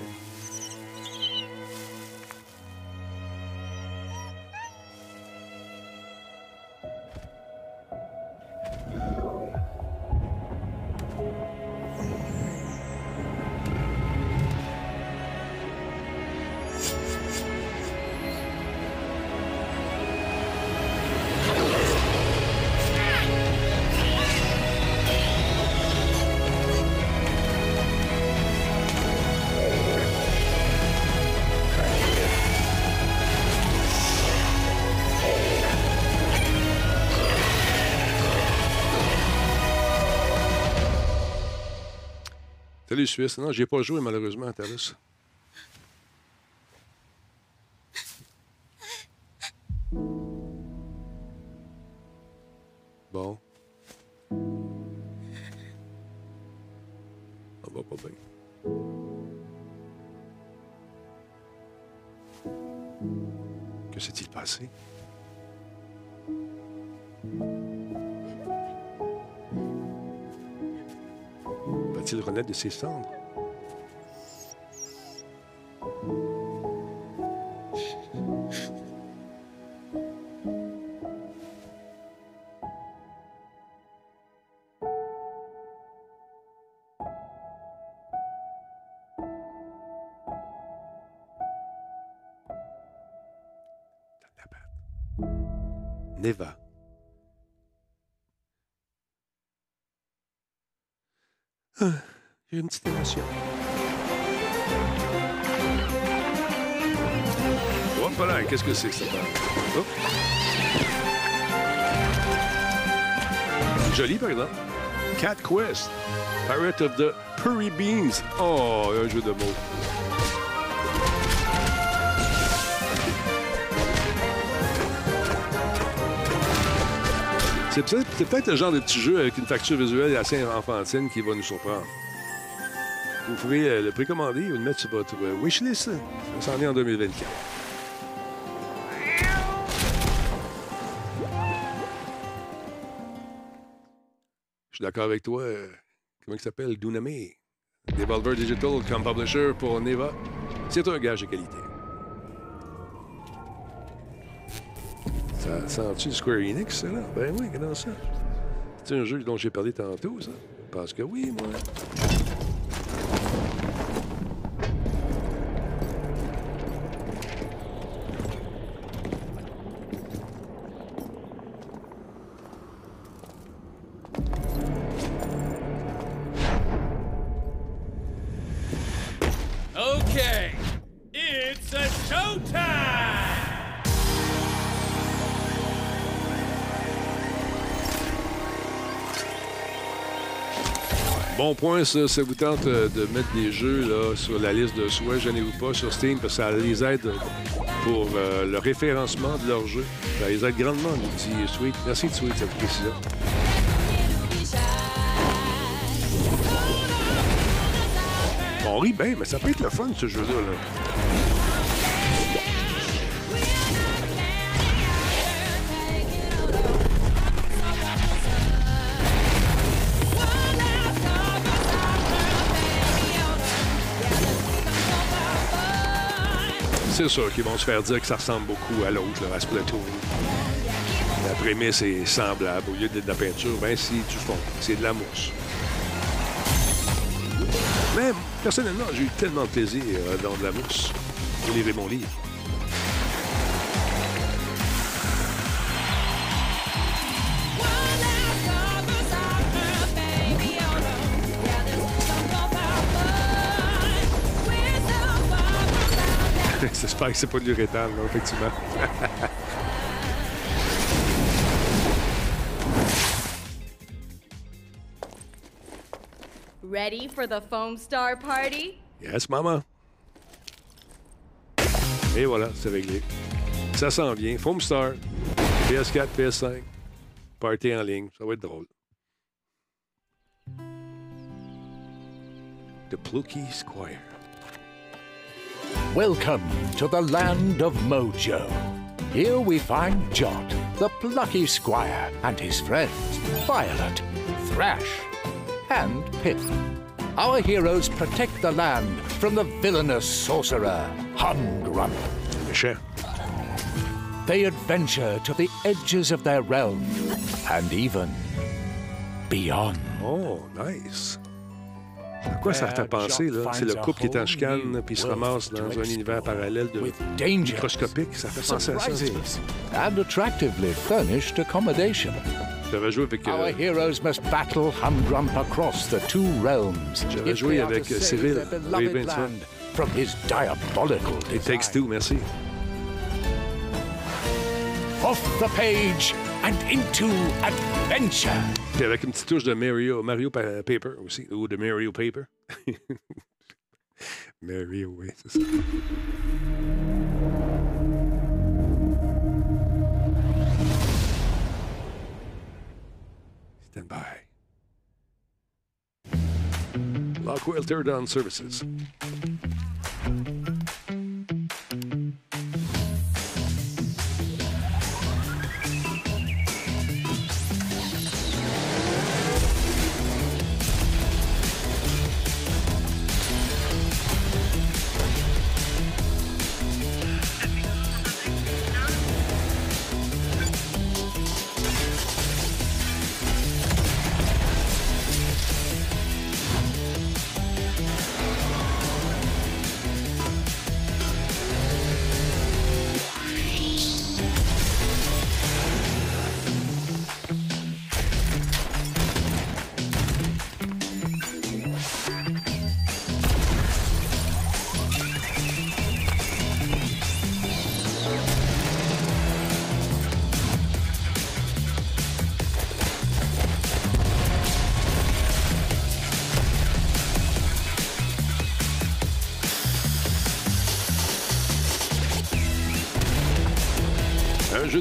Suisse. Non, j'ai pas joué malheureusement à Talus. Bon. Ça va pas bien. Que s'est-il passé? Va-t-il renaître de ses cendres? Une petite émotion. Hop qu'est-ce que c'est que ça? Joli, par exemple. Cat Quest. Pirate of the Purry Beans. Oh, un jeu de mots. C'est peut-être c'est peut-être le genre de petit jeu avec une facture visuelle assez enfantine qui va nous surprendre. Vous pourrez euh, le précommander ou le mettre sur votre euh, wishlist. Ça s'en est en 2024. Je suis d'accord avec toi. euh, Comment il s'appelle? Duname. Devolver Digital comme publisher pour Neva. C'est un gage de qualité. Ça sent-tu Square Enix, ça, là? Ben oui, comment ça? C'est un jeu dont j'ai parlé tantôt, ça? Pense que oui, moi. Point, ça. Ça vous tente euh, de mettre des jeux là, sur la liste de souhaits, gênez-vous pas, sur Steam, parce que ça les aide pour euh, le référencement de leurs jeux. Ça les aide grandement, nous dit Sweet. Merci de Sweet, cette précision. On rit bien, mais ça peut être le fun, ce jeu-là. là. C'est sûr qu'ils vont se faire dire que ça ressemble beaucoup à l'autre, à Splatoon. La prémisse est semblable. Au lieu d'être de la peinture, ben c'est du fond. C'est de la mousse. Mais personnellement, j'ai eu tellement de plaisir euh, dans de la mousse. Vous lirez mon livre. J'espère que c'est pas de l'uréthane, là, effectivement. [LAUGHS] Ready for the Foam Star Party? yes, maman. Et voilà, c'est réglé. Ça s'en vient. Foam Star, PS4, PS5, party en ligne. Ça va être drôle. The Plucky Squire. Welcome to the land of Mojo. Here we find Jot, the plucky squire, and his friends, Violet, Thrash, and Pip. Our heroes protect the land from the villainous sorcerer, Humgrump. They adventure to the edges of their realm, and even beyond. Oh, nice. À quoi ça fait penser, là? C'est le couple qui est en chicane, puis il se ramasse dans un univers parallèle de microscopique. Ça fait penser à ça. and attractively furnished accommodation. J'avais joué avec... Our euh, heroes must battle Humgrump across the two realms. J'avais joué avec, euh, Cyril, Raven from his diabolical It Takes Two, merci. Off the page and into adventure. Puis avec une petite touche de Mario, Mario Pa- Paper aussi, ou de Mario Paper. [LAUGHS] Mario, oui, c'est ça. Stand by. Lockwell Teardown Services.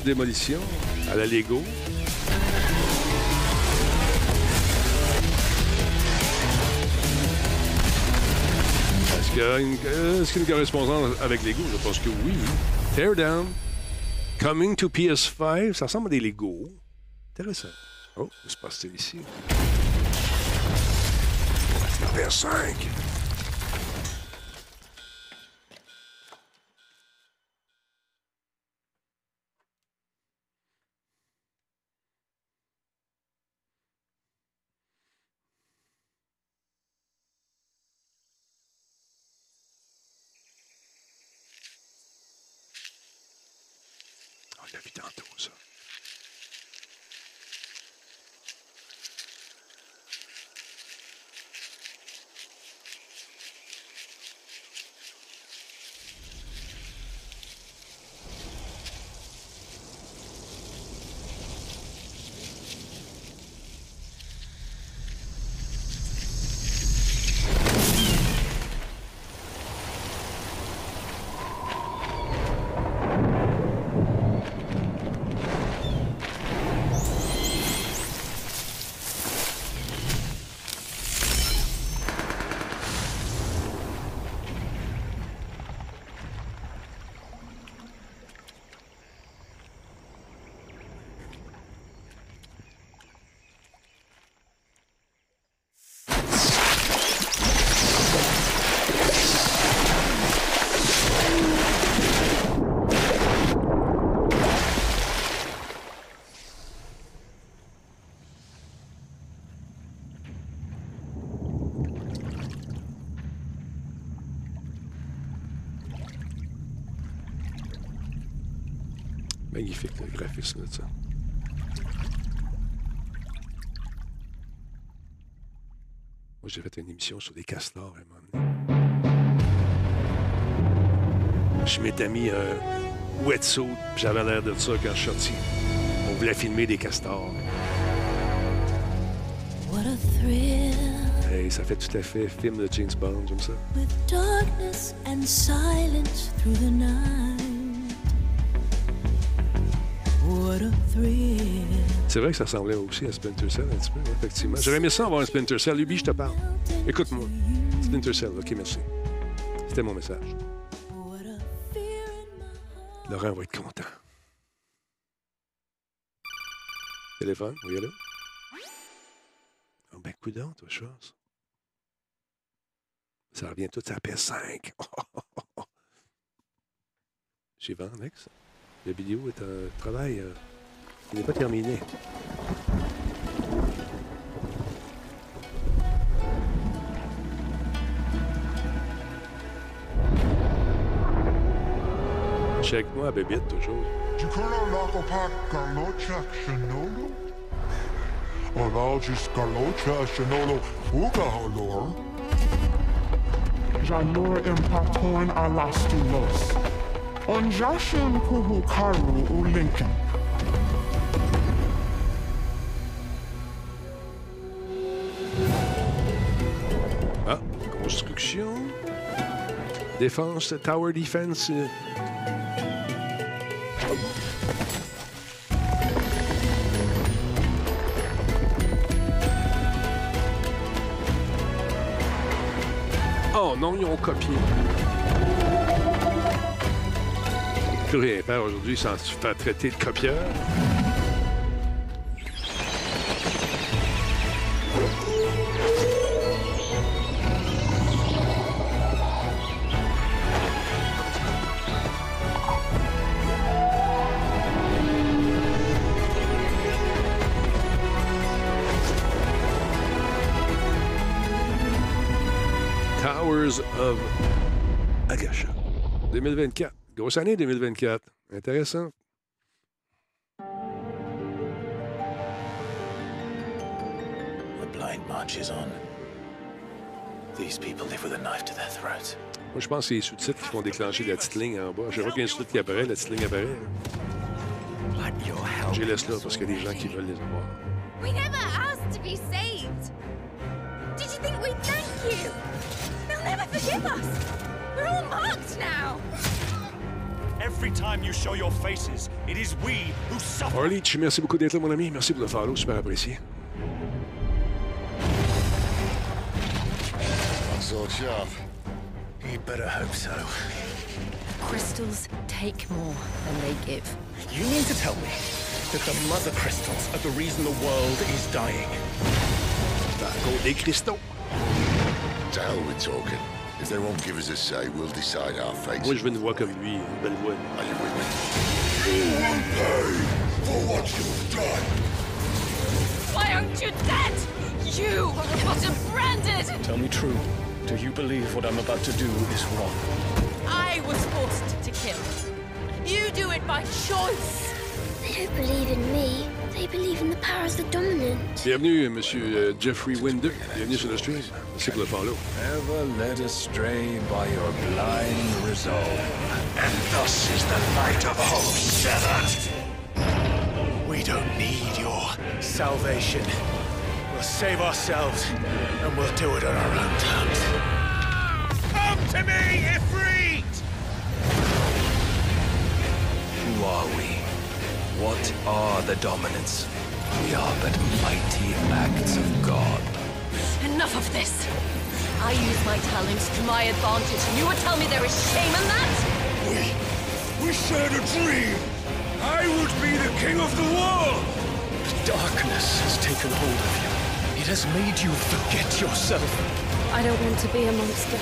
Démolition à la Lego. Est-ce qu'il y a une, correspondance avec Lego? Je pense que oui. Teardown. Coming to PS5. Ça ressemble à des Lego. Intéressant. Oh, il se passe ici. PS5. On l'a vu tantôt, ça. Magnifique, le graphisme de ça. Moi, j'ai fait une émission sur des castors à un moment donné. Je m'étais mis un wetsuit, j'avais l'air de ça quand je suis sorti. On voulait filmer des castors. What a thrill Hey, ça fait tout à fait film de James Bond, j'aime ça. with darkness and silence through the night. C'est vrai que ça ressemblait aussi à Splinter Cell un petit peu, effectivement. J'aurais aimé ça avoir un Splinter Cell. Ubi, je te parle. Écoute-moi. Splinter Cell, OK, merci. C'était mon message. Laurent va être content. Téléphone, oui, allô? Oh, ben, coudonc, toi, chose. Ça revient tout à la PS5. J'ai vent, Alex. La vidéo est un travail euh, qui n'est pas terminé. Check-moi, bébite, toujours. Jikuna Lakopak Galocha Shinolo? Ologis Galocha Shinolo Ugaholor? Jalur Impatoin Alastulos. Onjashin Puhukaru Ulinkin. Ah, construction. Défense, tower defense. Oh non, ils ont copié. Plus rien faire aujourd'hui sans se faire traiter de copieur. 2024. Grosse année 2024. Intéressant. The blind march is on. These people live with a knife to their throat. Moi, je pense que c'est les sous-titres qui font déclencher la petite ligne en bas. Je vois qu'il y a un sous-titre qui apparaît, la petite ligne apparaît. Je les laisse là parce qu'il y a des gens qui veulent les avoir. We never asked to be saved. Did you think we'd thank you? They'll never forgive us. We're all marked now. Every time you show your faces, it is we who suffer. Orlich, merci beaucoup d'être là, mon ami. Merci pour le follow, super apprécié. Sword sharp. You better hope so. Crystals take more than they give. You mean to tell me that the mother crystals are the reason the world is dying? Go des cristaux. To hell with talking. If they won't give us a say, we'll decide our fate. Moi, je veux une voix comme lui, une belle voix. Are you with me? You will pay for what you've done. Why aren't you dead? You are what branded! Tell me true. Do you believe what I'm about to do is wrong? I was forced to kill. You do it by choice. They don't believe in me. They believe in the power of the dominant. Bienvenue, Monsieur euh, Jeffrey Winder. Bienvenue sur le stream. Merci pour le follow. Ever led astray by your blind resolve. And thus is the light of hope severed. We don't need your salvation. We'll save ourselves, and we'll do it on our own terms. Come to me, Ifrit! Who are we? What are the dominants? We are but mighty acts of God. Enough of this. I use my talents to my advantage, and you would tell me there is shame in that? We, we shared a dream. I would be the king of the world. The darkness has taken hold of you. It has made you forget yourself. I don't want to be a monster.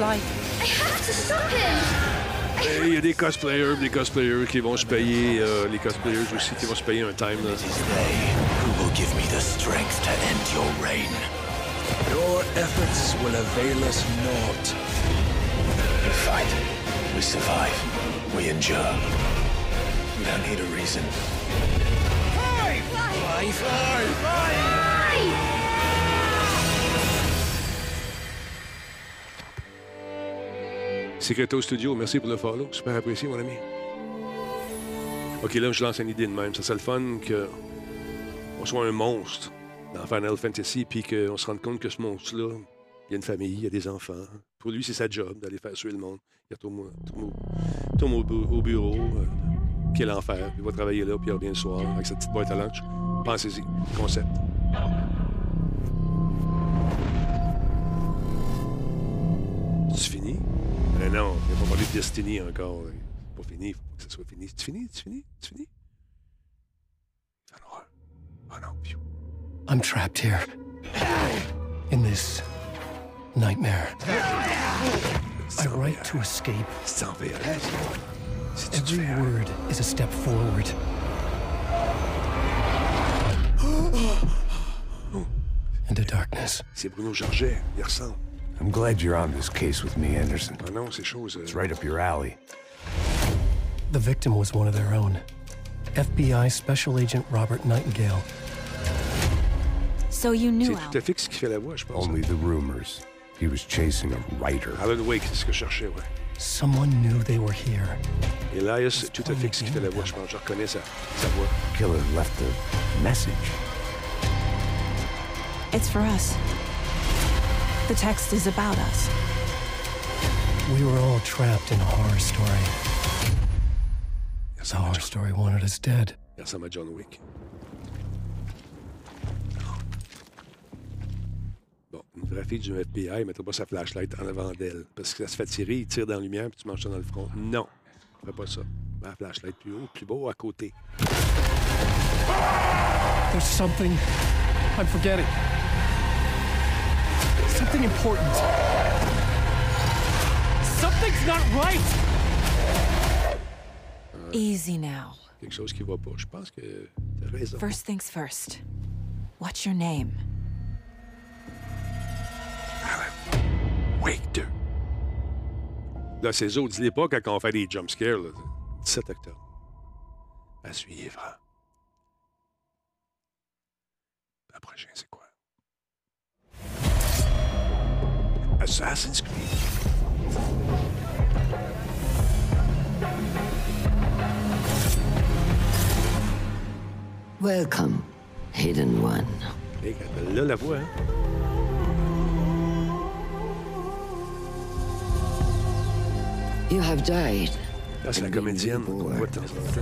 Clive. I have to stop him! Et Il y a des cosplayers, des cosplayers qui vont se payer, euh, les cosplayers aussi qui vont se payer un time. Là. Who will give me the strength to end your reign? Your efforts will avail us naught. We fight. We survive. We endure. We don't need a reason. Fly! Fly, fly, fly! Secreto Studio, merci pour le follow. Super apprécié, mon ami. OK, là, je lance une idée de même. Ça serait le fun qu'on soit un monstre dans Final Fantasy, puis qu'on se rende compte que ce monstre-là, il y a une famille, il y a des enfants. Pour lui, c'est sa job d'aller faire suer le monde. Il retourne, au- bureau, euh, quel enfer. Il va travailler là, puis il revient le soir avec sa petite boîte à lunch. Pensez-y, concept. Mais non, il n'a pas parlé de Destiny encore. C'est pas fini, il faut que ça soit fini. C'est fini? C'est fini? C'est fini? I'm trapped here. In this nightmare. I write to escape. Every word is a step forward. Into darkness. C'est Bruno il ressemble. I'm glad you're on this case with me, Anderson. Ah non, ces choses. It's right up your alley. The victim was one of their own. FBI Special Agent Robert Nightingale. So you knew C'est Al. tout à fait ce qui fait la voix, je pense. Only the rumors. He was chasing a writer. Alan Wake, c'est ce que je cherchais, ouais. Someone knew they were here. Elias, c'est tout à fait ce qui fait la voix, je pense. Je reconnais sa, sa voix. Killer left a message. It's for us. The text is about us. We were all trapped in a horror story. The horror story wanted us dead. Il ressemble à John Wick. Bon, une vraie fille du FBI, mettrait pas sa flashlight en avant d'elle. Parce que ça se fait tirer, il tire dans la lumière, puis tu manges ça dans le front. Non, fais pas ça. La flashlight plus haut, plus beau à côté. There's something I'm forgetting. Something important. Something's not right! Easy now. Quelque chose qui va pas. Je pense que t'as raison. First things first. What's your name? Wake 2. Là, ces autres, dis-les pas quand on fait des jumpscares, là. 17 octobre. À suivre. La prochaine, c'est quoi? Assassin's Creed. Welcome, Hidden One. Hey, là, la voix, hein? You have died, Ah, c'est la comédienne qu'on voit de temps en temps.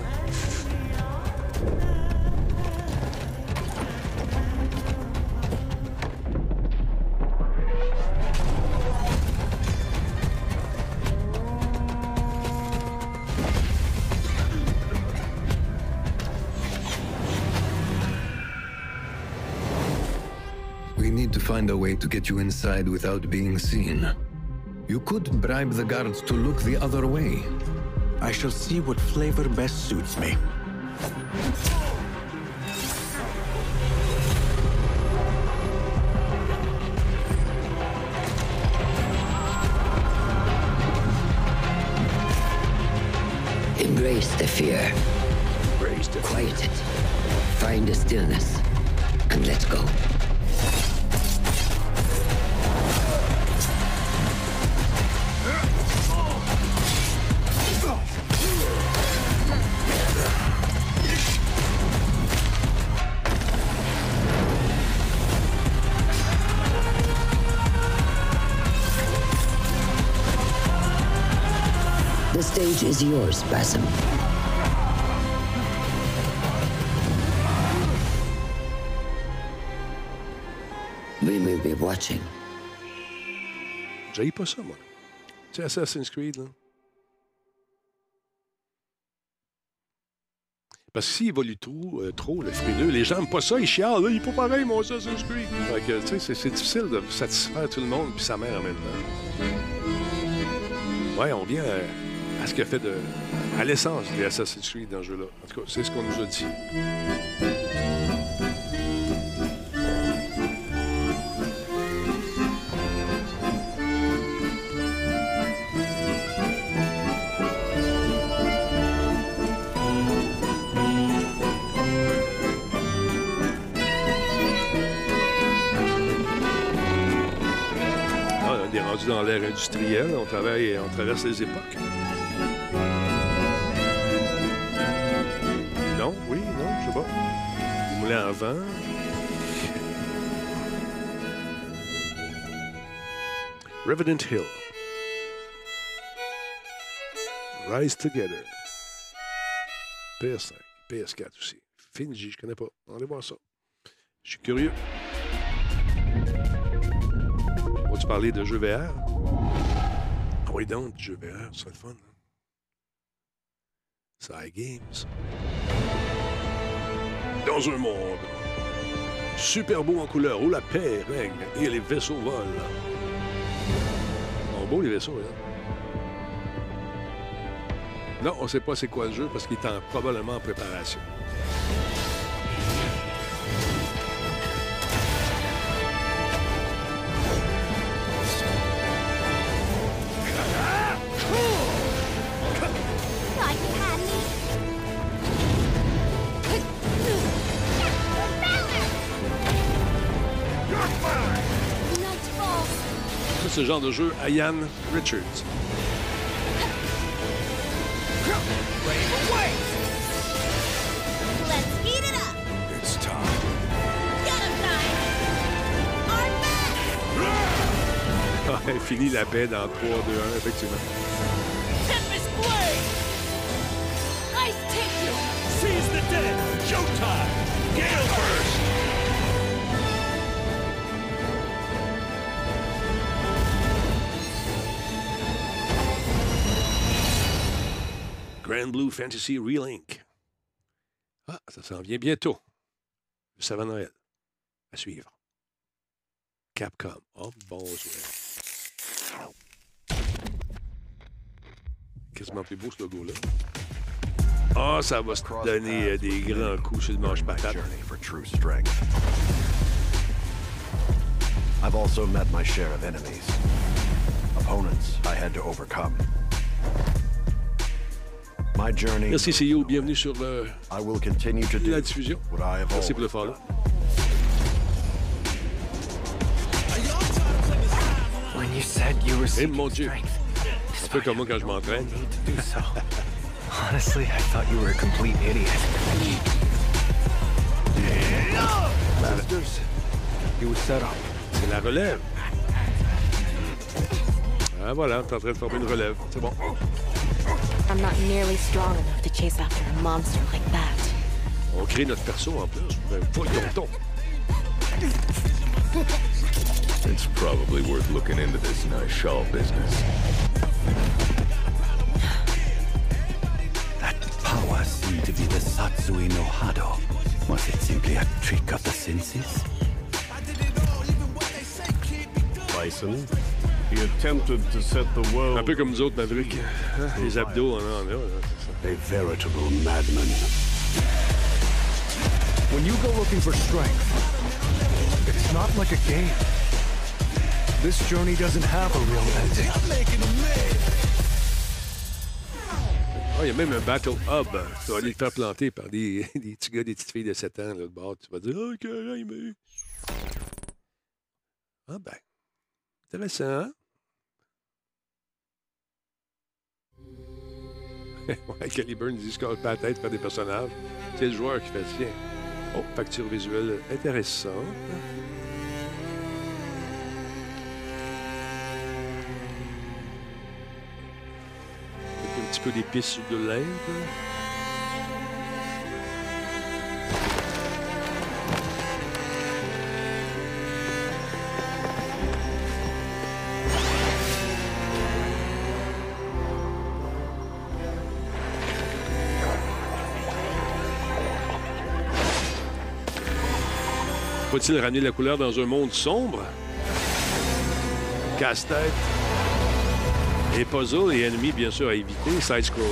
Find a way to get you inside without being seen. You could bribe the guards to look the other way. I shall see what flavor best suits me. Embrace the fear. Embrace the Quiet it. Find a stillness. And let's go. Is yours, Basim. We be watching. J'ai pas ça, moi. Sais, Assassin's Creed, là. Parce que s'il évolue trop, euh, trop, le frileux, les gens n'aiment pas ça, ils chialent. Là, il est pas pareil, mon Assassin's Creed. Fait que, tu sais, c'est- c'est difficile de satisfaire tout le monde puis sa mère en même temps. Ouais, on vient à, à ce qu'il a fait de. à l'essence des Assassin's Creed dans ce jeu-là. En tout cas, c'est ce qu'on nous a dit. Ah, on est rendu dans l'ère industrielle, on travaille, on traverse les époques. Moulins. Revenant Hill. Rise Together. PS5, PS4 aussi. Finji, je connais pas. Va aller voir ça. Je suis curieux. Vas-tu parler de jeux VR? Oui, donc, jeux VR, ça serait le fun. Side Games. Dans un monde super beau en couleur où la paix règne et les vaisseaux volent. Ils sont beaux, les vaisseaux, là. Non, on sait pas c'est quoi le jeu parce qu'il est en- probablement en préparation. C'est le genre de jeu à Ian Richards. Our Ah, fini la paix dans 3, 2, 1, effectivement. Tempest Blade! Ice take you! Seize the dead! Showtime! Gale Burst! Grand Blue Fantasy Relink. Ah, ça s'en vient bientôt. Le savant Noël. À suivre. Capcom. Oh, bon. Quasiment plus beau ce logo-là. Ah, ça va se donner euh, des grands coups sur le true strength. I've also met my share of enemies. Opponents I had to overcome. My journey. Merci, CEO. Bienvenue sur euh, I will continue to do la diffusion. what I have Merci pour le follow. When you said you were Eh seeking mon Dieu. strength, Un peu comme moi quand je m'entraîne. to do so. Honestly, I thought you were a complete idiot. Masters, He was set up. C'est la relève. Ah voilà, t'es en train de former une relève. C'est bon. I'm not nearly strong enough to chase after a monster like that. On crée notre perso en plus. Ben, le tonton. It's probably worth looking into this nice shawl business. That power seemed to be the Satsui no Hado. Was it simply a trick of the senses? Bison. He attempted to set the world. Un peu comme nous autres, Maverick. Les abdos, on en a. c'est ça. A veritable madman. When you go looking for strength, it's not like a game. This journey doesn't have a real ending. Ah, il y a même un Battle Hub. Tu vas aller te faire planter par des, [LAUGHS] des petits gars, des petites filles de 7 ans. Là, de bord. Tu vas dire, oh, carré, mais. Ah, ben. Intéressant, hein? [LAUGHS] ouais, Caliburn dit score pas la tête faire des personnages. C'est le joueur qui fait tiens. Oh, facture visuelle intéressante. Un petit peu d'épices de l'Inde. Faut-il ramener la couleur dans un monde sombre? Casse-tête. Et puzzle et ennemis, bien sûr, à éviter. Side-scroller.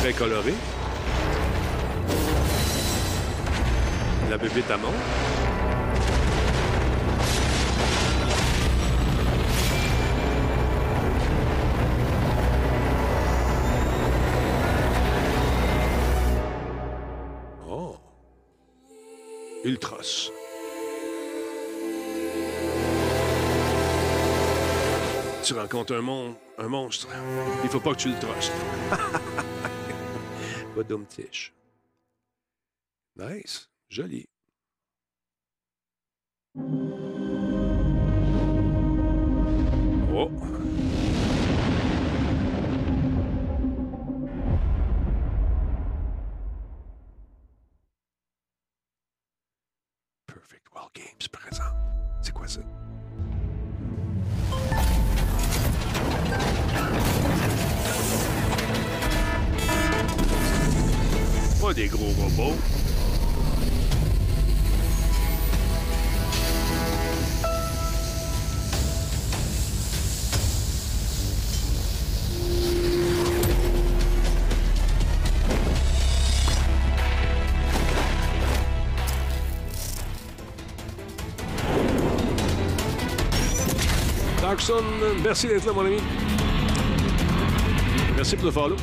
Très coloré. La bébête à mort. Oh. Ultras. Tu rencontres un, mon- un monstre. Il faut pas que tu le trustes. [LAUGHS] Tiche. Nice. Joli. Oh. Perfect World Games présent. C'est quoi ça? Des gros robots. Merci d'être là, mon ami. Merci pour le follow.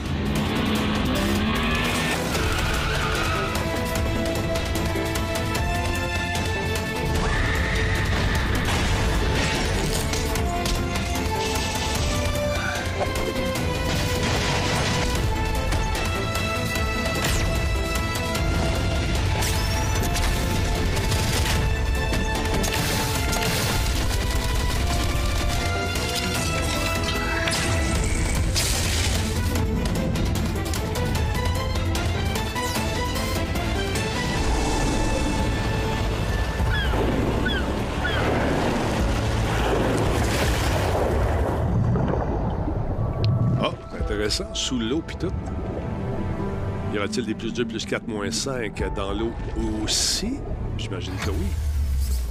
Sous l'eau, puis. Y aura-t-il des plus 2, plus 4, moins 5 dans l'eau aussi? J'imagine que oui.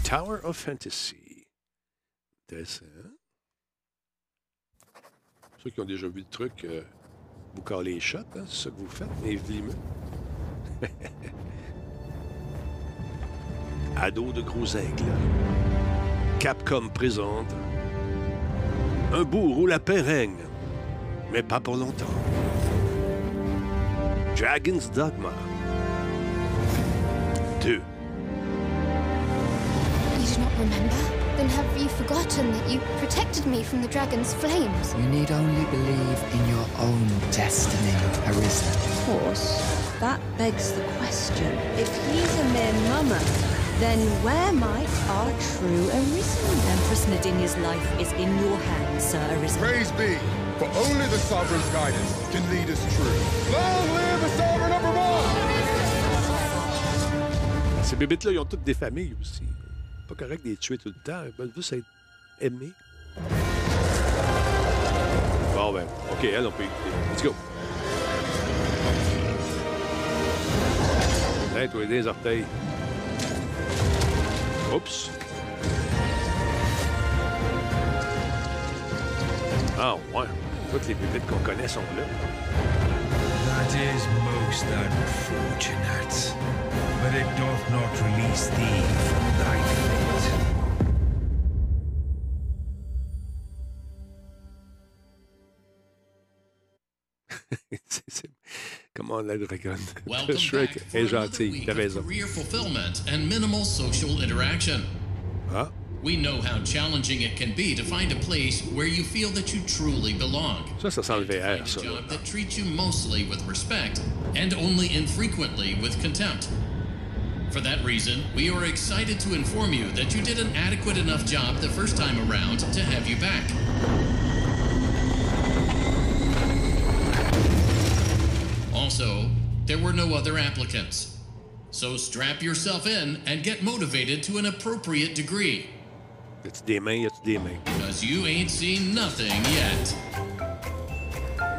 Tower of Fantasy. Intéressant. Ceux qui ont déjà vu le truc, euh, vous calez les shots, hein? c'est ça que vous faites, vlimeux. [LAUGHS] Ado de gros aigles. Capcom présente un bourg où la paix règne, mais pas pour longtemps. Dragon's Dogma 2. You do not remember? Then have you forgotten that you protected me from the dragon's flames? You need only believe in your own destiny, Arisa. Of course, that begs the question. If he's a mere mummer, then where might our true Arisen? Empress Nadinia's life is in your hands, Sir Arisen. Praise be. For only the Sovereign's guidance can lead us true. Long live the Sovereign of Vermont! Ces bébites-là, ils ont toutes des familles aussi. Pas correct de les tuer tout le temps. Ils veulent juste être aimés. Bon, ben, OK, elle, on peut écouter. Let's go. Hey, toi, des orteils. Oups. Ah, ouais. Toutes les bébites qu'on connaît sont là. That is most unfortunate, but it doth not release thee from thy fate. [LAUGHS] Comment la dragonne Welcome [LAUGHS] Shrek est gentil. T'as raison. career fulfillment and minimal social interaction. Ah. We know how challenging it can be to find a place where you feel that you truly belong. Ça sent le A job that treats you mostly with respect and only infrequently with contempt. For that reason, we are excited to inform you that you did an adequate enough job the first time around to have you back. Also, there were no other applicants. So strap yourself in and get motivated to an appropriate degree. Y'a-tu des mains? Y'a-tu des mains? Because you ain't seen nothing yet.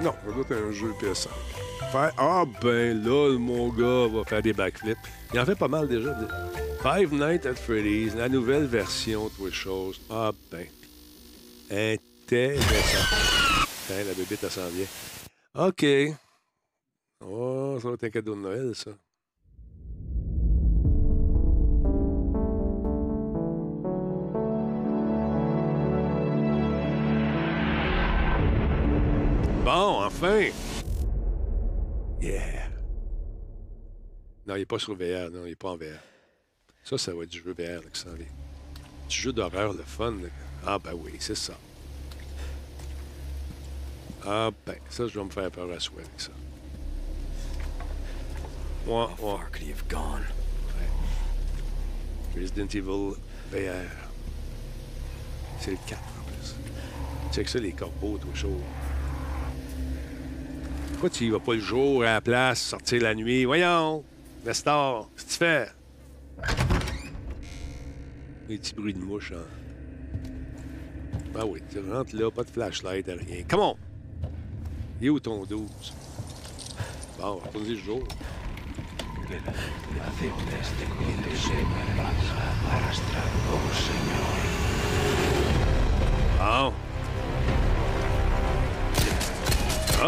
Non, ça doit être un jeu PS5. Faire... Ah, ben là, mon gars va faire des backflips. Il en fait pas mal déjà. Five Nights at Freddy's, la nouvelle version de choses. Ah, ben. Intéressant. Tiens, la bébite, elle s'en vient. OK. Oh, ça va être un cadeau de Noël, ça. Bon, enfin! Yeah! Non, il n'est pas sur VR. Non, il n'est pas en VR. Ça, ça va être du jeu VR là, qui s'en vient. Du jeu d'horreur, le fun. là. Ah, ben oui, c'est ça. Ah, ben, ça, je vais me faire peur à souhait avec ça. Ouais, ouais. Could he have gone? Resident Evil VR. C'est le 4 en plus. Check ça, les corbeaux, tout chaud. Pourquoi tu y vas pas le jour à la place, sortir la nuit? Voyons! Nestor, qu'est-ce que tu fais? Les petits bruits de mouche, hein? Ben oui, tu rentres là, pas de flashlight, rien. Come on! Il est où ton 12? Bon, retournez le jour. Bon.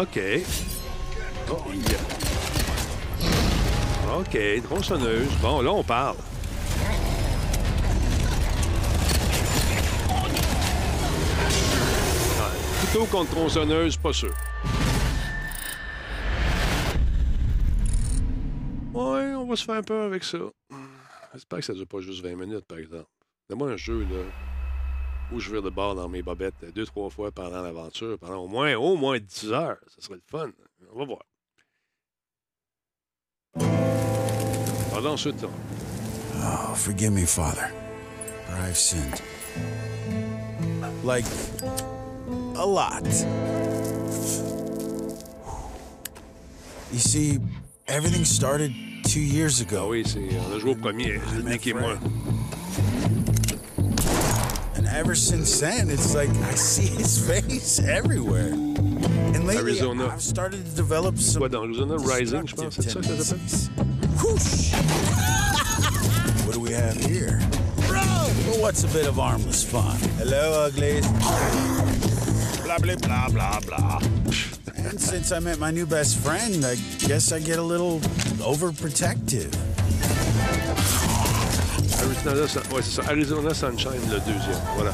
OK. OK, tronçonneuse. Bon, là, on parle. Couteau contre tronçonneuse, pas sûr. Ouais, on va se faire un peu avec ça. J'espère que ça dure pas juste 20 minutes, par exemple. Donne-moi un jeu, là, où je vire de bord dans mes bobettes deux, trois fois pendant l'aventure, pendant au moins, au moins 10 heures. Ça serait le fun. On va voir. Pendant ce temps, Oh, forgive me, Father, for I've sinned. Like, a lot. You see, everything started two years ago. Ah oui, c'est, a joué au premier, Nick et moi. Ever since then, it's like I see his [LAUGHS] face everywhere. And lately, Arizona. I've started to develop some. Quoi, dans Arizona Rising, je pense, c'est ça que ça s'appelle? Whoosh! what do we have here? Well, what's a bit of armless fun? Hello, uglies. Blah, blah, blah, blah, blah. and since I met my new best friend, I guess I get a little overprotective. Arizona, ouais, c'est ça. Arizona Sunshine, le deuxième. Voilà.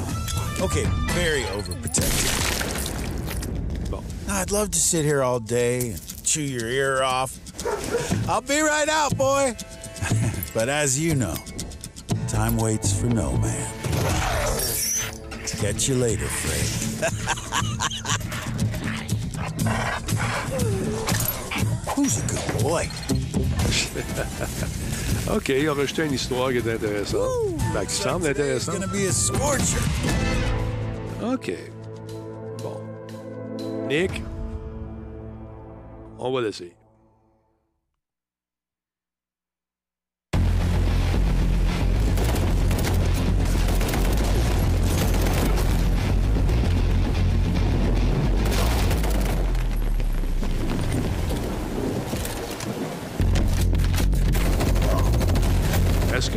Okay, very overprotective. Bon. I'd love to sit here all day and chew your ear off. I'll be right out, boy. [LAUGHS] but as you know, time waits for no man. Catch you later, Fred. [LAUGHS] Who's a good boy? [LAUGHS] OK, il a rajouté une histoire qui est intéressante. Ben, qui semble intéressante. OK. Bon. Nick, on va l'essayer.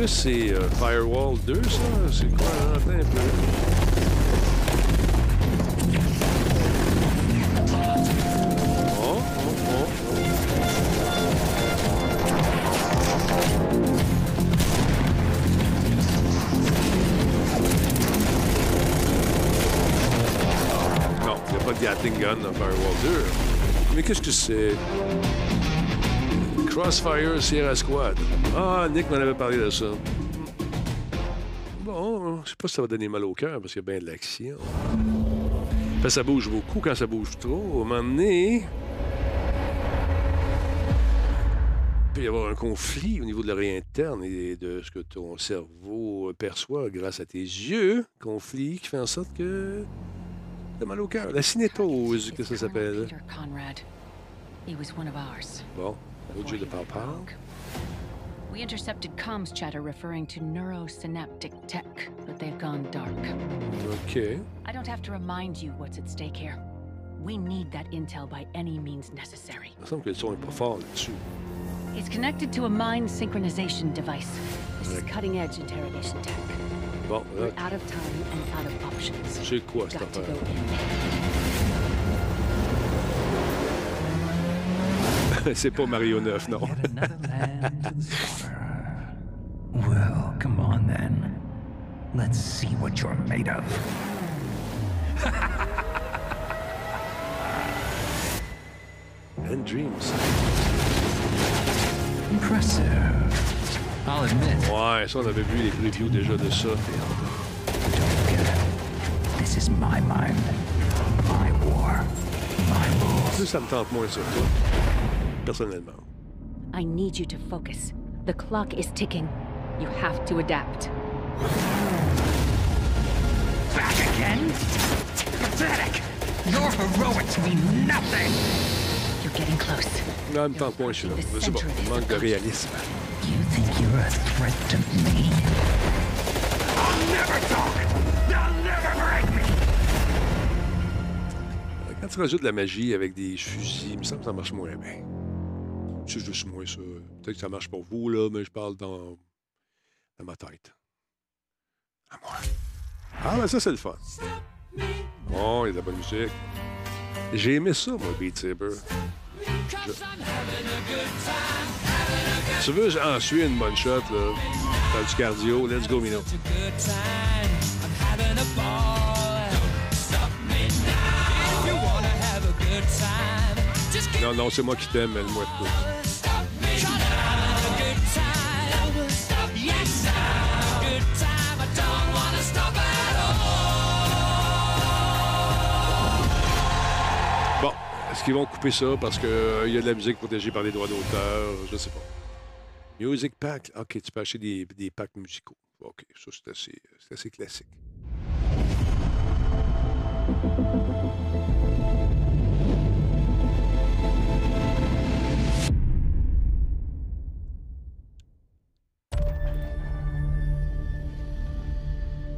Que c'est euh, Firewall 2, ça? C'est quoi? Oh, oh, oh. Non, il a pas de Gatling Gun dans Firewall 2. Mais qu'est-ce que c'est? Crossfire Sierra Squad. Ah, Nick m'en avait parlé de ça. Bon, je sais pas si ça va donner mal au cœur parce qu'il y a bien de l'action. Ça bouge beaucoup quand ça bouge trop. À un moment donné, il peut y avoir un conflit au niveau de l'oreille interne et de ce que ton cerveau perçoit grâce à tes yeux. Conflit qui fait en sorte que t'as mal au cœur. La cinétose, que ça s'appelle? Bon, autre jeu de pau-pau. We intercepted comms chatter referring to neurosynaptic tech, but they've gone dark. OK. I don't have to remind you what's at stake here. We need that intel by any means necessary. Il me semble que le son n'est pas fort là-dessus. It's connected to a mind synchronization device. This is cutting edge interrogation tech. Bon, We're out of time and out of options. c'est quoi cette Got to affaire? [LAUGHS] c'est pas Mario 9, non. Well, come on then. Let's see what you're made of. [LAUGHS] And Dreams. Impressive. I'll admit. Ouais, ça, on avait vu les previews déjà de ça. This is my mind. My war. My rules. Ça, ça me tente moins sur toi. Personnellement. I need you to focus. The clock is ticking. You have to adapt. Back again? Pathetic! Your heroics mean nothing! You're getting close. Non, elle me tente moins, je suis là. C'est bon, manque de réalisme. You think you're a threat to me? I'll never talk! They'll never break me! Quand tu rajoutes de la magie avec des fusils, il me semble que ça marche moins bien. C'est juste moins ça. Peut-être que ça marche pour vous, là, mais je parle dans, ma tête. À moi. Ah, ben ça, c'est le fun. Oh, il y a de la bonne musique. J'ai aimé ça, moi, Beat Saber. Tu veux en suivre une bonne shot, là, du cardio, let's go, Mino. Non, non, c'est moi qui t'aime, mais le moi de est-ce qu'ils vont couper ça parce qu'il y a de la musique protégée par les droits d'auteur? Je sais pas. Music Pack. OK, tu peux acheter des, des packs musicaux. OK, ça, c'est assez, assez classique.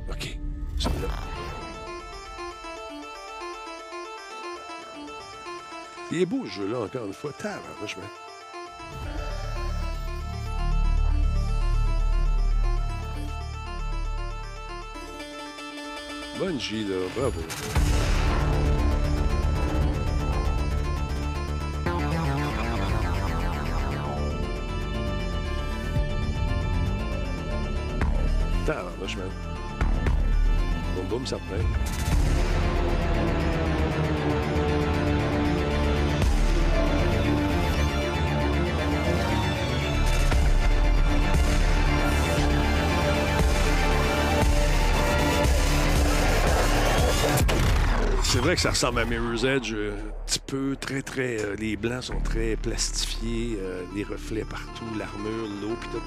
OK, ça là. Il est beau, ce jeu-là, encore une fois. Tard, franchement. J, là. Bravo. Tard, franchement. Boum, boum, ça prend. C'est que ça ressemble à Mirror's Edge euh, un petit peu, très, très... euh, les blancs sont très plastifiés, euh, les reflets partout, l'armure, l'eau, pis tout.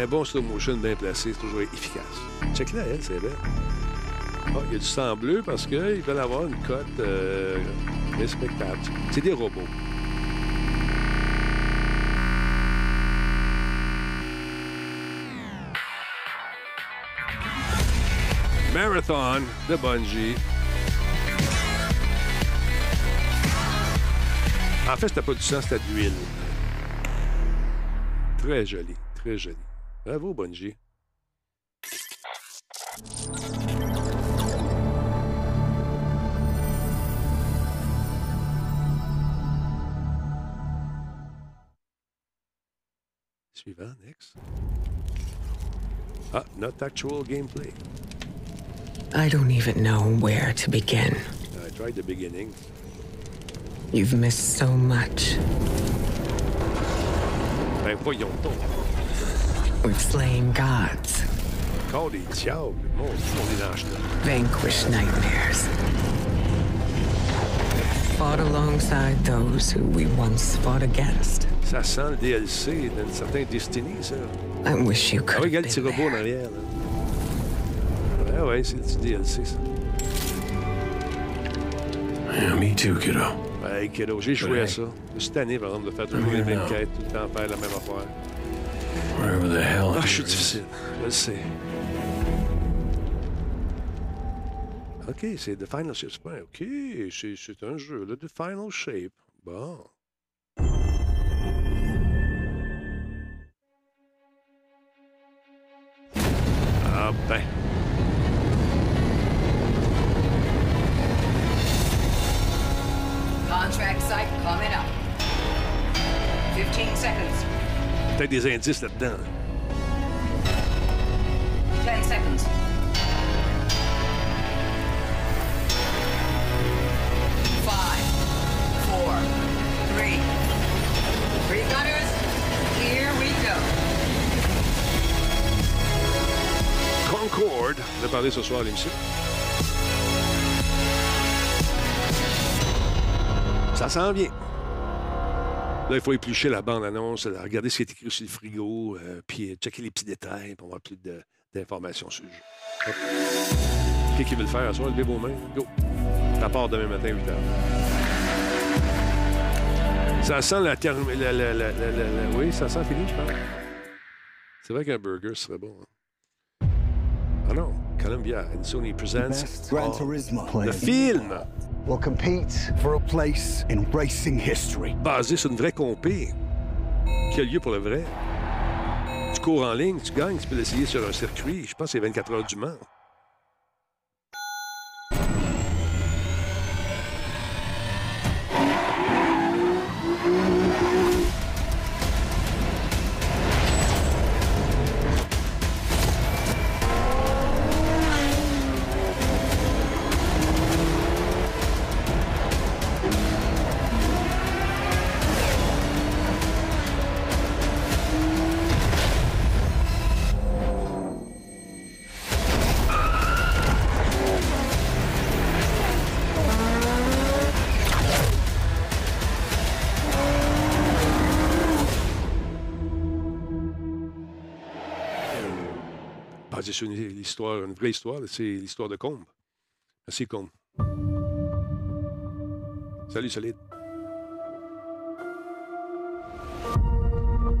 Un bon slow motion bien placé, c'est toujours efficace. Check là, elle, c'est belle. Ah, il y a du sang bleu parce qu'ils veulent avoir une cote respectable. C'est des robots. Marathon de Bungie. En fait, c'était pas du sang, c'était de l'huile. Très joli, très joli. Bravo, Bungie. Suivant, next. Ah, not actual gameplay. I don't even know where to begin. I tried the beginning. You've missed so much. We've slain gods, vanquished nightmares, fought alongside those who we once fought against. Ça sent le DLC ça. I wish you Ah, could regarde have le robot en arrière. Ouais, ouais, c'est petit DLC, ça. Yeah, me too, kiddo. Ouais, kiddo, j'ai joué à ça? Suis tanné, par exemple, de faire toujours les mêmes quêtes, tout le temps faire la même affaire. Wherever the hell. Ah, je suis difficile. Je le sais. OK, c'est The Final Shape. OK, c'est c'est un jeu, là, The Final Shape. Bon. Ah ben. Contract site coming up. 15 seconds. Peut-être des indices là-dedans. 10 seconds. Five, four, three. Three gunners, here we go. Concord, on a parlé ce soir à l'émission. Ça s'en vient. Là, il faut éplucher la bande-annonce, regarder ce qui est écrit sur le frigo, euh, puis euh, checker les petits détails pour avoir plus d'informations sur le jeu. Hop. Qui qui veut le faire à soir? Levez vos mains. Go. Ça part demain matin, 8 h. Ça sent la, term- la, la- la- la- la- la- Oui, ça sent fini, je pense. C'est vrai qu'un burger serait bon. hein. Ah non, Columbia and Sony presents Best Gran oh, Turismo le film will compete for a place in racing history. basé sur une vraie compé qui a lieu pour le vrai? Tu cours en ligne, tu gagnes, tu peux l'essayer sur un circuit. Je pense que c'est 24 heures du Mans. Sur une, l'histoire, une vraie histoire, c'est l'histoire de Combe. Merci, Combe. Salut, Solide.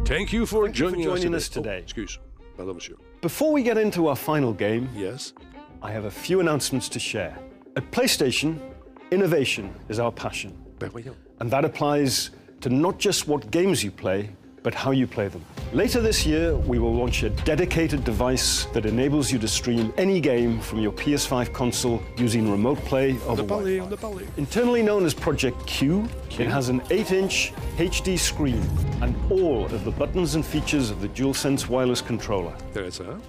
Thank you for Thank you for joining, joining us us today. today. Oh, excuse. Pardon, monsieur. Before we get into our final game, yes, I have a few announcements to share. At PlayStation, innovation is our passion. Ben voyons. And that applies to not just what games you play, but how you play them. Later this year, we will launch a dedicated device that enables you to stream any game from your PS5 console using remote play over on. Internally known as Project Q, Q. it has an 8-inch HD screen and all of the buttons and features of the DualSense wireless controller. Intéressant.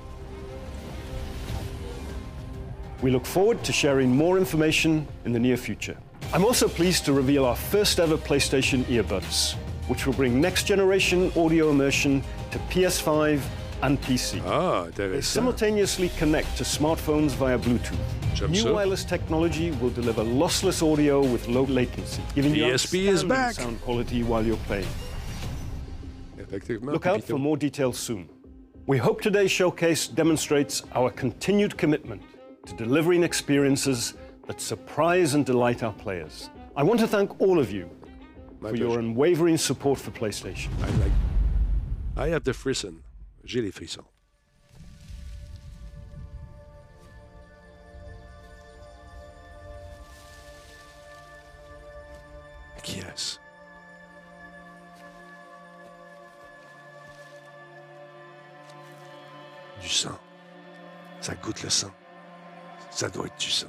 We look forward to sharing more information in the near future. I'm also pleased to reveal our first ever PlayStation earbuds, which will bring next generation audio immersion to PS5 and PC. Ah, They simultaneously connect to smartphones via Bluetooth. New wireless technology will deliver lossless audio with low latency, giving you outstanding sound quality while you're playing. Look out for more details soon. We hope today's showcase demonstrates our continued commitment to delivering experiences that surprise and delight our players. I want to thank all of you for your unwavering support for PlayStation. I like. I have the frisson. J'ai les frissons. Yes. Du sang. Ça goûte le sang. Ça doit être du sang.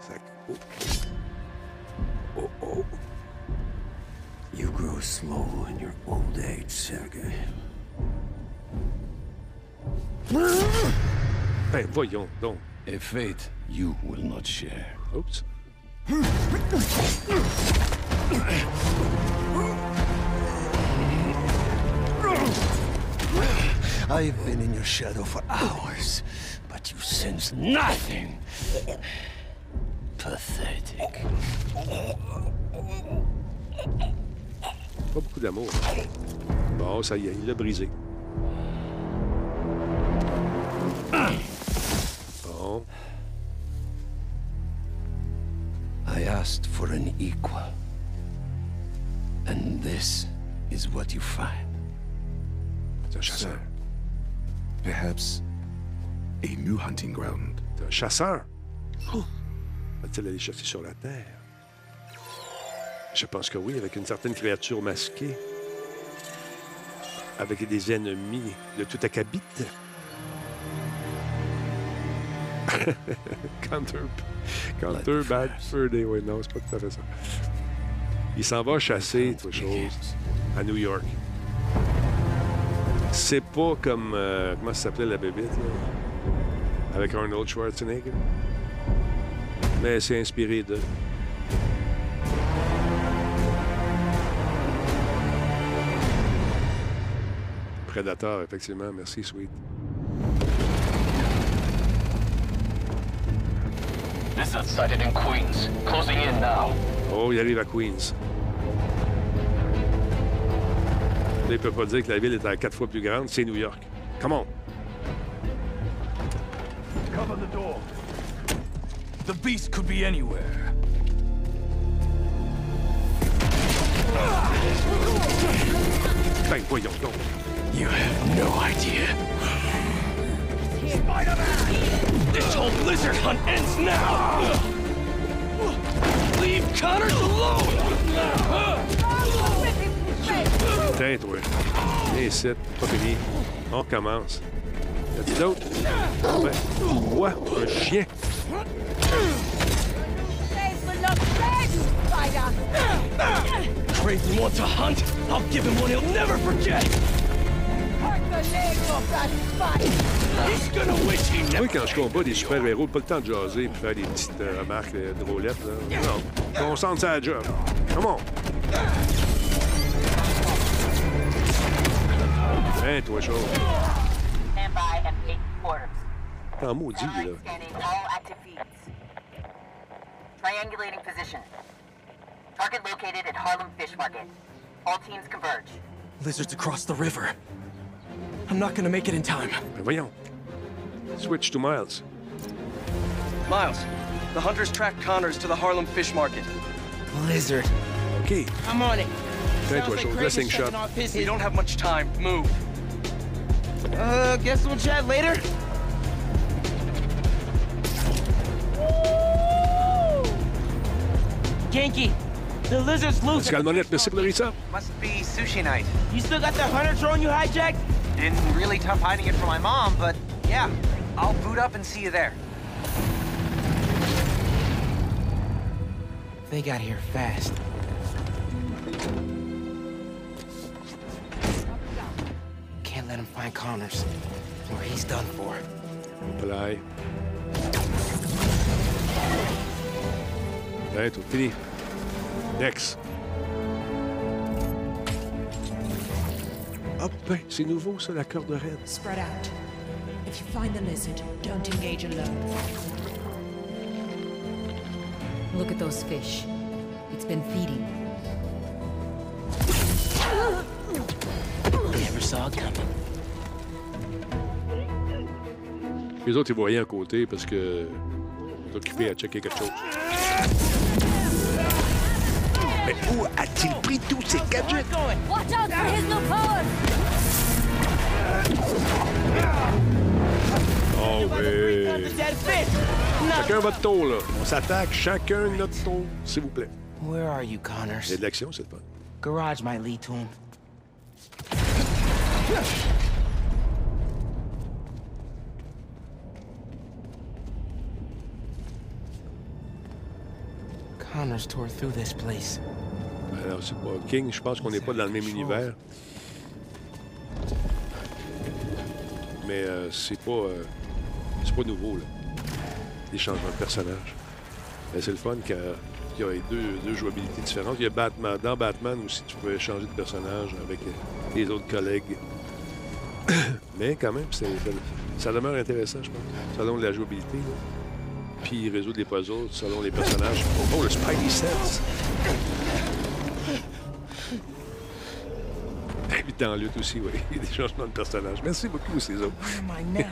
Ça... Oh. You grow slow in your old age, Sergei. [LAUGHS] Ben, voyons donc. A fate you will not share. Oops. I've been in your shadow for hours, but you sense nothing. Pathetic. Pas beaucoup d'amour. Bon, ça y est, il l'a brisé. Bon. I asked for an equal. And this is what you find. Un chasseur. Perhaps a new hunting ground. Un chasseur. Oh. Va-t-il aller chasser sur la Terre? Je pense que oui, avec une certaine créature masquée. Avec des ennemis de tout acabit. [LAUGHS] Counter, counter bad fur day. Oui, non, c'est pas tout à fait ça. Il s'en va chasser, chose, à New York. C'est pas comme. euh, comment ça s'appelait la bébête, là? Avec Arnold Schwarzenegger. Mais c'est inspiré de. Predator, effectivement. Merci, Sweet. Lizard sighted in Queens. Closing in now. Oh, il arrive à Queens. Là, il peut pas dire que la ville est à quatre fois plus grande. C'est New York. Come on. Cover the door. The beast could be anywhere. Ben, voyons donc. You have no idea. Spider-Man! This whole lizard hunt ends now! Leave Connors alone! Tiens, toi. Viens ici. Pas fini. On recommence. Y a-t-il d'autres? Ben, quoi? Un chien? Craven wants a hunt? I'll give him one he'll never forget! Moi, quand je combats des super-héros, pas le temps de jaser et faire des petites euh, remarques euh, drôlettes. Là. Non. Concentre sur la job. Come on. Hein, toi, chaud. Stand by and. T'es maudit, là. Scanning all active feeds. Triangulating position. Target located at Harlem Fish Market. All teams converge. Lizard's across the river. I'm not gonna make it in time. Ben, voyons. Switch to Miles. Miles, the hunters tracked Connors to the Harlem Fish Market. Lizard. OK. I'm on it. Tiens, toi, chaud. Dressing shot. We don't have much time. Move. Uh, guess we'll chat later? Genki, the lizard's loose. Scalmonette, merci pour le reset. Must be sushi night. You still got the hunter drone you hijacked? Been really tough hiding it from my mom, but yeah, I'll boot up and see you there. They got here fast. Can't let him find Connors, or he's done for. Play. Tiens, tout fini. Next. Hop, ben, c'est nouveau, ça, la corde raide. Spread out. If you find the lizard, don't engage alone. Look at those fish. It's been feeding. Never saw it coming. Les autres, ils voient rien à côté parce que ils sont occupés à checker quelque chose. Mais où a-t-il pris tous ces gadgets? Watch out for his new powers! Oh oui! Chacun votre tour, là. On s'attaque chacun notre tour, s'il vous plaît. Where are you, Connors? Il y a de l'action, le fun. Garage might lead to him. Connors tore through this place. Alors, c'est pas King, je pense qu'on n'est pas dans le même univers. Mais euh, c'est pas. euh, pas nouveau. Les changements de personnages. Mais c'est le fun qu'il y a- deux, deux jouabilités différentes. Il y a Batman. Dans Batman aussi, tu pouvais changer de personnage avec euh, les autres collègues. [COUGHS] Mais quand même, ça demeure intéressant, je pense. Selon la jouabilité, là. Puis résoudre les puzzles selon les personnages. Oh, le Spidey Sense! Puis dans lutte aussi, oui. Il y a des changements de personnages. Merci beaucoup, I now?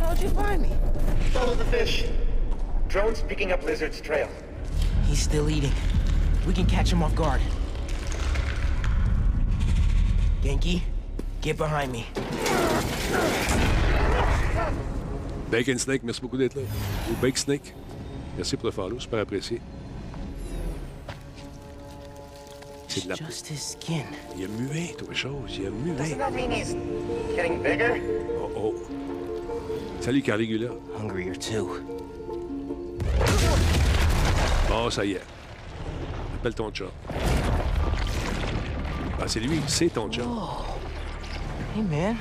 How'd you find me? Follow the fish. Drone's picking up Lizard's trail. He's still eating. We can catch him off guard. Genki, get behind me. Bacon Snake, merci beaucoup d'être là. Ou Bake Snake. Merci pour le follow, super apprécié. C'est de la Just his skin. Il a mué, toi, chose. Il a mué. Doesn't that mean he's getting bigger? Oh, oh. Salut, Caligula. Hungrier too. Bon, ça y est. Appelle ton chat. Ah, c'est lui, c'est ton chat. Hey, man.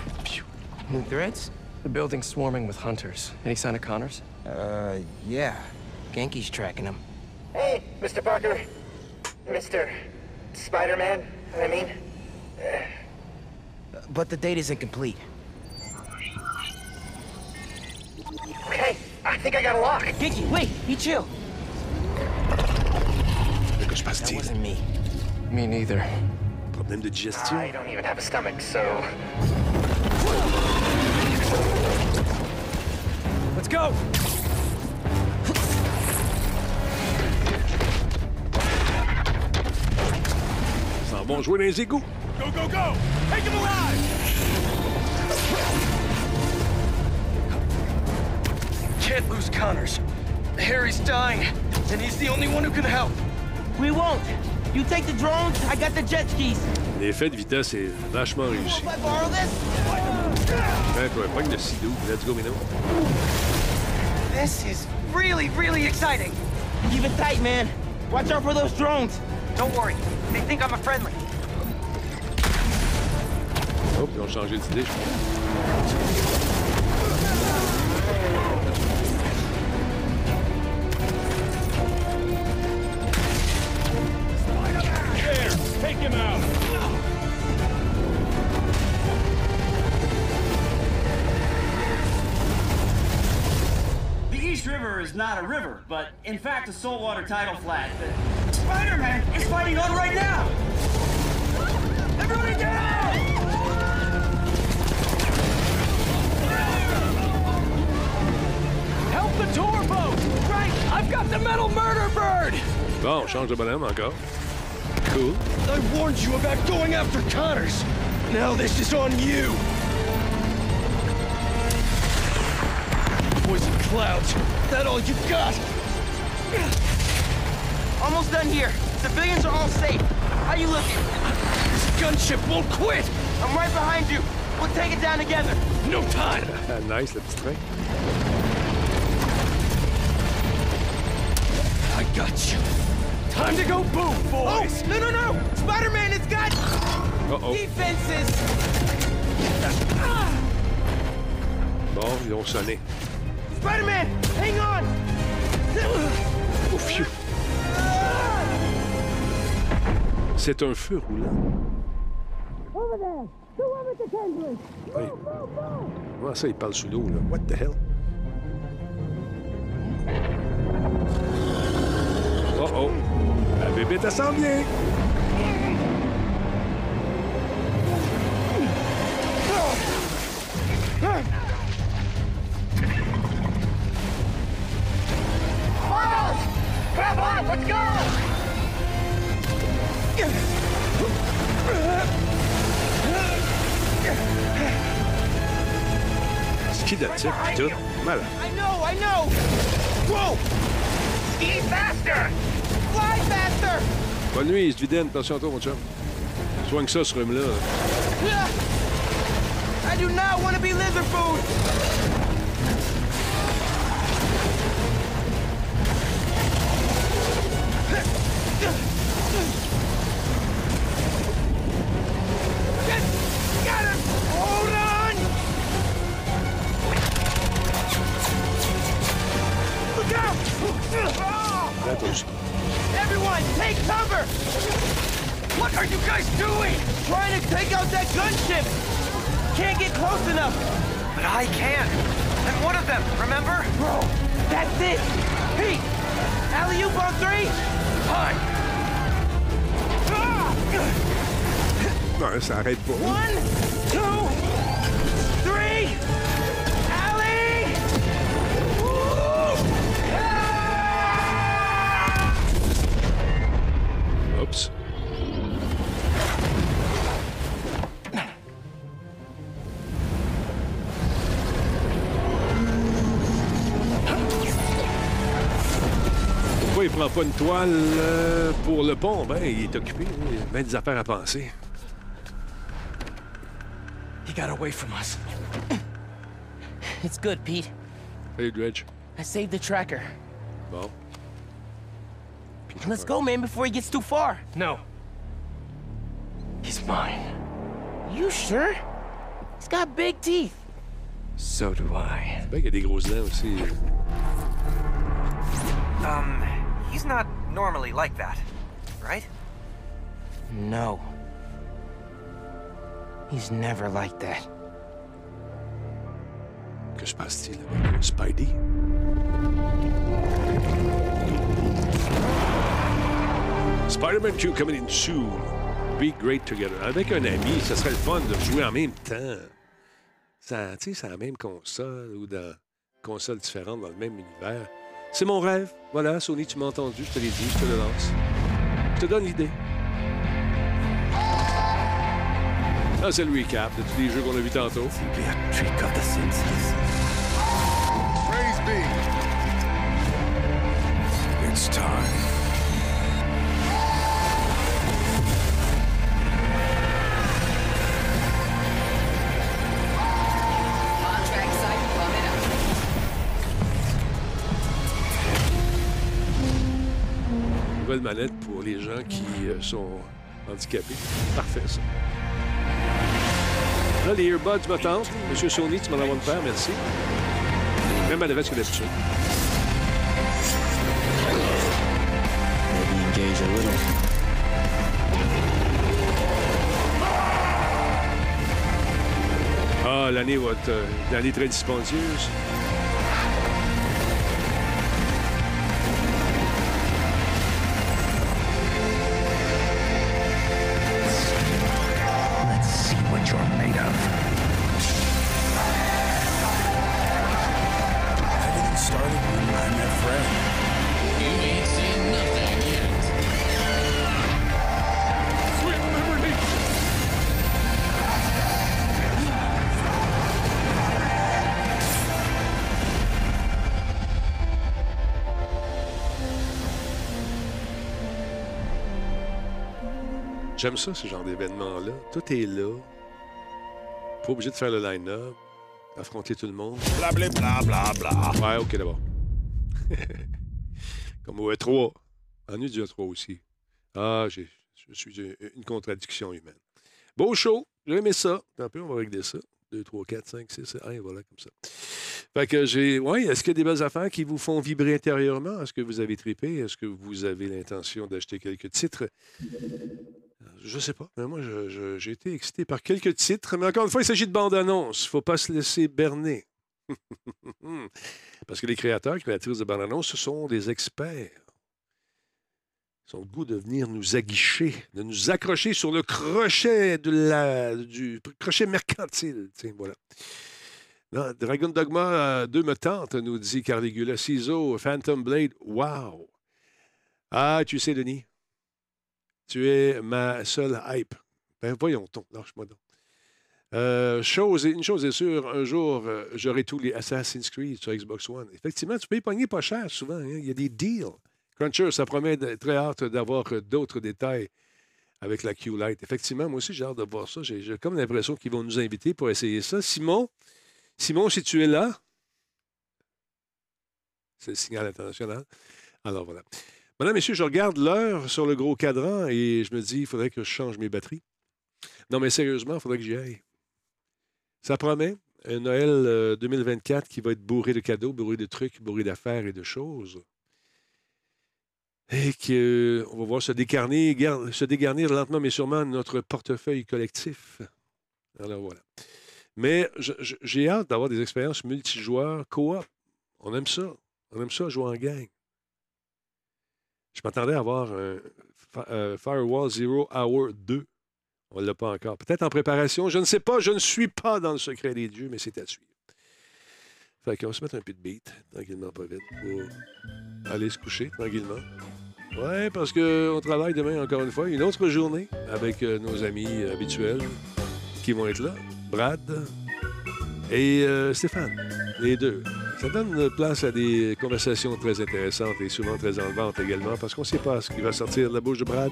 New threats? The building's swarming with hunters. Any sign of Connors? Uh, yeah. Genki's tracking him. Hey, Mr. Parker. Mr. Spider-Man, I mean. Uh, but the date isn't complete. Okay, I think I got a lock. Genki, wait! Be chill! De quoi se passe-t-il? That wasn't me. Me neither. Problème de digestion. I don't even have a stomach, so. Let's go! Ils s'en vont jouer dans les égouts. Go, go, go! Take him alive! Can't lose Connors. Harry's dying, and he's the only one who can help. We won't! You take the drones, I got the jet skis. L'effet de vitesse est vachement réussi. Ouais, toi, pogne le sidou. Let's go, Mino. This is really, really exciting. Keep it tight, man. Watch out for those drones. Don't worry. They think I'm a friendly. Oh, ils ont changé d'idée, je crois. There! Take him out! The East River is not a river, but in fact a saltwater tidal flat. Spider-Man is fighting on right now! Everybody down! Help the tour boat! Right! I've got the metal murder bird! Oh, on change de bonhomme encore. Cool. I warned you about going after Connors. Now this is on you. Poison clouds. That all you got? Almost done here. Civilians are all safe. How you looking? This gunship won't quit. I'm right behind you. We'll take it down together. No time. [LAUGHS] Nice, le petit train. I got you. Time to go boom, boys. Oh, no, no, no! Spider-Man it's got Uh-oh. defenses! Bon, ils ont sonné. Spider-Man, hang on! C'est un feu roulant. Over Oui. Comment ça, il parle sous l'eau, là? What the hell? Oh oh! La bébé s'en vient! Miles! On! Let's go! Ski de type, pis tout. Malade. I know, I know! Whoa! Ski faster! Fly faster! Bonne nuit, se. Attention à toi, mon chum. Soigne ça, ce rhume-là. Ah! I do not want to be lizard food! Out! Là, toi aussi. Everyone, take cover! What are you guys doing? Trying to take out that gunship! Can't get close enough! But I can. I'm one of them, remember? Bro, that's it! Pete! Alley-oop on three! Hi! Non, ça arrête pas. One, two, prend pas une toile euh, pour le pont? Ben, il est occupé. Il a bien des affaires à penser. He got away from us. It's good, Pete. Hey, Dredge. I saved the tracker. Bon. Let's go, man, before he gets too far. No. He's mine. You sure? He's got big teeth. So do I. C'est bien qu'il y a des grosses dents aussi. Um, he's not normally like that, right? No. He's never like that. Que se passe-t-il avec Spidey? Spider-Man 2 coming in soon. Be great together. Avec un ami, ça serait le fun de jouer en même temps. Ça, tu sais, c'est la même console ou dans consoles différentes dans le même univers. C'est mon rêve. Voilà, Sony, tu m'as entendu, je te l'ai dit, je te le lance. Je te donne l'idée. Ça, c'est le recap de tous les jeux qu'on a vus tantôt. Trick of the senses. Praise be. It's time. Nouvelle manette pour les gens qui euh, sont handicapés. Parfait, ça. Là, les earbuds me tentent. Monsieur Sony, tu m'en envoies une paire, merci. Même adresse que d'habitude. Ah, l'année va être euh, une année très dispendieuse. J'aime ça, ce genre d'événement-là. Tout est là. Pas obligé de faire le line-up, affronter tout le monde. Bla, bla, bla. Ouais, OK, d'abord. [LAUGHS] Comme au E3. Ennui du E3 aussi. Ah, j'ai- je suis une- contradiction humaine. Beau show. J'ai aimé ça. Un peu, on va régler ça. 2, 3, 4, 5, 6, 7. Ah, voilà, comme ça. Fait que j'ai. Oui, est-ce qu'il y a des belles affaires qui vous font vibrer intérieurement? Est-ce que vous avez trippé? Est-ce que vous avez l'intention d'acheter quelques titres? Je sais pas. Mais moi, j'ai été excité par quelques titres. Mais encore une fois, il s'agit de bande-annonce. Faut pas se laisser berner. [LAUGHS] Parce que les créateurs, créatrices de bande-annonce, ce sont des experts. Ils ont le goût de venir nous aguicher, de nous accrocher sur le crochet la, du crochet mercantile. Tiens, voilà. Non, Dragon Dogma 2 me tente, nous dit Carligula. Ciseaux, Phantom Blade, wow! Ah, tu sais, Denis, Tu es ma seule hype. Ben voyons, ton, lâche-moi donc. Euh, une chose est sûre, un jour, euh, j'aurai tous les Assassin's Creed sur Xbox One. Effectivement, tu peux y pas cher souvent. hein. Il y a des deals. Cruncher, ça promet très hâte d'avoir euh, d'autres détails avec la Q-Lite. Effectivement, moi aussi, j'ai hâte de voir ça. J'ai j'ai comme l'impression qu'ils vont nous inviter pour essayer ça. Simon, Simon, si tu es là, c'est le signal international. Alors voilà. Madame, messieurs, je regarde l'heure sur le gros cadran et je me dis, il faudrait que je change mes batteries. Non, mais sérieusement, il faudrait que j'y aille. Ça promet un Noël euh, 2024 qui va être bourré de cadeaux, bourré de trucs, bourré d'affaires et de choses. Et qu'on va voir se dégarnir, gar- se dégarnir lentement mais sûrement notre portefeuille collectif. Alors voilà. Mais j'ai hâte d'avoir des expériences multijoueurs, coop. On aime ça. On aime ça, jouer en gang. Je m'attendais à avoir un Fi- euh, Firewall Zero Hour 2. On ne l'a pas encore. Peut-être en préparation. Je ne sais pas. Je ne suis pas dans le secret des dieux, mais c'est à suivre. Fait qu'on va se mettre un peu de beat, tranquillement, pas vite, pour aller se coucher, tranquillement. Ouais, parce qu'on travaille demain, encore une fois, une autre journée avec euh, nos amis euh, habituels qui vont être là. Brad et euh, Stéphane, les deux. Ça donne place à des conversations très intéressantes et souvent très enlevantes également, parce qu'on ne sait pas ce qui va sortir de la bouche de Brad.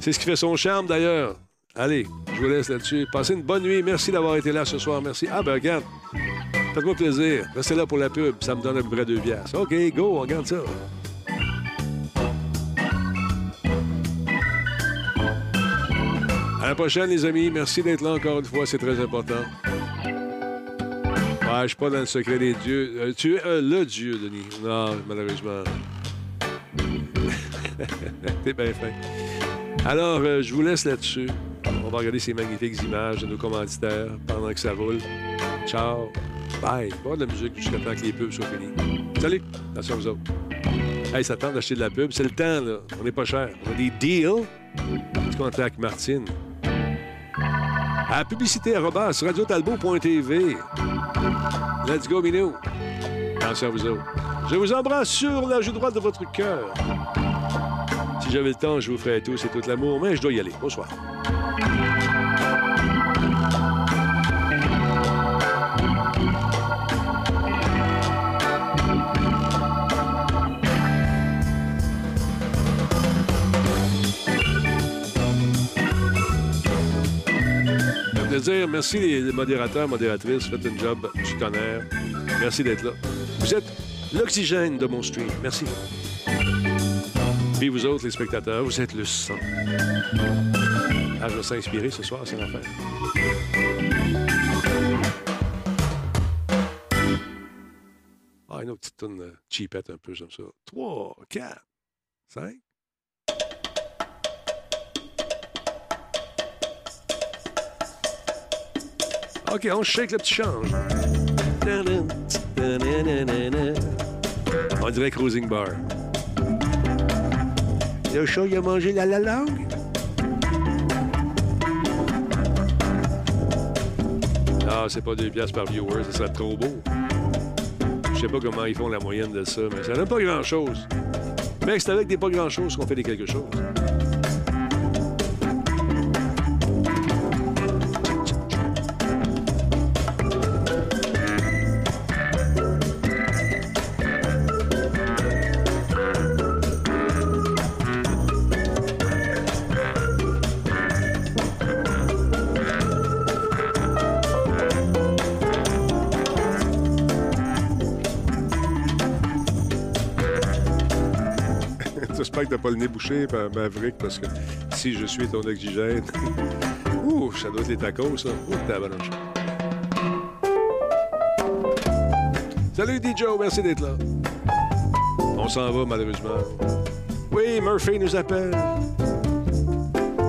C'est ce qui fait son charme, d'ailleurs. Allez, je vous laisse là-dessus. Passez une bonne nuit. Merci d'avoir été là ce soir. Merci. Ah, ben regarde. Faites-moi plaisir. Restez là pour la pub. Ça me donne peu près deux piastres. OK, go, on regarde ça. À la prochaine, les amis. Merci d'être là encore une fois. C'est très important. Ouais, je suis pas dans le secret des dieux. Euh, tu es euh, le dieu, Denis. Non, malheureusement. [LAUGHS] T'es bien fin. Alors, euh, je vous laisse là-dessus. On va regarder ces magnifiques images de nos commanditaires pendant que ça roule. Ciao. Bye. Voir de la musique jusqu'à temps que les pubs soient finies. Salut. Attention vous autres. Hey, ça tente d'acheter de la pub. C'est le temps, là. On n'est pas cher. On a des deals. Tu contactes Martine. À publicité radiotalbot.tv. Let's go, Minou. Attention à vous autres. Je vous embrasse sur la joue droite de votre cœur. Si j'avais le temps, je vous ferais tous et tout l'amour, mais je dois y aller. Bonsoir. Plaisir. Merci les modérateurs, modératrices. Faites un job du. Merci d'être là. Vous êtes l'oxygène de mon stream. Merci. Puis vous autres, les spectateurs, vous êtes le sang. Ah, je vais s'inspirer ce soir, c'est l'affaire. Ah, une autre petite tonne euh, cheapette un peu, j'aime ça. 3, 4, 5. OK, on shake le petit change. On dirait Cruising Bar. Le chat, il a mangé la, la langue? Ah, c'est pas deux piastres par viewer, ça serait trop beau. Je sais pas comment ils font la moyenne de ça, mais ça donne pas grand-chose. Mais c'est avec des pas grand-chose qu'on fait des quelque chose. Pas le nez bouché, ma- Maverick, parce que si je suis ton oxygène. [LAUGHS] Ouh, ça doit être les tacos, ça. Ouh, tabarnouche. Salut DJ, merci d'être là. On s'en va, malheureusement. Oui, Murphy nous appelle.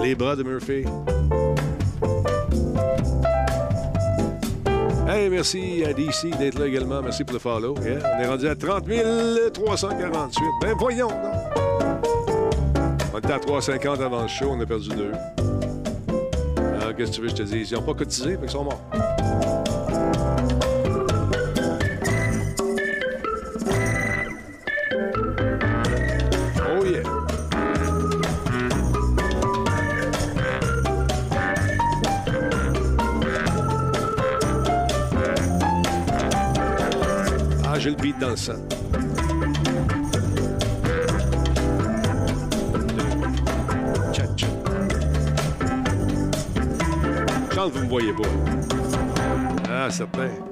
Les bras de Murphy. Hey, merci à DC d'être là également. Merci pour le follow. On est rendu à 30 348. Ben voyons? Était à 3,50 avant le show, on a perdu deux. Alors, qu'est-ce que tu veux je te dise? Ils n'ont pas cotisé, fait qu'ils sont morts. Me voyez pas. Ah, certain.